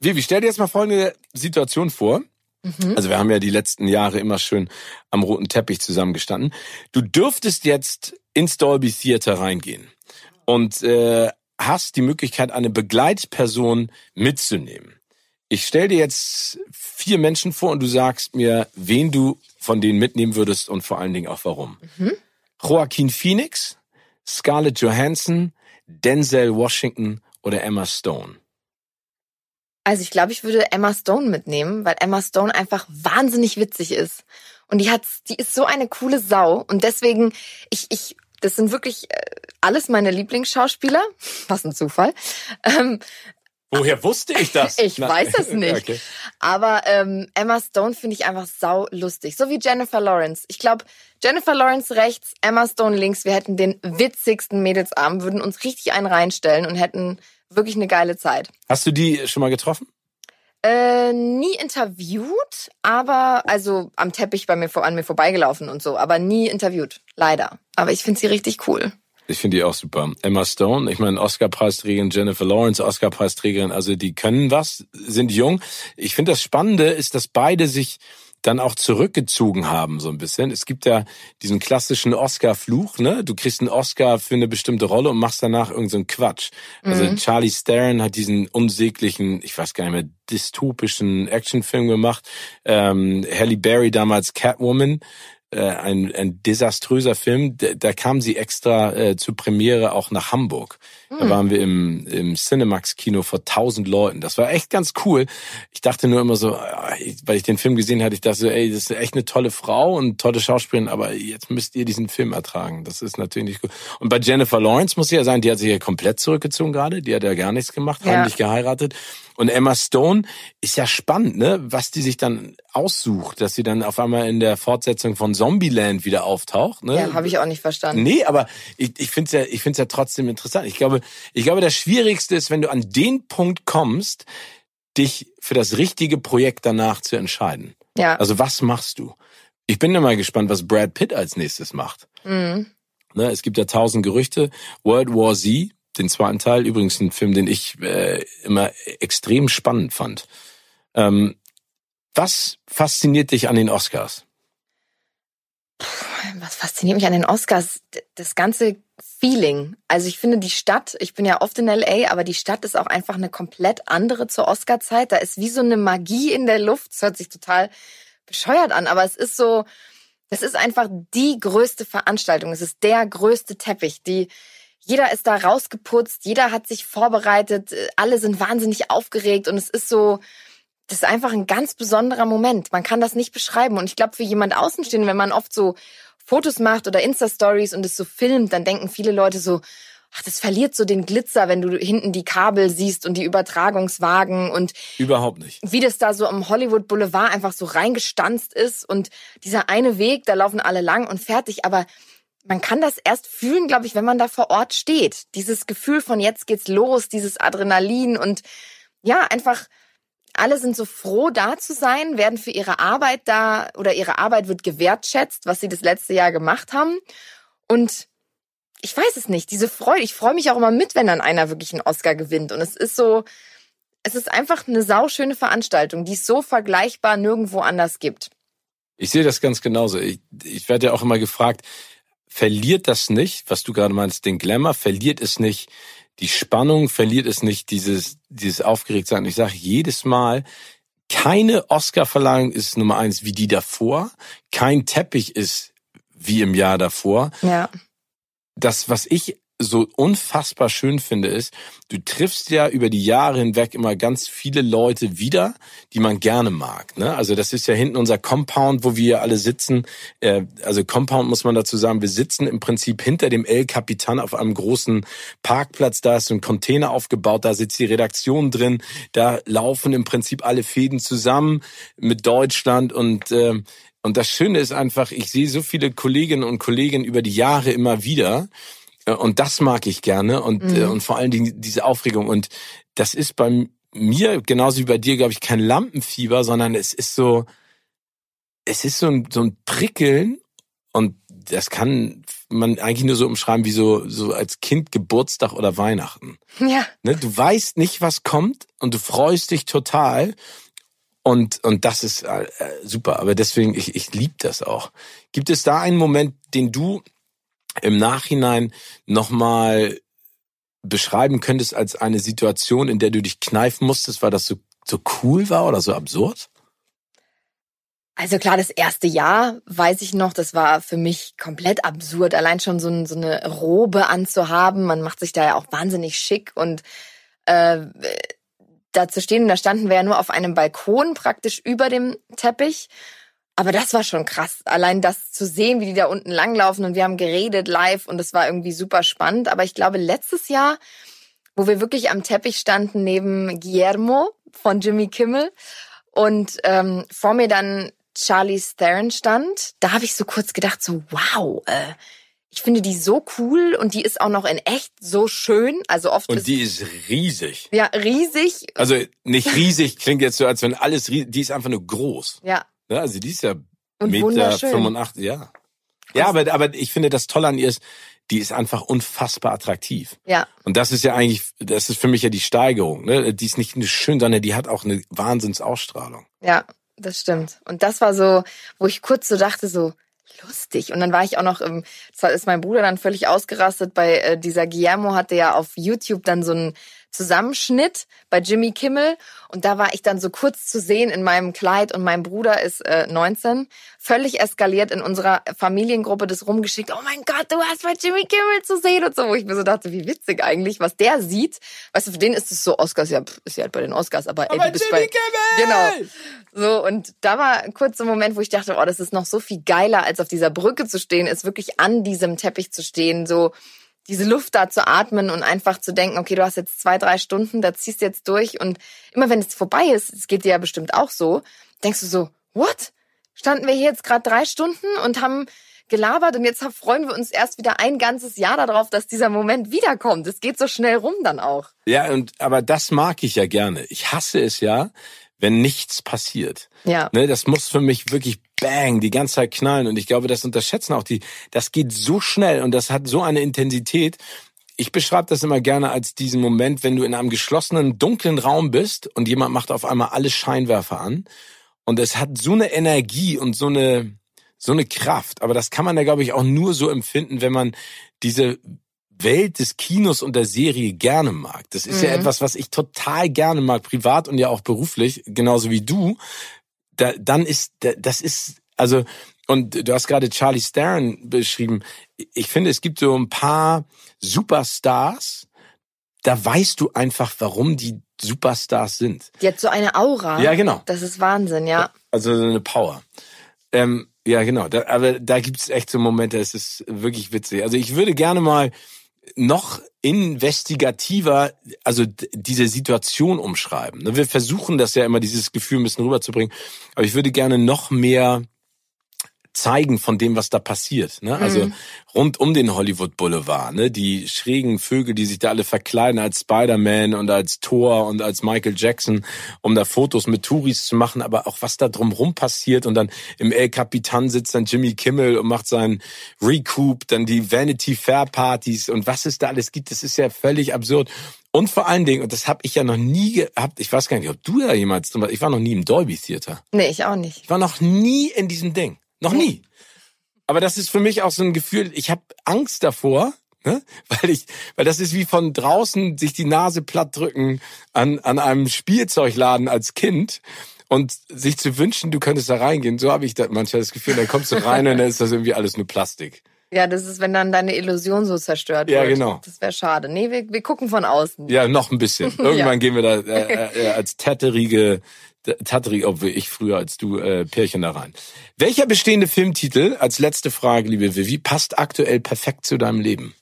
Vivi, stell dir jetzt mal folgende Situation vor. Mhm. Also wir haben ja die letzten Jahre immer schön am roten Teppich zusammengestanden. Du dürftest jetzt ins Dolby Theater reingehen und äh, hast die Möglichkeit, eine Begleitperson mitzunehmen. Ich stell dir jetzt vier Menschen vor und du sagst mir, wen du von denen mitnehmen würdest und vor allen Dingen auch warum. Mhm. Joaquin Phoenix, Scarlett Johansson, Denzel Washington oder Emma Stone. Also ich glaube, ich würde Emma Stone mitnehmen, weil Emma Stone einfach wahnsinnig witzig ist. Und die hat, die ist so eine coole Sau. Und deswegen, ich, ich, das sind wirklich äh, alles meine Lieblingsschauspieler. Was ein Zufall. Ähm, Woher wusste ich das? Ich weiß es nicht. Okay. aber ähm, Emma Stone finde ich einfach sau lustig. So wie Jennifer Lawrence. Ich glaube, Jennifer Lawrence rechts, Emma Stone links. Wir hätten den witzigsten Mädelsabend, würden uns richtig einen reinstellen und hätten wirklich eine geile Zeit. Hast du die schon mal getroffen? Äh, nie interviewt, aber also am Teppich bei mir an mir vorbeigelaufen und so, aber nie interviewt, leider. Aber ich finde sie richtig cool. Ich finde die auch super. Emma Stone, ich meine Oscar-Preisträgerin, Jennifer Lawrence, Oscar-Preisträgerin, also die können was, sind jung. Ich finde das Spannende ist, dass beide sich dann auch zurückgezogen haben so ein bisschen. Es gibt ja diesen klassischen Oscar-Fluch, ne? Du kriegst einen Oscar für eine bestimmte Rolle und machst danach irgendeinen so Quatsch. Also Mhm. Charlie Theron hat diesen unsäglichen, ich weiß gar nicht mehr, dystopischen Actionfilm gemacht. Ähm, Halle Berry damals Catwoman äh, ein, ein desaströser Film. Da, da kam sie extra äh, zur Premiere auch nach Hamburg. Da waren wir im, im Cinemax-Kino vor tausend Leuten. Das war echt ganz cool. Ich dachte nur immer so, ich- weil ich den Film gesehen hatte, ich dachte so, ey, das ist echt eine tolle Frau und tolle Schauspielerin, aber jetzt müsst ihr diesen Film ertragen. Das ist natürlich nicht gut. Und bei Jennifer Lawrence muss ich ja sagen, die hat sich ja komplett zurückgezogen gerade. Die hat ja gar nichts gemacht, Ja. heimlich geheiratet. Und Emma Stone ist ja spannend, ne? Was die sich dann aussucht, dass sie dann auf einmal in der Fortsetzung von Zombieland wieder auftaucht. Ne? Ja, habe ich auch nicht verstanden. Nee, aber ich, ich finde es ja, ich find's ja trotzdem interessant. Ich glaube, ich glaube, das Schwierigste ist, wenn du an den Punkt kommst, dich für das richtige Projekt danach zu entscheiden. Ja. Also was machst du? Ich bin ja mal gespannt, was Brad Pitt als nächstes macht. Mhm. Ne, es gibt ja tausend Gerüchte. World War Z, den zweiten Teil, übrigens ein Film, den ich äh, immer extrem spannend fand. Ähm, was fasziniert dich an den Oscars? Was fasziniert mich an den Oscars? Das ganze Feeling. Also ich finde die Stadt, ich bin ja oft in LA, aber die Stadt ist auch einfach eine komplett andere zur Oscarzeit. Da ist wie so eine Magie in der Luft. Das hört sich total bescheuert an, aber es ist so, das ist einfach die größte Veranstaltung. Es ist der größte Teppich. Die, jeder ist da rausgeputzt, jeder hat sich vorbereitet, äh, alle sind wahnsinnig aufgeregt und es ist so, das ist einfach ein ganz besonderer Moment. Man kann das nicht beschreiben. Und ich glaube, für jemand Außenstehenden, wenn man oft so Fotos macht oder Insta-Stories und es so filmt, dann denken viele Leute so, ach, das verliert so den Glitzer, wenn du hinten die Kabel siehst und die Übertragungswagen und Überhaupt nicht. wie das da so am Hollywood Boulevard einfach so reingestanzt ist und dieser eine Weg, da laufen alle lang und fertig. Aber man kann das erst fühlen, glaube ich, wenn man da vor Ort steht. Dieses Gefühl von jetzt geht's los, dieses Adrenalin und ja, einfach alle sind so froh, da zu sein, werden für ihre Arbeit da oder ihre Arbeit wird gewertschätzt, was sie das letzte Jahr gemacht haben. Und ich weiß es nicht, diese Freude, ich freue mich auch immer mit, wenn dann einer wirklich einen Oscar gewinnt. Und es ist so, es ist einfach eine sauschöne Veranstaltung, die es so vergleichbar nirgendwo anders gibt. Ich sehe das ganz genauso. Ich, ich werde ja auch immer gefragt, verliert das nicht, was du gerade meinst, den Glamour, verliert es nicht die Spannung, verliert es nicht dieses, dieses Aufgeregtsein. Ich sage jedes Mal, keine Oscar-Verleihung ist Nummer eins wie die davor. Kein Teppich ist wie im Jahr davor. Ja. Das, was ich so unfassbar schön finde, ist, du triffst ja über die Jahre hinweg immer ganz viele Leute wieder, die man gerne mag. Ne? Also das ist ja hinten unser Compound, wo wir alle sitzen. Äh, also Compound muss man dazu sagen, wir sitzen im Prinzip hinter dem El Capitan auf einem großen Parkplatz. Da ist so ein Container aufgebaut, da sitzt die Redaktion drin. Da laufen im Prinzip alle Fäden zusammen mit Deutschland und äh, und das Schöne ist einfach, ich sehe so viele Kolleginnen und Kollegen über die Jahre immer wieder. Äh, und das mag ich gerne und, äh, mhm. und vor allen Dingen diese Aufregung. Und das ist bei mir, genauso wie bei dir, glaube ich, kein Lampenfieber, sondern es ist so, es ist so ein, so ein Prickeln und das kann man eigentlich nur so umschreiben wie so, so als Kind Geburtstag oder Weihnachten. Ja. Ne? Du weißt nicht, was kommt und du freust dich total. Und, und das ist äh, super. Aber deswegen, ich, ich liebe das auch. Gibt es da einen Moment, den du im Nachhinein nochmal beschreiben könntest als eine Situation, in der du dich kneifen musstest, weil das so, so cool war oder so absurd? Also klar, das erste Jahr, weiß ich noch, das war für mich komplett absurd. Allein schon so, so eine Robe anzuhaben. Man macht sich da ja auch wahnsinnig schick und äh, da zu stehen. Da standen wir ja nur auf einem Balkon praktisch über dem Teppich. Aber das war schon krass, allein das zu sehen, wie die da unten langlaufen und wir haben geredet live und das war irgendwie super spannend. Aber ich glaube, letztes Jahr, wo wir wirklich am Teppich standen neben Guillermo von Jimmy Kimmel und ähm, vor mir dann Charlie Theron stand, da habe ich so kurz gedacht, so wow, äh, ich finde die so cool und die ist auch noch in echt so schön. Also oft und die ist riesig. Ja, riesig. Also nicht riesig klingt jetzt so, als wenn alles, die ist einfach nur groß. Ja, ja, also die ist ja Und Meter wunderschön. 85, ja. Ja, aber, aber ich finde, das Tolle an ihr ist, die ist einfach unfassbar attraktiv. Ja. Und das ist ja eigentlich, das ist für mich ja die Steigerung. Ne? Die ist nicht nur schön, sondern die hat auch eine Wahnsinnsausstrahlung. Ja, das stimmt. Und das war so, wo ich kurz so dachte, so lustig. Und dann war ich auch noch, im, zwar ist mein Bruder dann völlig ausgerastet bei äh, dieser Guillermo hatte ja auf YouTube dann so ein Zusammenschnitt bei Jimmy Kimmel und da war ich dann so kurz zu sehen in meinem Kleid und mein Bruder ist äh, 19, völlig eskaliert in unserer Familiengruppe das rumgeschickt, oh mein Gott, du hast bei Jimmy Kimmel zu sehen und so, wo ich mir so dachte, wie witzig eigentlich, was der sieht. Weißt du, für den ist es so Oscars, ja, ist ja halt bei den Oscars, aber, ey, Aber du bist Jimmy bei Kimmel! Genau. So und da war kurz so ein Moment, wo ich dachte, oh, das ist noch so viel geiler als auf dieser Brücke zu stehen, ist wirklich an diesem Teppich zu stehen, so diese Luft da zu atmen und einfach zu denken, okay, du hast jetzt zwei, drei Stunden, da ziehst du jetzt durch und immer wenn es vorbei ist, es geht dir ja bestimmt auch so, denkst du so, what? Standen wir hier jetzt gerade drei Stunden und haben gelabert und jetzt freuen wir uns erst wieder ein ganzes Jahr darauf, dass dieser Moment wiederkommt. Es geht so schnell rum dann auch. Ja, und aber das mag ich ja gerne. Ich hasse es ja, wenn nichts passiert. Ja. Ne, das muss für mich wirklich bang die ganze Zeit knallen und ich glaube, das unterschätzen auch die. Das geht so schnell und das hat so eine Intensität. Ich beschreibe das immer gerne als diesen Moment, wenn du in einem geschlossenen, dunklen Raum bist und jemand macht auf einmal alle Scheinwerfer an und es hat so eine Energie und so eine so eine Kraft. Aber das kann man ja, glaube ich, auch nur so empfinden, wenn man diese Welt des Kinos und der Serie gerne mag. Das ist ja Mhm. etwas, was ich total gerne mag, privat und ja auch beruflich, genauso wie du. Da, dann ist, da- das ist, also, und du hast gerade Charlie Theron beschrieben. Ich finde, es gibt so ein paar Superstars, da weißt du einfach, warum die Superstars sind. Die hat so eine Aura. Ja, genau. Das ist Wahnsinn, ja. Also so eine Power. Ähm, ja, genau. Da, aber da gibt's echt so Momente, es ist wirklich witzig. Also ich würde gerne mal noch investigativer, also diese Situation umschreiben. Ne, Wir versuchen das ja immer, dieses Gefühl ein bisschen rüberzubringen. Aber ich würde gerne noch mehr zeigen von dem, was da passiert. Ne? Also Mhm. rund um den Hollywood Boulevard, ne? die schrägen Vögel, die sich da alle verkleiden als Spider-Man und als Thor und als Michael Jackson, um da Fotos mit Touris zu machen, aber auch was da drumrum passiert und dann im El Capitan sitzt dann Jimmy Kimmel und macht seinen Recoup, dann die Vanity Fair Partys und was es da alles gibt, das ist ja völlig absurd. Und vor allen Dingen, und das habe ich ja noch nie gehabt, ich weiß gar nicht, ob du da jemals ich war noch nie im Dolby Theater. Nee, ich auch nicht. Ich war noch nie in diesem Ding. Noch nie. Aber das ist für mich auch so ein Gefühl, ich habe Angst davor, ne? weil ich, weil das ist wie von draußen sich die Nase platt drücken an, an einem Spielzeugladen als Kind. und sich zu wünschen, du könntest da reingehen. So habe ich da manchmal das Gefühl, dann kommst du rein und dann ist das irgendwie alles nur Plastik. Ja, das ist, wenn dann deine Illusion so zerstört Ja, wird. genau. Das wäre schade. Nee, wir, wir gucken von außen. Ja, noch ein bisschen. Irgendwann Ja. gehen wir da äh, äh, als tatterige, tatterig, obwohl ich früher als du, äh, Pärchen da rein. Welcher bestehende Filmtitel, als letzte Frage, liebe Vivi, passt aktuell perfekt zu deinem Leben?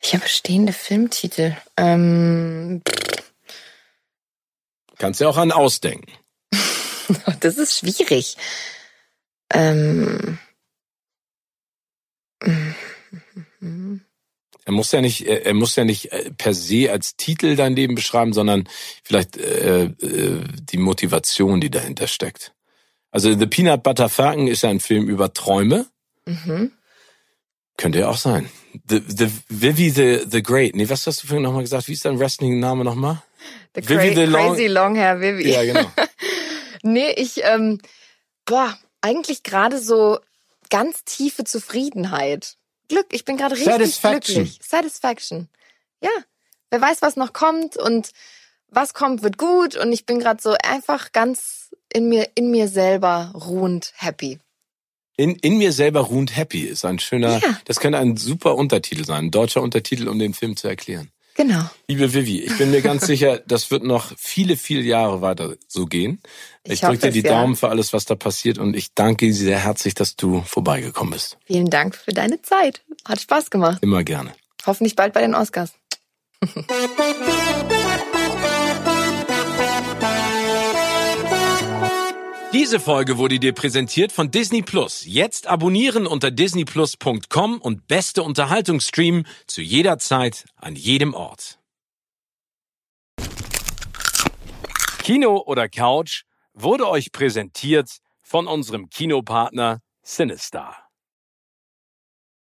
Ich habe bestehende Filmtitel. Ähm, Kannst ja auch an ausdenken. das ist schwierig. Ähm, Er muss ja nicht, er muss ja nicht äh, per se als Titel dein Leben beschreiben, sondern vielleicht äh, äh, die Motivation, die dahinter steckt. Also The Peanut Butter Falcon ist ja ein Film über Träume. mhm. Könnte ja auch sein. The, the Vivi the, the Great. Nee, was hast du vorhin nochmal gesagt? Wie ist dein Wrestling-Name nochmal? The Vivi the Long- Crazy Long Hair Vivi. Ja, genau. Nee, ich, ähm, boah, eigentlich gerade so ganz tiefe Zufriedenheit. Glück, ich bin gerade richtig Satisfaction. glücklich. Satisfaction. Ja, wer weiß, was noch kommt und was kommt, wird gut und ich bin gerade so einfach ganz in mir, in mir selber ruhend happy. In, in mir selber ruhend happy ist ein schöner, Ja. das könnte ein super Untertitel sein, ein deutscher Untertitel, um den Film zu erklären. Genau. Liebe Vivi, ich bin mir ganz sicher, das wird noch viele, viele Jahre weiter so gehen. Ich, Ich drücke dir die ja. Daumen für alles, was da passiert und ich danke dir sehr herzlich, dass du vorbeigekommen bist. Vielen Dank für deine Zeit. Hat Spaß gemacht. Immer gerne. Hoffentlich bald bei den Oscars. Diese Folge wurde dir präsentiert von Disney Plus. Jetzt abonnieren unter disneyplus.com und beste Unterhaltung streamen zu jeder Zeit, an jedem Ort. Kino oder Couch wurde euch präsentiert von unserem Kinopartner Sinistar.